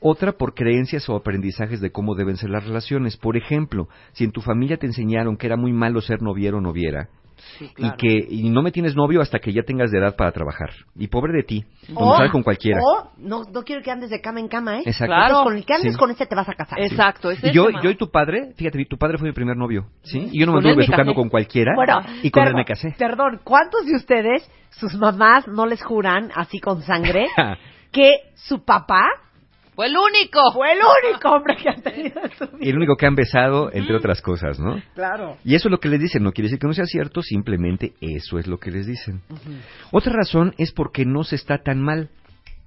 Otra por creencias o aprendizajes de cómo deben ser las relaciones. Por ejemplo, si en tu familia te enseñaron que era muy malo ser noviero o noviera, y que y no me tienes novio hasta que ya tengas de edad para trabajar. Y pobre de ti, cuando O- sales con cualquiera. O no, no quiero que andes de cama en cama, ¿eh? Exacto. Entonces, Claro. con el que andes Sí. con este te vas a casar. Exacto, es Y yo, yo y tu padre, fíjate, tu padre fue mi primer novio, ¿sí? Y yo no me él me besucando con cualquiera Bueno, y con él perdón, me casé. Perdón, ¿cuántos de ustedes, sus mamás, no les juran, así con sangre, (laughs) que su papá fue el único? Fue el único hombre que han (laughs) tenido en su vida. Y el único que han besado, entre otras cosas, ¿no? Claro. Y eso es lo que les dicen, no quiere decir que no sea cierto, simplemente eso es lo que les dicen. Otra razón es porque no se está tan mal,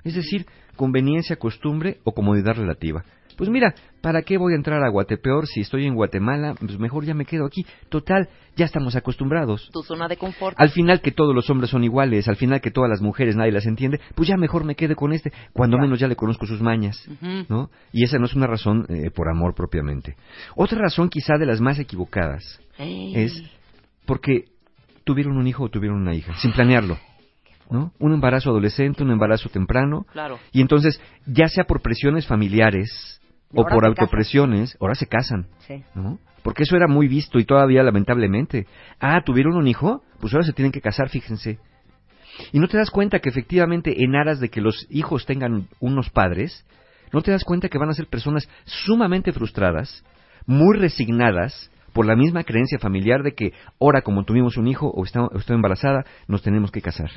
es decir, conveniencia, costumbre o comodidad relativa. Pues mira, ¿para qué voy a entrar a Guatepeor si estoy en Guatemala? Pues mejor ya me quedo aquí. Total, ya estamos acostumbrados. Tu zona de confort. Al final que todos los hombres son iguales, al final que todas las mujeres nadie las entiende, pues ya mejor me quede con este, cuando menos ya le conozco sus mañas. ¿no? Y esa no es una razón eh, por amor propiamente. Otra razón quizá de las más equivocadas es porque tuvieron un hijo o tuvieron una hija, sin planearlo. ¿No? Un embarazo adolescente, un embarazo temprano. Claro. Y entonces, ya sea por presiones familiares o por autopresiones, ahora se casan. Sí. ¿no? Porque eso era muy visto y todavía lamentablemente. Ah, ¿tuvieron un hijo? Pues ahora se tienen que casar, fíjense. Y no te das cuenta que efectivamente en aras de que los hijos tengan unos padres, no te das cuenta que van a ser personas sumamente frustradas, muy resignadas por la misma creencia familiar de que ahora como tuvimos un hijo o está- o estoy embarazada, nos tenemos que casar.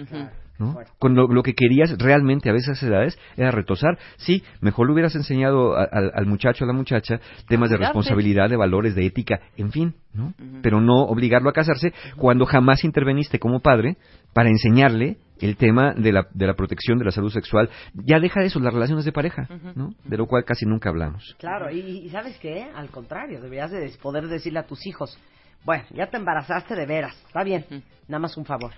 ¿No? Cuando lo que querías realmente a veces a esas edades era retosar. Sí, mejor le hubieras enseñado a- al- al muchacho a la muchacha temas de responsabilidad, de valores, de ética, en fin, ¿no? Pero no obligarlo a casarse cuando jamás interveniste como padre para enseñarle el tema de la, de la protección de la salud sexual. Ya deja de eso, las relaciones de pareja, ¿no? De lo cual casi nunca hablamos. Claro, y, y ¿sabes qué? Al contrario, deberías de poder decirle a tus hijos, bueno, ya te embarazaste de veras, está bien, nada más un favor,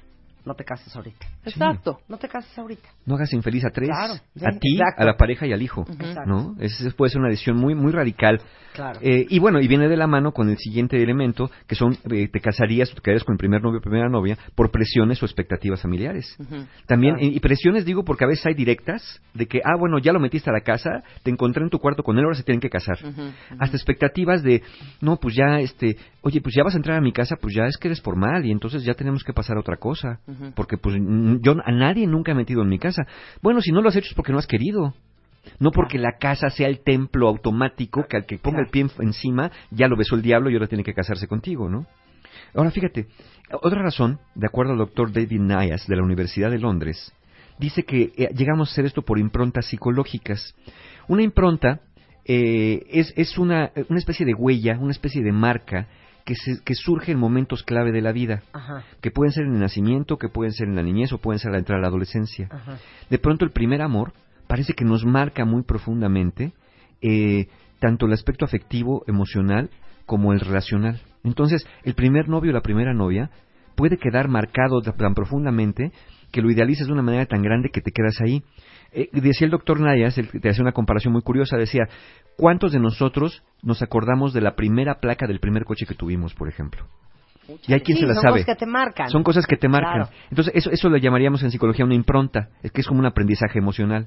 no te cases ahorita. Exacto. No te cases ahorita. No hagas infeliz a tres, Claro, sí, a ti, exacto. a la pareja y al hijo, Exacto. ¿no? Esa puede ser una decisión muy, muy radical. Claro. Eh, y bueno, y viene de la mano con el siguiente elemento, que son, eh, te casarías o te quedarías con el primer novio o primera novia por presiones o expectativas familiares. También, y, y presiones digo porque a veces hay directas, de que, ah, bueno, ya lo metiste a la casa, te encontré en tu cuarto con él, ahora se tienen que casar. Hasta expectativas de, no, pues ya, este, oye, pues ya vas a entrar a mi casa, pues ya es que eres formal y entonces ya tenemos que pasar a otra cosa. Porque pues yo a nadie nunca he metido en mi casa. Bueno, si no lo has hecho es porque no has querido. No porque la casa sea el templo automático que al que ponga el pie en- encima ya lo besó el diablo y ahora tiene que casarse contigo, ¿no? Ahora fíjate, otra razón, de acuerdo al doctor David Nias de la Universidad de Londres, dice que eh, llegamos a hacer esto por improntas psicológicas. Una impronta eh, es, es una, una especie de huella, una especie de marca que, se- que surge en momentos clave de la vida, Ajá, que pueden ser en el nacimiento, que pueden ser en la niñez o pueden ser al entrar a la adolescencia. ajá. De pronto el primer amor parece que nos marca muy profundamente eh, tanto el aspecto afectivo, emocional, como el relacional. Entonces, el primer novio o la primera novia puede quedar marcado ta- tan profundamente que lo idealizas de una manera tan grande que te quedas ahí. Eh, decía el doctor Nayas, te hacía una comparación muy curiosa, decía, ¿cuántos de nosotros nos acordamos de la primera placa del primer coche que tuvimos, por ejemplo? Y hay quien Sí, se la son sabe. cosas que te marcan. Son cosas que te marcan. Claro. Entonces, eso, eso lo llamaríamos en psicología una impronta, es que es como un aprendizaje emocional.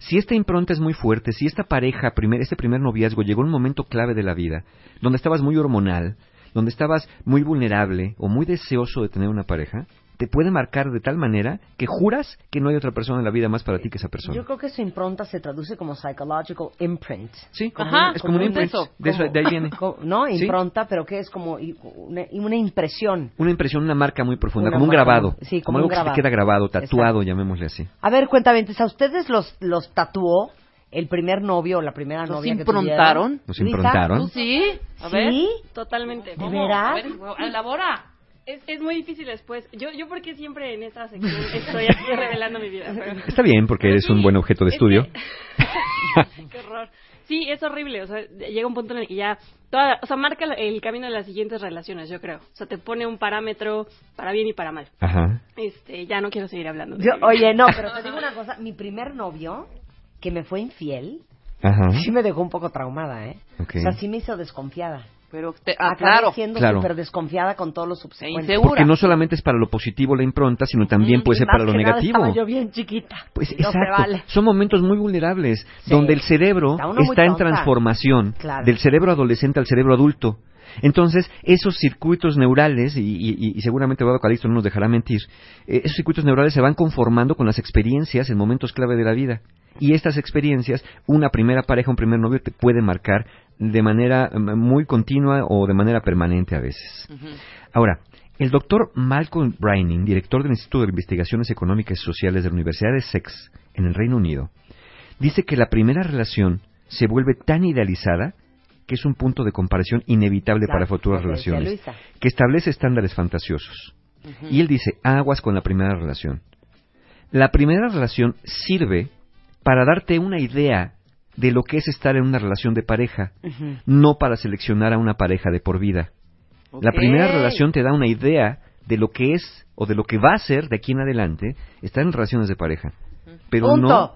Si esta impronta es muy fuerte, si esta pareja, primer, este primer noviazgo llegó en un momento clave de la vida, donde estabas muy hormonal, donde estabas muy vulnerable o muy deseoso de tener una pareja, te puede marcar de tal manera que juras que no hay otra persona en la vida más para ti que esa persona. Yo creo que su impronta se traduce como psychological imprint. Sí, Como Ajá, un- es como un imprint. eso. De, eso- como- de ahí viene. ¿No? Sí. Impronta, pero que es como una, una impresión. Una impresión, una marca muy profunda, Una como un marca, grabado. sí, como algo un que se te grabado. queda grabado, tatuado, llamémosle así. A ver, cuéntamente, ¿a ustedes los, los tatuó el primer novio o la primera ¿Los novia improntaron? que tuvieron? Nos Lisa, improntaron. ¿Tú sí? A ver. ¿Sí? Totalmente. ¿De veras? A ver, elabora. Es, es muy difícil después. Yo, yo porque siempre en esta sección estoy aquí revelando mi vida. pero- Está bien, porque eres un buen objeto de Es estudio. que- (laughs) Qué horror. Sí, es horrible. O sea, llega un punto en el que ya. Toda, o sea, marca el camino de las siguientes relaciones, yo creo. O sea, te pone un parámetro para bien y para mal. Ajá. Este, ya no quiero seguir hablando. de Yo- oye, no, pero te (laughs) digo una cosa. Mi primer novio, que me fue infiel, Ajá. sí me dejó un poco traumada, ¿eh? Ok. O sea, sí me hizo desconfiada. Pero te- ah, claro. siendo Claro. súper desconfiada con todos los subsecuentes. Porque no solamente es para lo positivo la impronta, sino también puede Y ser más para lo que nada negativo. Estaba yo bien chiquita. Pues no exacto. vale. Son momentos muy vulnerables Sí. donde el cerebro Está en transformación Claro. del cerebro adolescente al cerebro adulto. Entonces, esos circuitos neurales, y, y- y seguramente Eduardo Calixto no nos dejará mentir, eh, esos circuitos neurales se van conformando con las experiencias en momentos clave de la vida. Y estas experiencias, una primera pareja, un primer novio, te puede marcar de manera mm, muy continua o de manera permanente a veces. Ahora, el doctor Malcolm Brining, director del Instituto de Investigaciones Económicas y Sociales de la Universidad de Sex en el Reino Unido, dice que la primera relación se vuelve tan idealizada que es un punto de comparación inevitable Claro, para futuras relaciones, que establece estándares fantasiosos. Y él dice, aguas con la primera relación. La primera relación sirve para darte una idea de lo que es estar en una relación de pareja, no para seleccionar a una pareja de por vida. La primera relación te da una idea de lo que es o de lo que va a ser de aquí en adelante estar en relaciones de pareja. Pero Punto. no,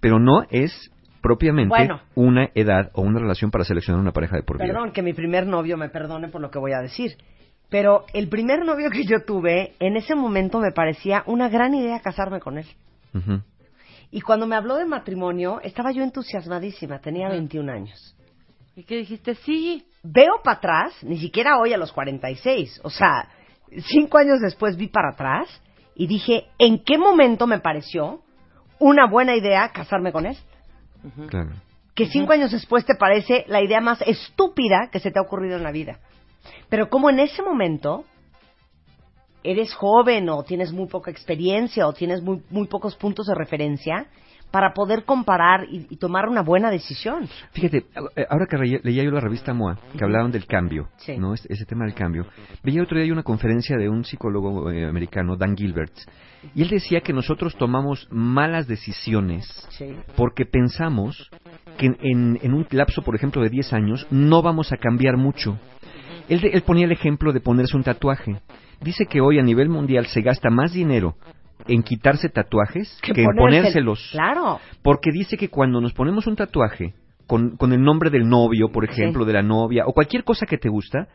pero no es propiamente Bueno. una edad o una relación para seleccionar una pareja de por vida. Perdón, que mi primer novio me perdone por lo que voy a decir. Pero el primer novio que yo tuve, en ese momento me parecía una gran idea casarme con él. Y cuando me habló de matrimonio, estaba yo entusiasmadísima, tenía 21 años. ¿Y qué dijiste? Sí. Veo para atrás, ni siquiera hoy a los 46, o sea, cinco años después vi para atrás y dije, ¿en qué momento me pareció una buena idea casarme con él? Claro. que cinco años después te parece la idea más estúpida que se te ha ocurrido en la vida. Pero como en ese momento eres joven o tienes muy poca experiencia o tienes muy, muy pocos puntos de referencia para poder comparar y, y tomar una buena decisión. Fíjate, eh, ahora que re- leía yo la revista MOA, que hablaban del cambio, Sí. ¿no? Ese, ese tema del cambio, veía otro día una conferencia de un psicólogo eh, americano, Dan Gilbert, y él decía que nosotros tomamos malas decisiones Sí. porque pensamos que en, en- en un lapso, por ejemplo, de 10 años, no vamos a cambiar mucho. Él, él ponía el ejemplo de ponerse un tatuaje. Dice que hoy a nivel mundial se gasta más dinero en quitarse tatuajes que, en ponérsel- ponérselos. Claro. Porque dice que cuando nos ponemos un tatuaje con, con el nombre del novio, por ejemplo, de la novia, o cualquier cosa que te gusta,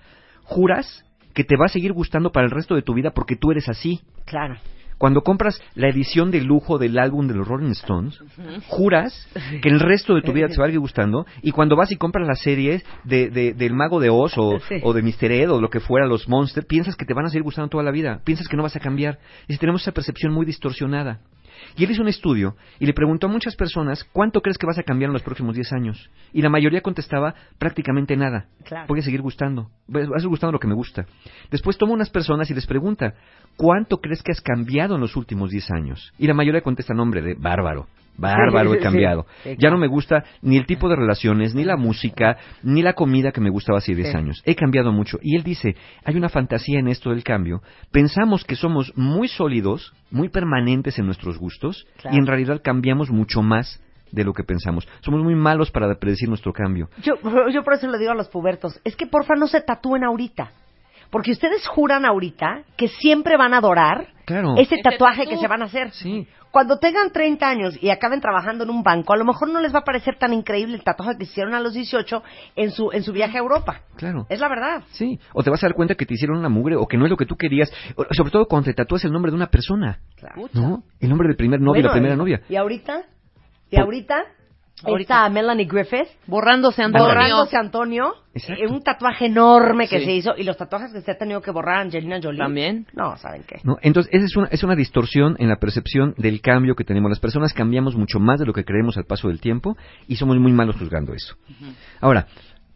juras que te va a seguir gustando para el resto de tu vida porque tú eres así. Claro. Cuando compras la edición de lujo del álbum de los Rolling Stones, juras que el resto de tu vida te va a seguir gustando y cuando vas y compras las series de, de- del Mago de Oz o, Sí. o de Mr. Ed o lo que fuera, los Monsters, piensas que te van a seguir gustando toda la vida, piensas que no vas a cambiar. Y si tenemos esa percepción muy distorsionada. Y él hizo un estudio y le preguntó a muchas personas cuánto crees que vas a cambiar en los próximos 10 años. Y la mayoría contestaba prácticamente nada. Claro. Voy a seguir gustando. Voy a seguir gustando lo que me gusta. Después toma unas personas y les pregunta ¿cuánto crees que has cambiado en los últimos 10 años? Y la mayoría contesta nombre de bárbaro. Bárbaro he cambiado. Ya no me gusta ni el tipo de relaciones, ni la música, ni la comida que me gustaba hace 10 Sí. años. He cambiado mucho. Y él dice, hay una fantasía en esto del cambio. Pensamos que somos muy sólidos, muy permanentes en nuestros gustos, Claro. y en realidad cambiamos mucho más de lo que pensamos. Somos muy malos para predecir nuestro cambio. Yo, (laughs) yo por eso le digo a los pubertos, es que porfa no se tatúen ahorita. Porque ustedes juran ahorita que siempre van a adorar Claro. ese Ese tatuaje que se van a hacer. Sí. Cuando tengan 30 años y acaben trabajando en un banco, a lo mejor no les va a parecer tan increíble el tatuaje que hicieron a los 18 en su, en su viaje a Europa. Claro. Es la verdad. Sí, o te vas a dar cuenta que te hicieron una mugre o que no es lo que tú querías, O- sobre todo cuando te tatúas el nombre de una persona, Claro. ¿no? El nombre del primer novio y la primera y- novia. Y ahorita, y Por- ahorita, Ahorita. está Melanie Griffith Borrándose Antonio. borrándose Antonio, Exacto. eh, un tatuaje enorme que Sí. se hizo y los tatuajes que se ha tenido que borrar Angelina Jolie. También. No, ¿saben qué? ¿no? Entonces, esa es una, es una distorsión en la percepción del cambio que tenemos. Las personas cambiamos mucho más de lo que creemos al paso del tiempo y somos muy malos juzgando eso. Ahora,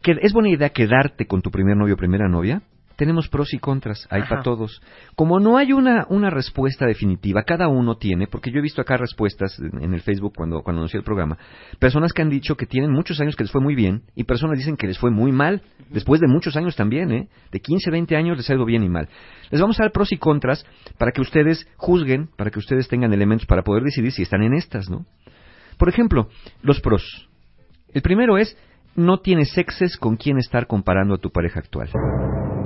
¿que ¿es buena idea quedarte con tu primer novio o primera novia? Tenemos pros y contras, hay Ajá. para todos. Como no hay una, una respuesta definitiva, cada uno tiene, porque yo he visto acá respuestas en, el Facebook cuando, cuando anuncié el programa, personas que han dicho que tienen muchos años que les fue muy bien y personas dicen que les fue muy mal, después de muchos años también, ¿eh? De 15, 20 años les ha ido bien y mal. Les vamos a dar pros y contras para que ustedes juzguen, para que ustedes tengan elementos para poder decidir si están en estas, ¿no? Por ejemplo, los pros. El primero es, no tienes exes con quién estar comparando a tu pareja actual.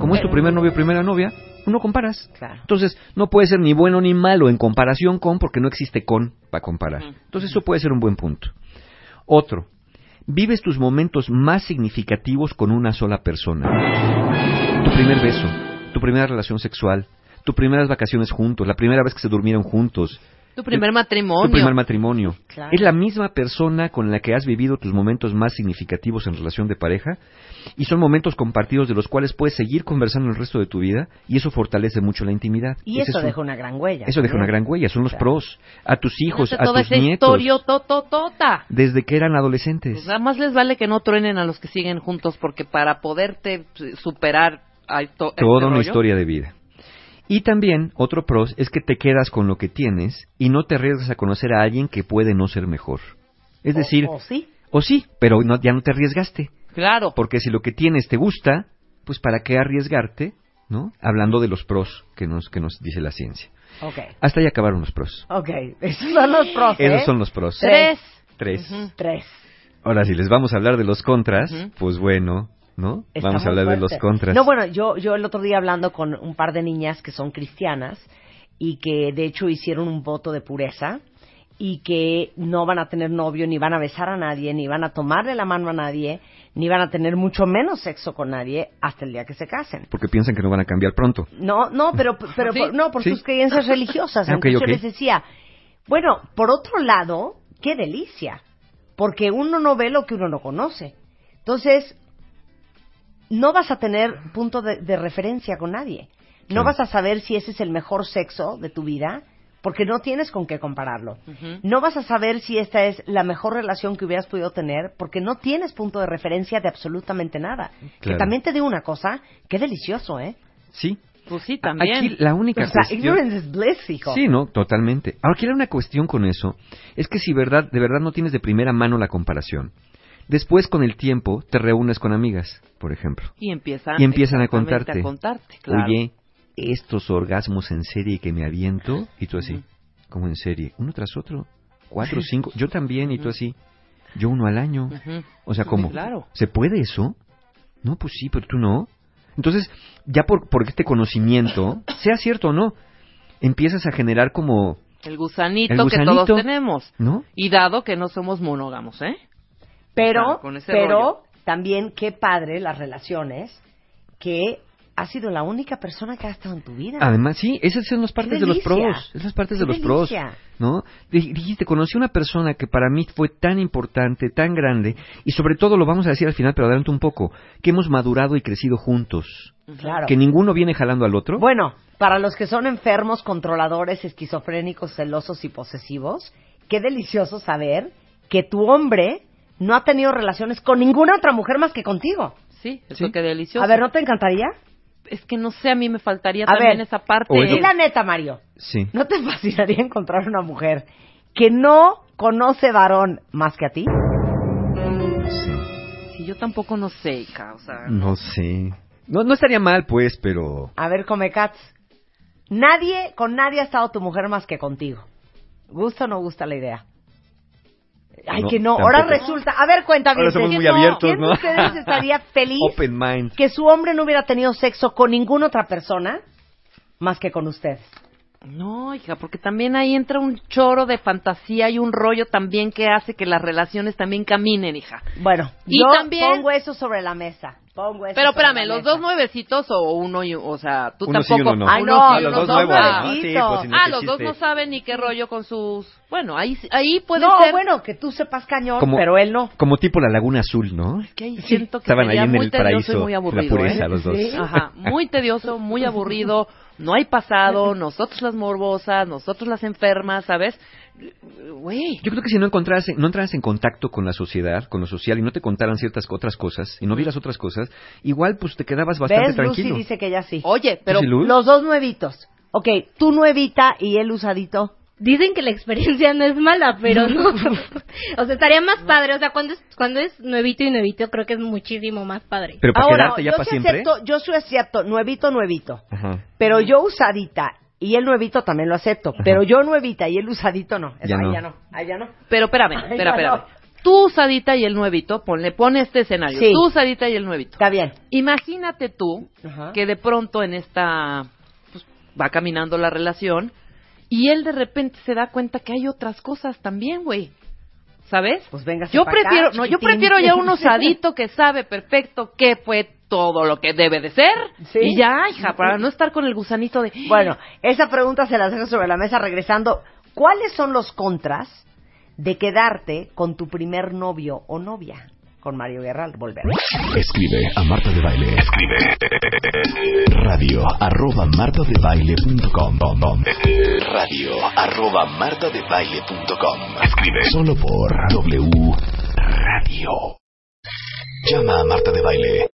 Como es tu primer novio primera novia, no comparas. Claro. Entonces, no puede ser ni bueno ni malo en comparación con, porque no existe con para comparar. Entonces, eso puede ser un buen punto. Otro, vives tus momentos más significativos con una sola persona. Tu primer beso, tu primera relación sexual, tus primeras vacaciones juntos, la primera vez que se durmieron juntos, Tu primer matrimonio. tu primer matrimonio. Claro. Es la misma persona con la que has vivido tus momentos más significativos en relación de pareja y son momentos compartidos de los cuales puedes seguir conversando el resto de tu vida y eso fortalece mucho la intimidad. Y Ese eso es un- deja una gran huella. Eso deja una gran huella, son los Claro. pros. A tus hijos, a tus nietos, desde que eran adolescentes. Pues nada más les vale que no truenen a los que siguen juntos porque para poderte superar a esto, este Toda una rollo, historia de vida. Y también, otro pros es que te quedas con lo que tienes y no te arriesgas a conocer a alguien que puede no ser mejor. Es decir, O sí. o sí, pero no- ya no te arriesgaste. Claro. Porque si lo que tienes te gusta, pues ¿para qué arriesgarte? ¿No? Hablando de los pros que nos, que nos dice la ciencia. Ok. Hasta ahí acabaron los pros. Ok. Esos son los pros, ¿eh? Esos son los pros. Tres. Tres. Tres. Ahora, si les vamos a hablar de los contras, pues bueno, ¿no? Está vamos a hablar de los contras. No, bueno, yo, yo el otro día hablando con un par de niñas que son cristianas y que de hecho hicieron un voto de pureza y que no van a tener novio, ni van a besar a nadie, ni van a tomarle la mano a nadie, ni van a tener mucho menos sexo con nadie hasta el día que se casen. Porque piensan que no van a cambiar pronto. No, no, pero, (laughs) pero Sí. por- no, por Sí. sus creencias religiosas. (laughs) Ah, ok, Entonces ok. yo les decía, bueno, por otro lado, qué delicia, porque uno no ve lo que uno no conoce. Entonces, no vas a tener punto de, de referencia con nadie. No vas a saber si ese es el mejor sexo de tu vida, porque no tienes con qué compararlo. No vas a saber si esta es la mejor relación que hubieras podido tener, porque no tienes punto de referencia de absolutamente nada. Que también te digo una cosa, qué delicioso, ¿eh? Sí. Pues sí, también. Aquí la única O sea, cuestión... ignorance is bliss, hijo. Sí, no, totalmente. Ahora, aquí hay una cuestión con eso, es que si verdad, de verdad no tienes de primera mano la comparación, después con el tiempo te reúnes con amigas, por ejemplo, Y empiezan, y empiezan a contarte, a contarte, claro. oye, estos orgasmos en serie que me aviento, y tú así, Ujú. como en serie, uno tras otro, cuatro, cinco, yo también, y tú así, yo uno al año. O sea, ¿cómo? claro. ¿Se puede eso? No, pues sí, pero tú no. Entonces, ya por, por este conocimiento, (coughs) sea cierto o no, empiezas a generar como, El gusanito, El que gusanito. todos tenemos. ¿no? Y dado que no somos monógamos, ¿eh? Pero, con ese pero rollo. también qué padre las relaciones que ha sido la única persona que ha estado en tu vida. Además, sí, esas son las partes de los pros, esas partes ¡Qué de los pros! ¿no? Di- Dijiste, conocí una persona que para mí fue tan importante, tan grande, y sobre todo lo vamos a decir al final, pero adelante un poco, que hemos madurado y crecido juntos, Claro. que ninguno viene jalando al otro. Bueno, para los que son enfermos, controladores, esquizofrénicos, celosos y posesivos, qué delicioso saber que tu hombre no ha tenido relaciones con ninguna otra mujer más que contigo. Sí, eso Sí. que delicioso. A ver, ¿no te encantaría? Es que no sé, a mí me faltaría A también ver. esa parte. Y la neta, Mario, Sí. ¿no te (laughs) fascinaría encontrar una mujer que no conoce varón más que a ti? Sí. Sí, yo tampoco no sé, hija, o sea... No sé. No, no estaría mal, pues, pero... A ver, come cats. Nadie, con nadie ha estado tu mujer más que contigo. ¿Gusta o no gusta la idea? Ay, No, que no. Ahora tampoco. resulta. A ver, cuéntame. Ahora somos ¿quién muy no? abiertos, ¿Quién ¿no? de ustedes estaría (laughs) feliz Open mind. que su hombre no hubiera tenido sexo con ninguna otra persona más que con usted? No, hija, porque también ahí entra un choro de fantasía y un rollo también que hace que las relaciones también caminen, hija. Bueno, Y yo también- pongo eso sobre la mesa. Pongo eso Pero espérame, los dos nuevecitos o uno y, o sea, tú Uno sí, tampoco. uno no. Uno no, sí, los dos no. nuevos, Ah, ¿no? Sí, pues, no, ah, los dos no saben ni qué rollo con sus. Bueno, ahí ahí puede No, ser. bueno, que tú sepas cañón, Como- pero él no. Como tipo la Laguna Azul, ¿no? que ahí siento que Estaban ahí sería en muy el tedioso paraíso, y muy aburrido, la pureza, ¿eh? los dos. Sí. Ajá, muy tedioso, muy aburrido, no hay pasado, (laughs) nosotros las morbosas, nosotros las enfermas, ¿sabes? Yo creo que si no encontraras, no entraras en contacto con la sociedad, con lo social, y no te contaran ciertas otras cosas, y no vieras otras cosas, igual pues te quedabas bastante ¿Ves? tranquilo. Lucy dice que ella sí. Oye, pero. Los dos nuevitos. Ok, tú nuevita y él usadito. Dicen que la experiencia no es mala, pero no. (laughs) o sea, estaría más padre. O sea, cuando es, cuando es nuevito y nuevito, creo que es muchísimo más padre. Pero para Ahora, quedarte ya yo para sí siempre. acepto, yo sí acepto nuevito, nuevito. Ajá. Pero yo usadita y él nuevito también lo acepto. Pero yo nuevita y él usadito no. Eso Ya ahí no. ya no. Ahí ya no. Pero espérame, ya espérame. no. Tú usadita y el nuevito, ponle, pone este escenario. Sí. Tú usadita y el nuevito. Está bien. Imagínate tú Ajá. que de pronto en esta pues, va caminando la relación y él de repente se da cuenta que hay otras cosas también, güey. ¿sabes? Pues venga, Yo prefiero, no, yo prefiero ya un (laughs) osadito que sabe perfecto qué fue todo lo que debe de ser y ya, hija, para no estar con el gusanito de Bueno, esa pregunta se la dejo sobre la mesa regresando. ¿Cuáles son los contras de quedarte con tu primer novio o novia? Con Mario Guerra, al volver. Escribe a Marta de Baile. Escribe radio arroba martadebaile.com radio arroba martadebaile.com Escribe solo por W Radio. Llama a Marta de Baile.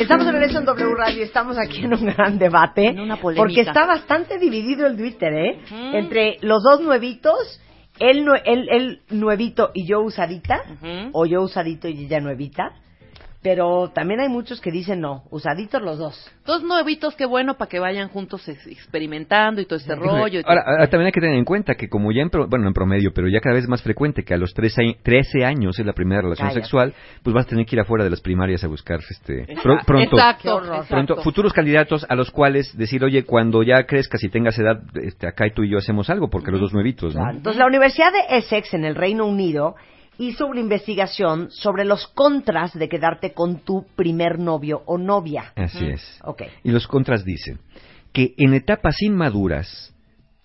Estamos de regreso en W Radio, estamos aquí en un gran debate, polémica. porque está bastante dividido el Twitter, ¿eh? Entre los dos nuevitos, él, nue- él, él nuevito y yo usadita, o yo usadito y ella nuevita, pero también hay muchos que dicen no, usaditos los dos. Dos nuevitos, qué bueno para que vayan juntos ex- experimentando y todo este rollo. y. Ahora, ahora, también hay que tener en cuenta que como ya en, pro- bueno, en promedio, pero ya cada vez es más frecuente que a los 13, ai- 13 años es la primera relación Cállate. sexual, pues vas a tener que ir afuera de las primarias a buscar este pro- pronto, Exacto, pronto exacto. futuros candidatos a los cuales decir, oye, cuando ya crezcas y tengas edad, este, acá y tú y yo hacemos algo, porque los dos nuevitos, ¿no? Entonces, la Universidad de Essex en el Reino Unido hizo una investigación sobre los contras de quedarte con tu primer novio o novia. Así es. Ok. Y los contras dicen que en etapas inmaduras,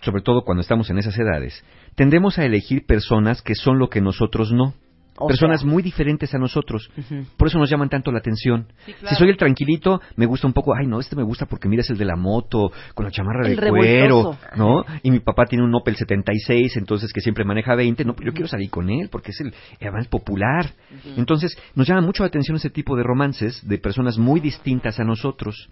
sobre todo cuando estamos en esas edades, tendemos a elegir personas que son lo que nosotros no. O personas sea. muy diferentes a nosotros. Por eso nos llaman tanto la atención. claro. Si soy el tranquilito, me gusta un poco, ay no, este me gusta porque mira es el de la moto, con la chamarra El de cuero. ¿no? Y mi papá tiene un Opel 76, entonces que siempre maneja 20, no, pues yo quiero salir con él porque es el además popular. Entonces, nos llama mucho la atención ese tipo de romances de personas muy distintas a nosotros.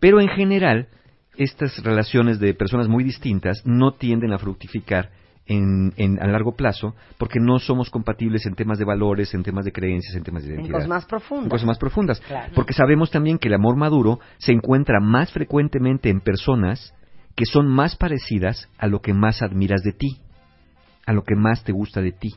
Pero en general, estas relaciones de personas muy distintas no tienden a fructificar en, en- a largo plazo porque no somos compatibles en temas de valores, en temas de creencias, en temas de En identidad. cosas más profundas. En cosas más profundas. Claro. Porque sabemos también que el amor maduro se encuentra más frecuentemente en personas que son más parecidas a lo que más admiras de ti, a lo que más te gusta de ti.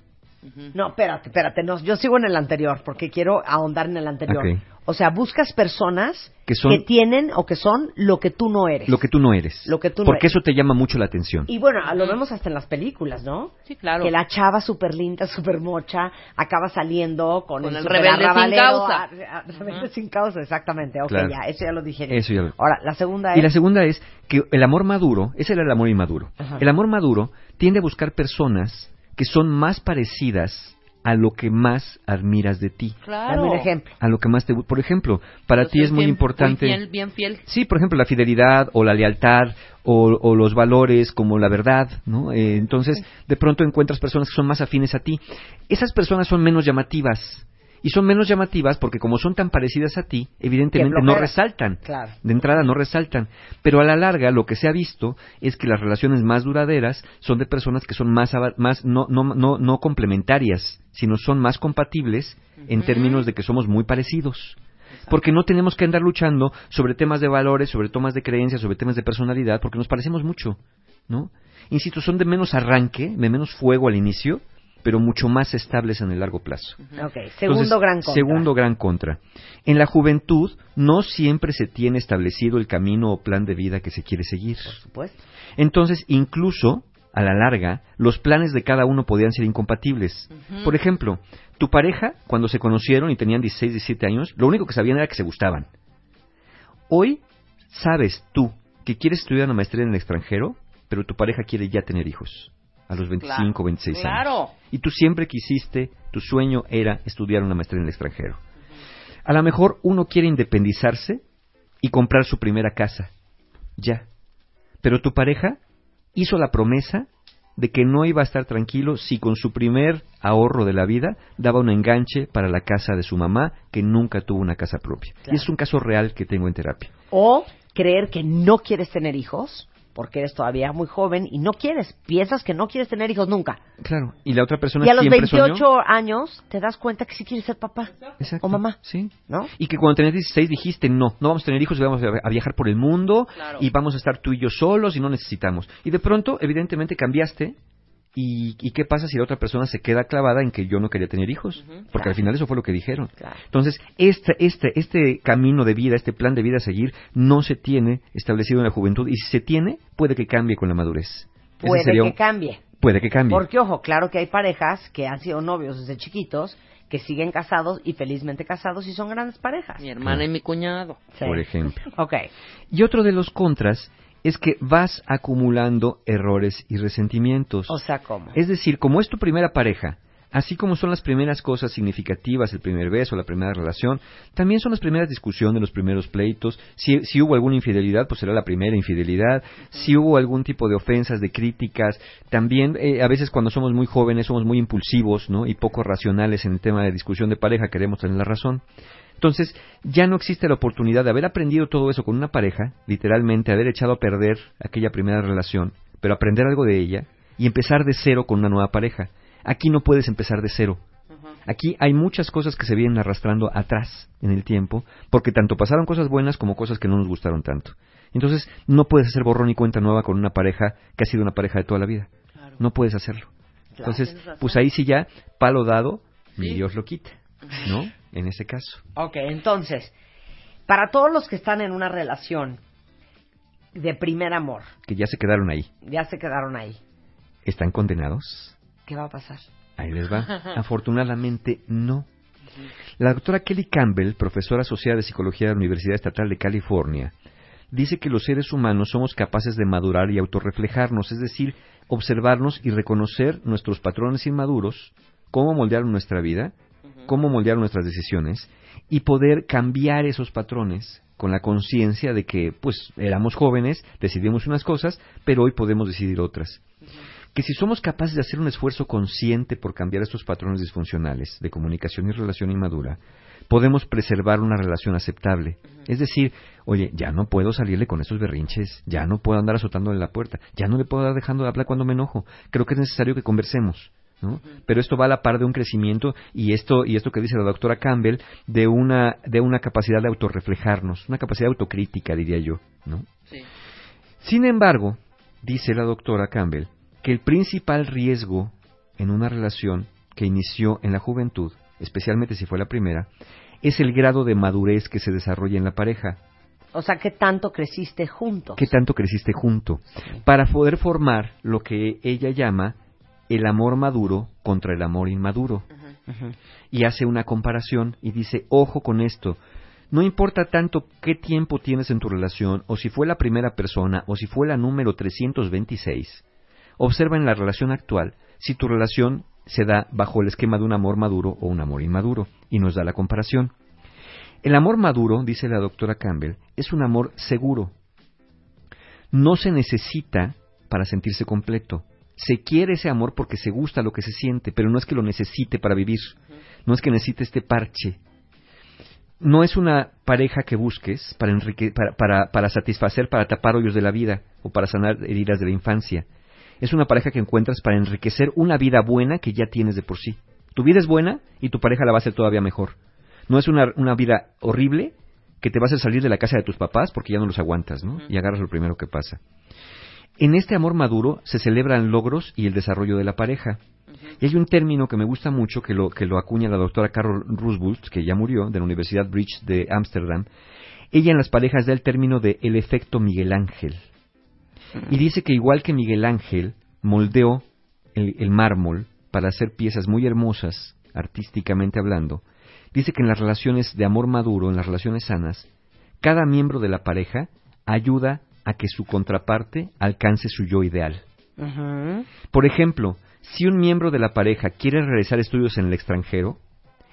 No, espérate, espérate, no, yo sigo en el anterior porque quiero ahondar en el anterior. O sea, buscas personas Que son- tienen o que son lo que tú no eres. Lo que tú no eres. Lo que tú no porque eres. eso te llama mucho la atención. Y bueno, lo vemos hasta en las películas, ¿no? Sí, claro. Que la chava súper linda, súper mocha, acaba saliendo con, Con el, el rebelde sin causa. a- a- rebelde sin causa, exactamente. Ok, Claro. ya, eso ya lo dije. Eso ya lo- Ahora, la segunda Y es... la segunda es que el amor maduro, ese era el amor inmaduro. Ajá. El amor maduro tiende a buscar personas que son más parecidas a lo que más admiras de ti. Claro. Dame un ejemplo. A lo que más te Por ejemplo, para ti es es muy bien- importante. Muy fiel, bien fiel. Sí, por ejemplo, la fidelidad o la lealtad o, o los valores como la verdad, ¿no? Eh, entonces, de pronto encuentras personas que son más afines a ti. Esas personas son menos llamativas. Y son menos llamativas porque como son tan parecidas a ti, evidentemente no resaltan. Claro. De entrada no resaltan. Pero a la larga lo que se ha visto es que las relaciones más duraderas son de personas que son más, más no, no, no, no complementarias, sino son más compatibles en términos de que somos muy parecidos. Porque no tenemos que andar luchando sobre temas de valores, sobre temas de creencias, sobre temas de personalidad, porque nos parecemos mucho, ¿no? Insisto, son de menos arranque, de menos fuego al inicio, pero mucho más estables en el largo plazo. Ok, segundo Entonces, gran contra. Segundo gran contra. En la juventud no siempre se tiene establecido el camino o plan de vida que se quiere seguir. Por supuesto. Entonces, incluso a la larga, los planes de cada uno podían ser incompatibles. Por ejemplo, tu pareja, cuando se conocieron y tenían 16, 17 años, lo único que sabían era que se gustaban. Hoy sabes tú que quieres estudiar una maestría en el extranjero, pero tu pareja quiere ya tener hijos a los 25, Claro. 26 años. Claro. Y tú siempre quisiste, tu sueño era estudiar una maestría en el extranjero. A lo mejor uno quiere independizarse y comprar su primera casa. Ya. Pero tu pareja hizo la promesa de que no iba a estar tranquilo si con su primer ahorro de la vida daba un enganche para la casa de su mamá, que nunca tuvo una casa propia. Y es un caso real que tengo en terapia. O creer que no quieres tener hijos porque eres todavía muy joven y no quieres, piensas que no quieres tener hijos nunca. Claro. Y la otra persona Y a los siempre 28 soñó. años te das cuenta que sí quieres ser papá Exacto. o mamá, Sí. ¿no? Y que cuando tenías 16 dijiste, no, no vamos a tener hijos, vamos a a viajar por el mundo Claro. y vamos a estar tú y yo solos y no necesitamos. Y de pronto, evidentemente, cambiaste. ¿Y, y qué pasa si la otra persona se queda clavada en que yo no quería tener hijos? Porque al final eso fue lo que dijeron. Entonces, este, este, este camino de vida, este plan de vida a seguir, no se tiene establecido en la juventud. Y si se tiene, puede que cambie con la madurez. Puede sería que un- cambie. Puede que cambie. Porque, ojo, claro que hay parejas que han sido novios desde chiquitos, que siguen casados y felizmente casados y son grandes parejas. Mi hermana y mi cuñado. Sí. Por ejemplo. Ok. Y otro de los contras es que vas acumulando errores y resentimientos. O sea, ¿cómo? Es decir, como es tu primera pareja, así como son las primeras cosas significativas, el primer beso, la primera relación, también son las primeras discusiones, los primeros pleitos. Si, si hubo alguna infidelidad, pues será la primera infidelidad. Si hubo algún tipo de ofensas, de críticas, también eh, a veces cuando somos muy jóvenes somos muy impulsivos, ¿no? Y poco racionales en el tema de discusión de pareja, queremos tener la razón. Entonces, ya no existe la oportunidad de haber aprendido todo eso con una pareja, literalmente haber echado a perder aquella primera relación, pero aprender algo de ella y empezar de cero con una nueva pareja. Aquí no puedes empezar de cero. Aquí hay muchas cosas que se vienen arrastrando atrás en el tiempo, porque tanto pasaron cosas buenas como cosas que no nos gustaron tanto. Entonces, no puedes hacer borrón y cuenta nueva con una pareja que ha sido una pareja de toda la vida. No puedes hacerlo. Entonces, pues ahí sí ya, palo dado, ni Dios lo quita, ¿no? En ese caso. Ok, entonces, para todos los que están en una relación de primer amor, Que ya se quedaron ahí. ya se quedaron ahí, ¿Están condenados? ¿qué va a pasar? Ahí les va. (laughs) Afortunadamente, no. La doctora Kelly Campbell, profesora asociada de psicología de la Universidad Estatal de California, dice que los seres humanos somos capaces de madurar y autorreflejarnos, es decir, observarnos y reconocer nuestros patrones inmaduros, cómo moldearon nuestra vida, cómo moldearon nuestras decisiones y poder cambiar esos patrones con la conciencia de que, pues, éramos jóvenes, decidimos unas cosas, pero hoy podemos decidir otras que si somos capaces de hacer un esfuerzo consciente por cambiar estos patrones disfuncionales de comunicación y relación inmadura, podemos preservar una relación aceptable. Es decir, oye, ya no puedo salirle con esos berrinches, ya no puedo andar azotándole la puerta, ya no le puedo dar dejando de hablar cuando me enojo. Creo que es necesario que conversemos. ¿No? Pero esto va a la par de un crecimiento y esto y esto que dice la doctora Campbell de una de una capacidad de autorreflejarnos, una capacidad autocrítica diría yo, ¿no? Sin embargo, dice la doctora Campbell, que el principal riesgo en una relación que inició en la juventud, especialmente si fue la primera, es el grado de madurez que se desarrolla en la pareja. O sea, ¿qué tanto creciste juntos? ¿Qué tanto creciste junto? Para poder formar lo que ella llama el amor maduro contra el amor inmaduro. Y hace una comparación y dice, ojo con esto, no importa tanto qué tiempo tienes en tu relación, o si fue la primera persona, o si fue la número 326, observa en la relación actual si tu relación se da bajo el esquema de un amor maduro o un amor inmaduro, y nos da la comparación. El amor maduro, dice la doctora Campbell, es un amor seguro. No se necesita para sentirse completo. Se quiere ese amor porque se gusta lo que se siente, pero no es que lo necesite para vivir. No es que necesite este parche. No es una pareja que busques para, enrique- para, para, para satisfacer, para tapar hoyos de la vida o para sanar heridas de la infancia. Es una pareja que encuentras para enriquecer una vida buena que ya tienes de por sí. Tu vida es buena y tu pareja la va a hacer todavía mejor. No es una, una vida horrible que te va a hacer salir de la casa de tus papás porque ya no los aguantas, ¿no? Y agarras lo primero que pasa. En este amor maduro se celebran logros y el desarrollo de la pareja. Y hay un término que me gusta mucho que lo, que lo acuña la doctora Carol Roosevelt, que ya murió, de la Universidad Bridge de Ámsterdam. Ella en las parejas da el término de el efecto Miguel Ángel. Y dice que igual que Miguel Ángel moldeó el, el mármol para hacer piezas muy hermosas, artísticamente hablando, dice que en las relaciones de amor maduro, en las relaciones sanas, cada miembro de la pareja ayuda a que su contraparte alcance su yo ideal. Por ejemplo, si un miembro de la pareja quiere realizar estudios en el extranjero,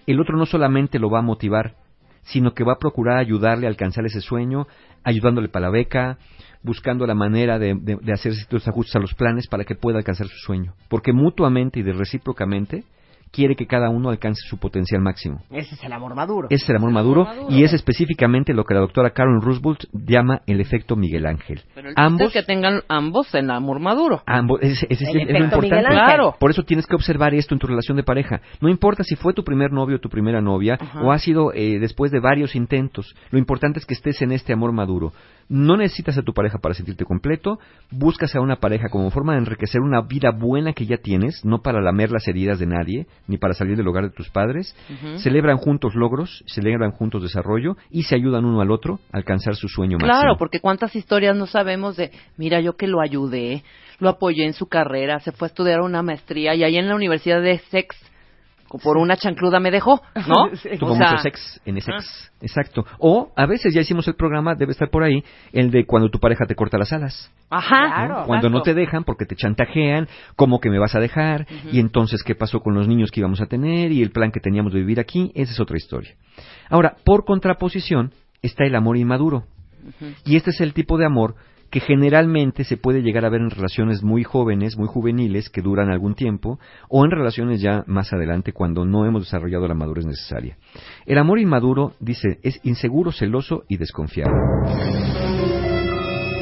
el otro no solamente lo va a motivar, sino que va a procurar ayudarle a alcanzar ese sueño, ayudándole para la beca, buscando la manera de, de- de hacer ciertos ajustes a los planes para que pueda alcanzar su sueño. Porque mutuamente y de recíprocamente quiere que cada uno alcance su potencial máximo. Ese es el amor maduro. Ese es el amor maduro, y es específicamente lo que la doctora Karen Roosevelt llama el efecto Miguel Ángel. Pero el Ambos es que tengan ambos en amor maduro. Ambos, es, El es lo importante. Ángel. Claro. Por eso tienes que observar esto en tu relación de pareja. No importa si fue tu primer novio o tu primera novia, o ha sido eh, después de varios intentos. Lo importante es que estés en este amor maduro. No necesitas a tu pareja para sentirte completo. Buscas a una pareja como forma de enriquecer una vida buena que ya tienes, no para lamer las heridas de nadie, ni para salir del hogar de tus padres. Celebran juntos logros, celebran juntos desarrollo y se ayudan uno al otro a alcanzar su sueño Claro, máximo. porque cuántas historias no sabemos de, mira, yo que lo ayudé, lo apoyé en su carrera, se fue a estudiar una maestría y ahí en la Universidad de Sex, por una chancluda me dejó, ¿no? (laughs) Tuvo O sea, mucho sex en ese sex. Exacto. O a veces ya hicimos el programa, debe estar por ahí, el de cuando tu pareja te corta las alas. Ajá, ¿no? Cuando no te dejan porque te chantajean, cómo que me vas a dejar, y entonces qué pasó con los niños que íbamos a tener y el plan que teníamos de vivir aquí, esa es otra historia. Ahora, por contraposición, está el amor inmaduro. Y este es el tipo de amor que generalmente se puede llegar a ver en relaciones muy jóvenes, muy juveniles, que duran algún tiempo, o en relaciones ya más adelante cuando no hemos desarrollado la madurez necesaria. El amor inmaduro, dice, es inseguro, celoso y desconfiado.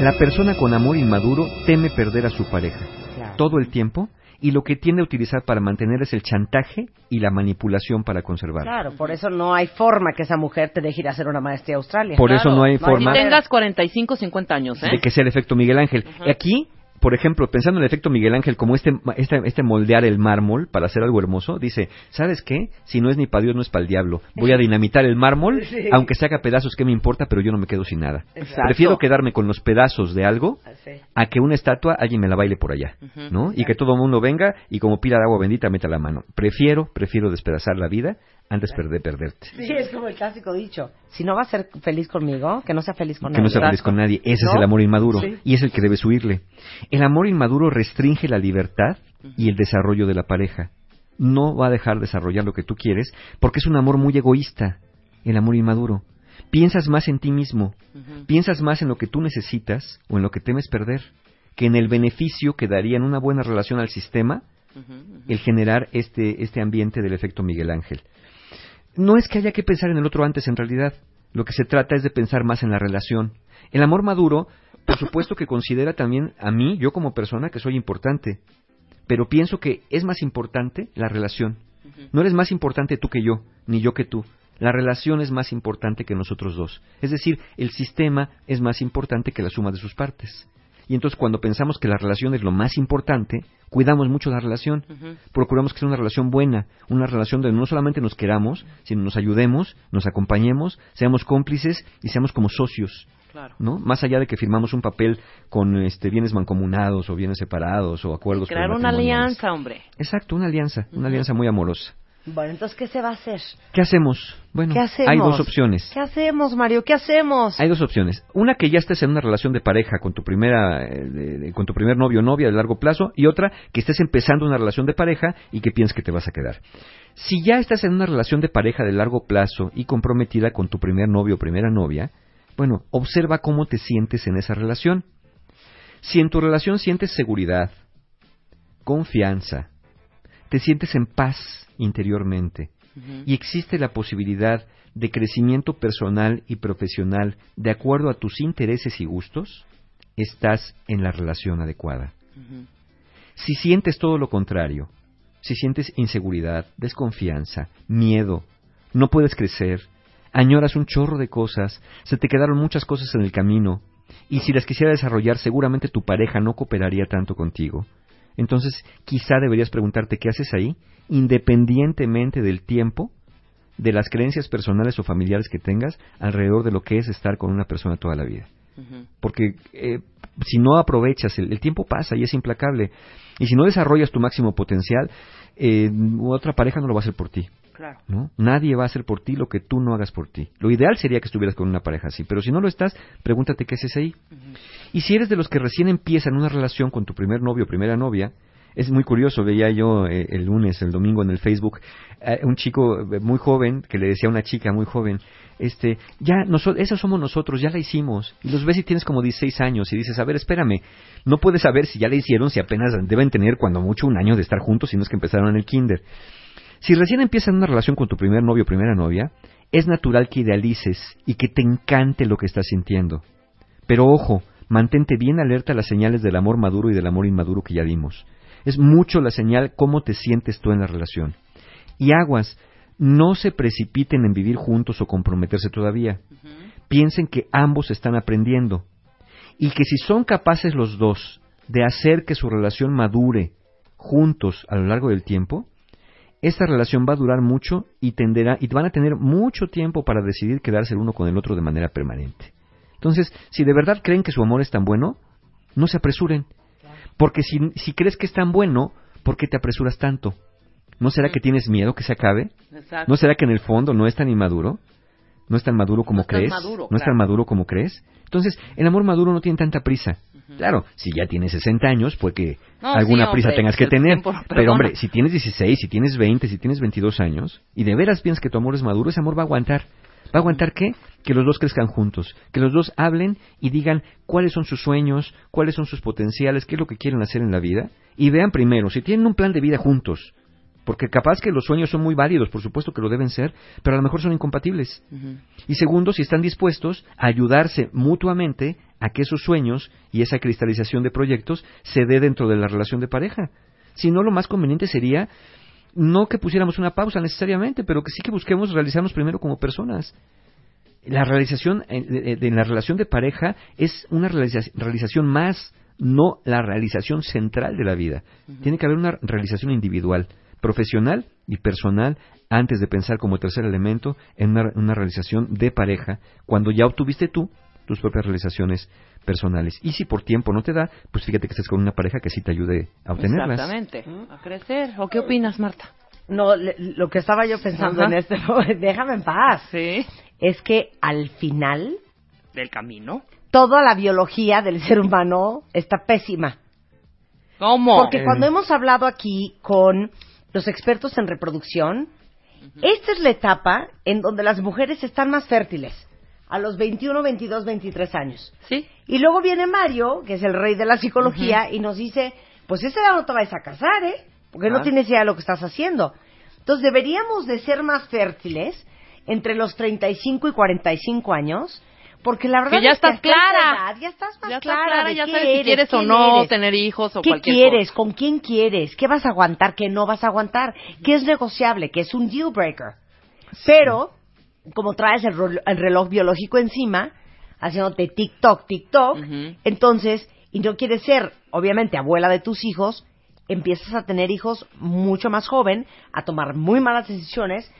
La persona con amor inmaduro teme perder a su pareja Claro. todo el tiempo y lo que tiende a utilizar para mantener es el chantaje y la manipulación para conservar. Claro, por eso no hay forma que esa mujer te deje ir a hacer una maestría a Australia. Por eso no hay forma- Si tengas 45, 50 años, ¿eh? de que sea el efecto Miguel Ángel. Aquí, por ejemplo, pensando en el efecto Miguel Ángel como este, este, este moldear el mármol para hacer algo hermoso, dice, ¿sabes qué? Si no es ni para Dios, no es para el diablo. Voy a dinamitar el mármol, (laughs) Sí. aunque se haga pedazos, ¿qué me importa? Pero yo no me quedo sin nada. Exacto. Prefiero quedarme con los pedazos de algo Sí. a que una estatua alguien me la baile por allá, ¿no? Y que todo el mundo venga y como pila de agua bendita meta la mano. Prefiero, prefiero despedazar la vida antes de perderte. Sí, es como el clásico dicho. Si no va a ser feliz conmigo, que no sea feliz con que no nadie. sea feliz con nadie. Ese es el amor inmaduro. Sí. Y es el que debes huirle. El amor inmaduro restringe la libertad y el desarrollo de la pareja. No va a dejar desarrollar lo que tú quieres porque es un amor muy egoísta. El amor inmaduro. Piensas más en ti mismo. Piensas más en lo que tú necesitas o en lo que temes perder que en el beneficio que daría en una buena relación al sistema el generar este, este ambiente del efecto Miguel Ángel. No es que haya que pensar en el otro antes, en realidad. Lo que se trata es de pensar más en la relación. El amor maduro, por supuesto que considera también a mí, yo como persona, que soy importante. Pero pienso que es más importante la relación. No eres más importante tú que yo, ni yo que tú. La relación es más importante que nosotros dos. Es decir, el sistema es más importante que la suma de sus partes. Y entonces cuando pensamos que la relación es lo más importante, cuidamos mucho la relación. Procuramos que sea una relación buena, una relación donde no solamente nos queramos, sino nos ayudemos, nos acompañemos, seamos cómplices y seamos como socios. Claro. ¿no? Más allá de que firmamos un papel con este, bienes mancomunados o bienes separados o acuerdos Crear una alianza, hombre. Exacto, una alianza, una alianza muy amorosa. Bueno, entonces, ¿qué se va a hacer? ¿Qué hacemos? Bueno, ¿Qué hacemos? hay dos opciones. ¿Qué hacemos, Mario? ¿Qué hacemos? Hay dos opciones. Una que ya estés en una relación de pareja con tu primera, eh, con tu primer novio o novia de largo plazo, y otra que estés empezando una relación de pareja y que pienses que te vas a quedar. Si ya estás en una relación de pareja de largo plazo y comprometida con tu primer novio o primera novia, bueno, observa cómo te sientes en esa relación. Si en tu relación sientes seguridad, confianza, te sientes en paz interiormente, y existe la posibilidad de crecimiento personal y profesional de acuerdo a tus intereses y gustos, estás en la relación adecuada. Si sientes todo lo contrario, si sientes inseguridad, desconfianza, miedo, no puedes crecer, añoras un chorro de cosas, se te quedaron muchas cosas en el camino, y si las quisiera desarrollar seguramente tu pareja no cooperaría tanto contigo, entonces quizá deberías preguntarte qué haces ahí, independientemente del tiempo, de las creencias personales o familiares que tengas alrededor de lo que es estar con una persona toda la vida. Porque eh, si no aprovechas, el, el tiempo pasa y es implacable. Y si no desarrollas tu máximo potencial, eh, otra pareja no lo va a hacer por ti. Claro. ¿no? Nadie va a hacer por ti lo que tú no hagas por ti. Lo ideal sería que estuvieras con una pareja así, pero si no lo estás, pregúntate qué haces ahí. Y si eres de los que recién empiezan una relación con tu primer novio o primera novia, es muy curioso, veía yo eh, el lunes, el domingo en el Facebook, eh, un chico eh, muy joven que le decía a una chica muy joven, este, ya, noso esos somos nosotros, ya la hicimos. Y los ves y tienes como 16 años y dices, a ver, espérame, no puedes saber si ya la hicieron, si apenas deben tener cuando mucho un año de estar juntos, si no es que empezaron en el kinder. Si recién empiezas una relación con tu primer novio o primera novia, es natural que idealices y que te encante lo que estás sintiendo. Pero ojo, mantente bien alerta a las señales del amor maduro y del amor inmaduro que ya vimos. Es mucho la señal cómo te sientes tú en la relación. Y aguas, no se precipiten en vivir juntos o comprometerse todavía. Piensen que ambos están aprendiendo y que si son capaces los dos de hacer que su relación madure juntos a lo largo del tiempo, esta relación va a durar mucho y tenderá y van a tener mucho tiempo para decidir quedarse el uno con el otro de manera permanente. Entonces, si de verdad creen que su amor es tan bueno, no se apresuren. Porque si, si crees que es tan bueno, ¿por qué te apresuras tanto? ¿No será que tienes miedo que se acabe? Exacto. ¿No será que en el fondo no es tan inmaduro? ¿No es tan maduro como No crees? maduro, ¿No es tan maduro como crees? Entonces, el amor maduro no tiene tanta prisa. Claro, si ya tienes 60 años, pues que No, alguna sí, prisa hombre, tengas que el tener. tiempo Pero hombre, si tienes 16, si tienes 20, si tienes 22 años, y de veras piensas que tu amor es maduro, ese amor va a aguantar. ¿Va a aguantar qué? Que los dos crezcan juntos, que los dos hablen y digan cuáles son sus sueños, cuáles son sus potenciales, qué es lo que quieren hacer en la vida, y vean primero si tienen un plan de vida juntos. Porque capaz que los sueños son muy válidos, por supuesto que lo deben ser, pero a lo mejor son incompatibles. Y segundo, si están dispuestos a ayudarse mutuamente a que esos sueños y esa cristalización de proyectos se dé dentro de la relación de pareja. Si no, lo más conveniente sería no que pusiéramos una pausa necesariamente, pero que sí que busquemos realizarnos primero como personas. La realización en, la relación de pareja es una realiza- realización más, no la realización central de la vida. Tiene que haber una realización individual, profesional y personal antes de pensar como tercer elemento en una, una realización de pareja, cuando ya obtuviste tú tus propias realizaciones personales. Y si por tiempo no te da, pues fíjate que estés con una pareja que sí te ayude a obtenerlas. Exactamente. A crecer. ¿O qué opinas, Marta? No, le- lo que estaba yo pensando Ajá. en este momento, (laughs) déjame en paz, Sí. es que al final Del camino. toda la biología del ser humano está pésima. ¿Cómo? Porque cuando hemos hablado aquí con los expertos en reproducción, esta es la etapa en donde las mujeres están más fértiles, a los 21, 22, 23 años. Sí. Y luego viene Mario, que es el rey de la psicología, y nos dice, pues esa edad no te vas a casar, ¿eh? Porque no Claro. tienes idea de lo que estás haciendo. Entonces deberíamos de ser más fértiles entre los 35 y 45 años, porque la verdad Que ya es estás clara. edad ya estás más Ya estás clara, clara, de ya qué sabes si eres, quieres o no eres. tener hijos o ¿Qué cualquier quieres? cosa. ¿Con quién quieres? ¿Qué vas a aguantar? ¿Qué no vas a aguantar? ¿Qué es negociable? ¿Qué es un deal breaker? Pero, como traes el, rol- el reloj biológico encima, haciéndote TikTok, TikTok, Ujú. entonces, y no quieres ser, obviamente, abuela de tus hijos, empiezas a tener hijos mucho más joven, a tomar muy malas decisiones,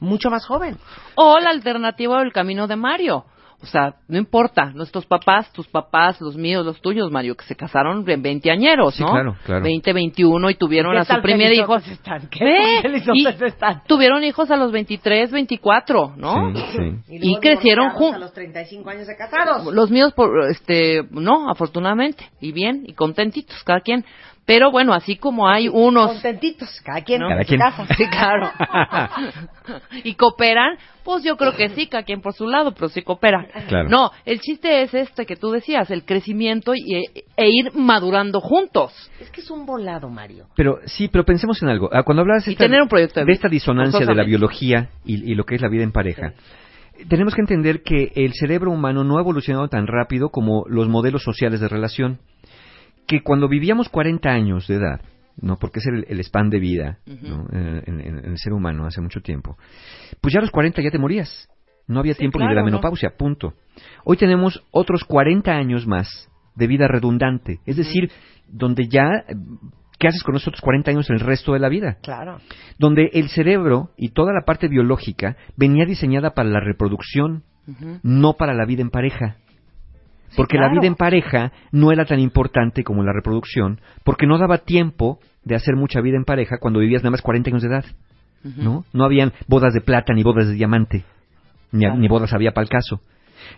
mucho más joven. O la alternativa del camino de Mario. O sea, no importa, nuestros papás, tus papás, los míos, los tuyos, Mario, que se casaron en 20 añeros, Sí, ¿no? claro, claro. 20, 21 y tuvieron ¿Qué a su tal primer hijo. están? ¿Qué felizotes y están? tuvieron hijos a los 23, 24, ¿no? Sí, (laughs) sí. Y luego crecieron divorciados jun- A los 35 años de casados. Los míos, por, este, no, afortunadamente, y bien, y contentitos, cada quien. Pero bueno, así como hay unos... Contentitos, cada quien ¿no? en Cada su quien. casa. Sí, claro. (laughs) y cooperan, pues yo creo que sí, cada quien por su lado, pero sí cooperan. Claro. No, el chiste es este que tú decías, el crecimiento y, e ir madurando juntos. Es que es un volado, Mario. Pero sí, pero pensemos en algo. Ah, Cuando esta- tener un proyecto de de esta disonancia de la biología y, y lo que es la vida en pareja, tenemos que entender que el cerebro humano no ha evolucionado tan rápido como los modelos sociales de relación. Que cuando vivíamos 40 años de edad, no porque es el, el span de vida ¿no? en, en- en el ser humano hace mucho tiempo, pues ya a los 40 ya te morías. No había Sí, tiempo ni de la ¿no? menopausia, punto. Hoy tenemos otros 40 años más de vida redundante, es decir, donde ya, eh, ¿qué haces con esos otros 40 años el resto de la vida? Claro. Donde el cerebro y toda la parte biológica venía diseñada para la reproducción, no para la vida en pareja. Porque la vida en pareja no era tan importante como la reproducción, porque no daba tiempo de hacer mucha vida en pareja cuando vivías nada más 40 años de edad. ¿no? No habían bodas de plata ni bodas de diamante, ni, Claro. ni bodas había para el caso.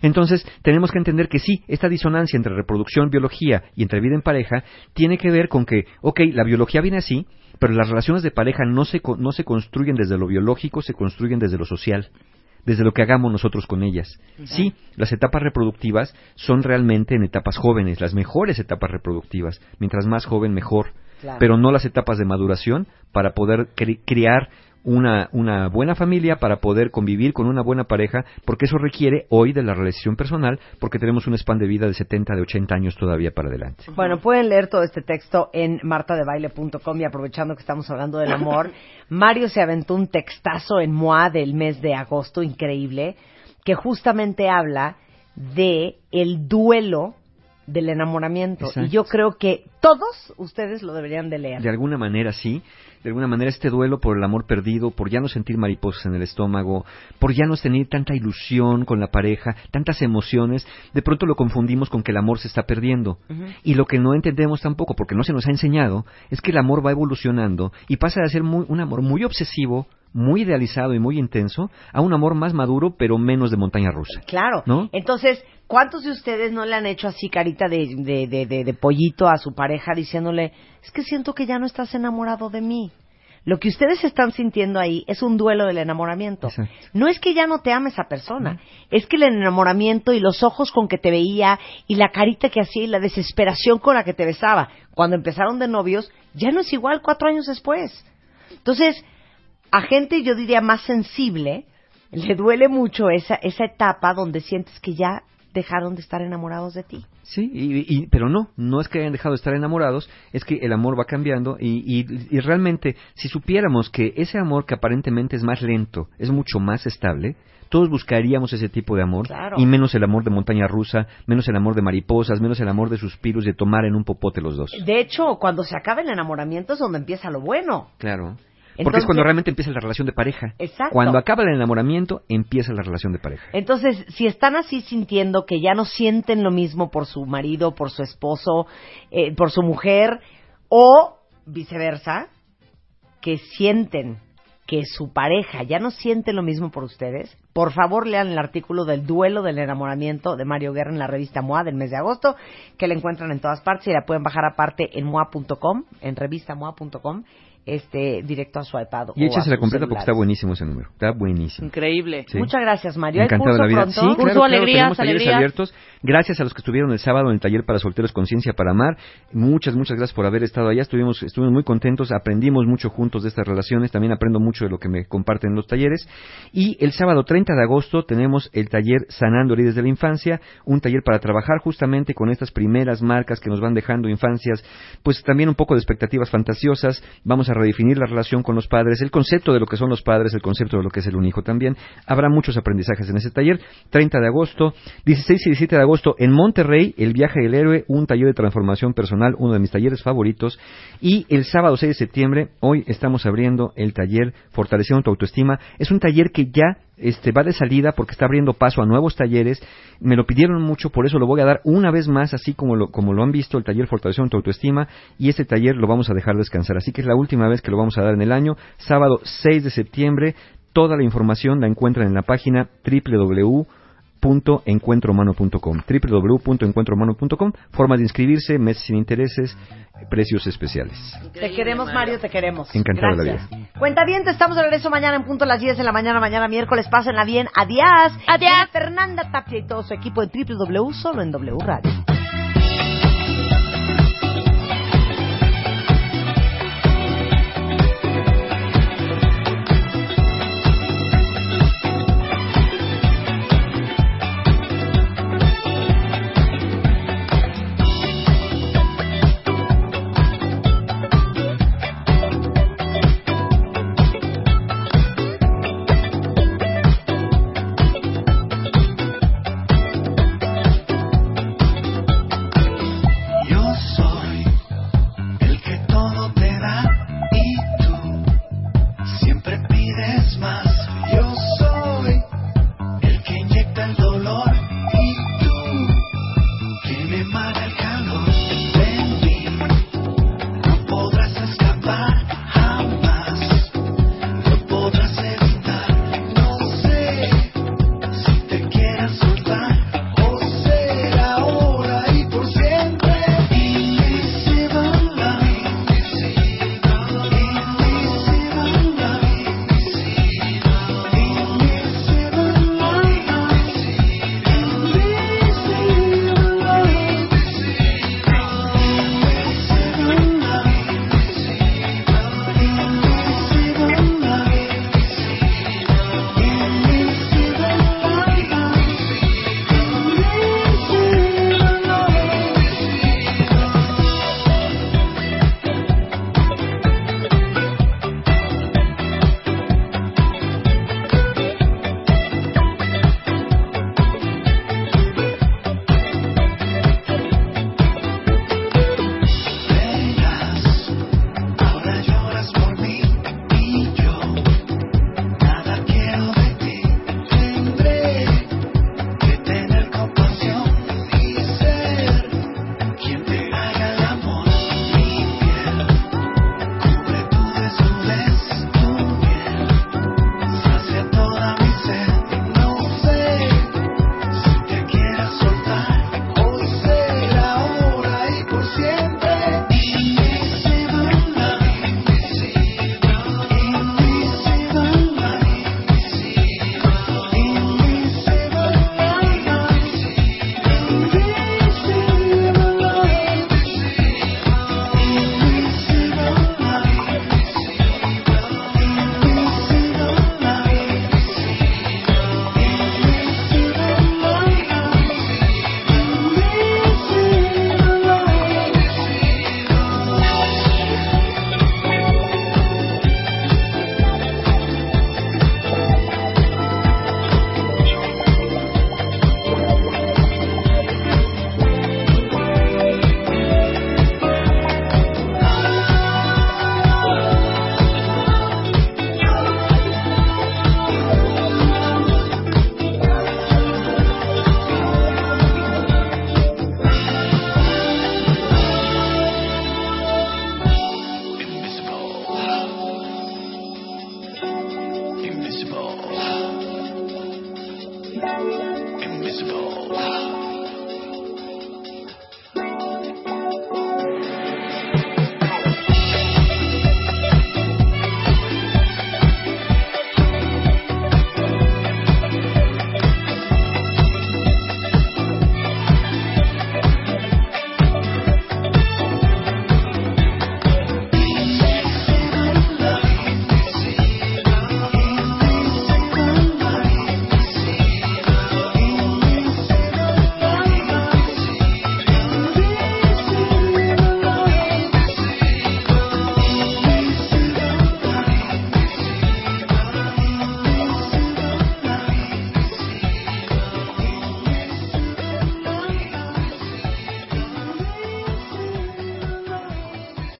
Entonces, tenemos que entender que sí, esta disonancia entre reproducción, biología y entre vida en pareja tiene que ver con que, ok, la biología viene así, pero las relaciones de pareja no se, no se construyen desde lo biológico, se construyen desde lo social, desde lo que hagamos nosotros con ellas. Sí, las etapas reproductivas son realmente en etapas jóvenes, las mejores etapas reproductivas. Mientras más joven, mejor. Claro. pero no las etapas de maduración para poder cri- criar una, una buena familia, para poder convivir con una buena pareja, porque eso requiere hoy de la relación personal, porque tenemos un span de vida de 70, de 80 años todavía para adelante. Bueno, pueden leer todo este texto en martadebaile.com y aprovechando que estamos hablando del amor, (laughs) Mario se aventó un textazo en MOA del mes de agosto increíble que justamente habla de el duelo del enamoramiento Exacto. y yo creo que todos ustedes lo deberían de leer. De alguna manera sí, de alguna manera este duelo por el amor perdido, por ya no sentir mariposas en el estómago, por ya no tener tanta ilusión con la pareja, tantas emociones, de pronto lo confundimos con que el amor se está perdiendo. Y lo que no entendemos tampoco, porque no se nos ha enseñado, es que el amor va evolucionando y pasa de ser muy- un amor muy obsesivo, muy idealizado y muy intenso, a un amor más maduro, pero menos de montaña rusa. Claro. ¿No? Entonces, ¿cuántos de ustedes no le han hecho así carita de, de, de, de- de pollito a su pareja diciéndole, es que siento que ya no estás enamorado de mí? Lo que ustedes están sintiendo ahí es un duelo del enamoramiento. Exacto. No es que ya no te ame esa persona, es que el enamoramiento y los ojos con que te veía y la carita que hacía y la desesperación con la que te besaba cuando empezaron de novios ya no es igual cuatro años después. Entonces, a gente yo diría más sensible le duele mucho esa, esa etapa donde sientes que ya dejaron de estar enamorados de ti. Sí, y, y- pero no, no es que hayan dejado de estar enamorados, es que el amor va cambiando y, y- y realmente si supiéramos que ese amor que aparentemente es más lento, es mucho más estable, todos buscaríamos ese tipo de amor Claro. y menos el amor de montaña rusa, menos el amor de mariposas, menos el amor de suspiros, de tomar en un popote los dos. De hecho, cuando se acaba el enamoramiento es donde empieza lo bueno. Claro. Porque es cuando realmente empieza la relación de pareja. Exacto. Cuando acaba el enamoramiento, empieza la relación de pareja. Entonces, si están así sintiendo que ya no sienten lo mismo por su marido, por su esposo, eh, por su mujer, o viceversa, que sienten que su pareja ya no siente lo mismo por ustedes, por favor lean el artículo del duelo del enamoramiento de Mario Guerra en la revista MOA del mes de agosto, que la encuentran en todas partes y la pueden bajar aparte en moa.com, en revistamoa.com, este, directo a su iPad. Y o a échase la sus completa porque está buenísimo ese número. Está buenísimo. Increíble. Sí. Muchas gracias, Mario. ¿Hay Encantado de la vida. pronto? Sí, Curso, claro, claro, alegrías, talleres alegrías. abiertos. Gracias a los que estuvieron el sábado en el taller para solteros Conciencia para Amar. Muchas, muchas gracias por haber estado allá. Estuvimos, estuvimos muy contentos, aprendimos mucho juntos de estas relaciones. También aprendo mucho de lo que me comparten en los talleres. Y el sábado 30 de agosto tenemos el taller Sanando Heridas de la Infancia, un taller para trabajar justamente con estas primeras marcas que nos van dejando infancias, pues también un poco de expectativas fantasiosas. Vamos a redefinir la relación con los padres, el concepto de lo que son los padres, el concepto de lo que es el un hijo también. Habrá muchos aprendizajes en ese taller. 30 de agosto, 16 y 17 de agosto en Monterrey, El viaje del héroe, un taller de transformación personal, uno de mis talleres favoritos. Y el sábado 6 de septiembre, hoy estamos abriendo el taller Fortaleciendo tu autoestima. Es un taller que ya este, va de salida porque está abriendo paso a nuevos talleres. Me lo pidieron mucho, por eso lo voy a dar una vez más, así como lo, como lo han visto, el taller Fortaleciendo tu autoestima. Y este taller lo vamos a dejar descansar. Así que es la última vez que lo vamos a dar en el año. Sábado 6 de septiembre. Toda la información la encuentran en la página www.encuentrohumano.com www.encuentrohumano.com Formas de inscribirse, meses sin intereses, precios especiales. Te queremos, Mario, te queremos. Encantado de la Gracias. Cuenta bien, estamos de regreso mañana en punto a las 10 de la mañana, mañana miércoles. Pásenla bien. Adiós. Adiós. Fernanda Tapia y todo su equipo de www solo en W Radio.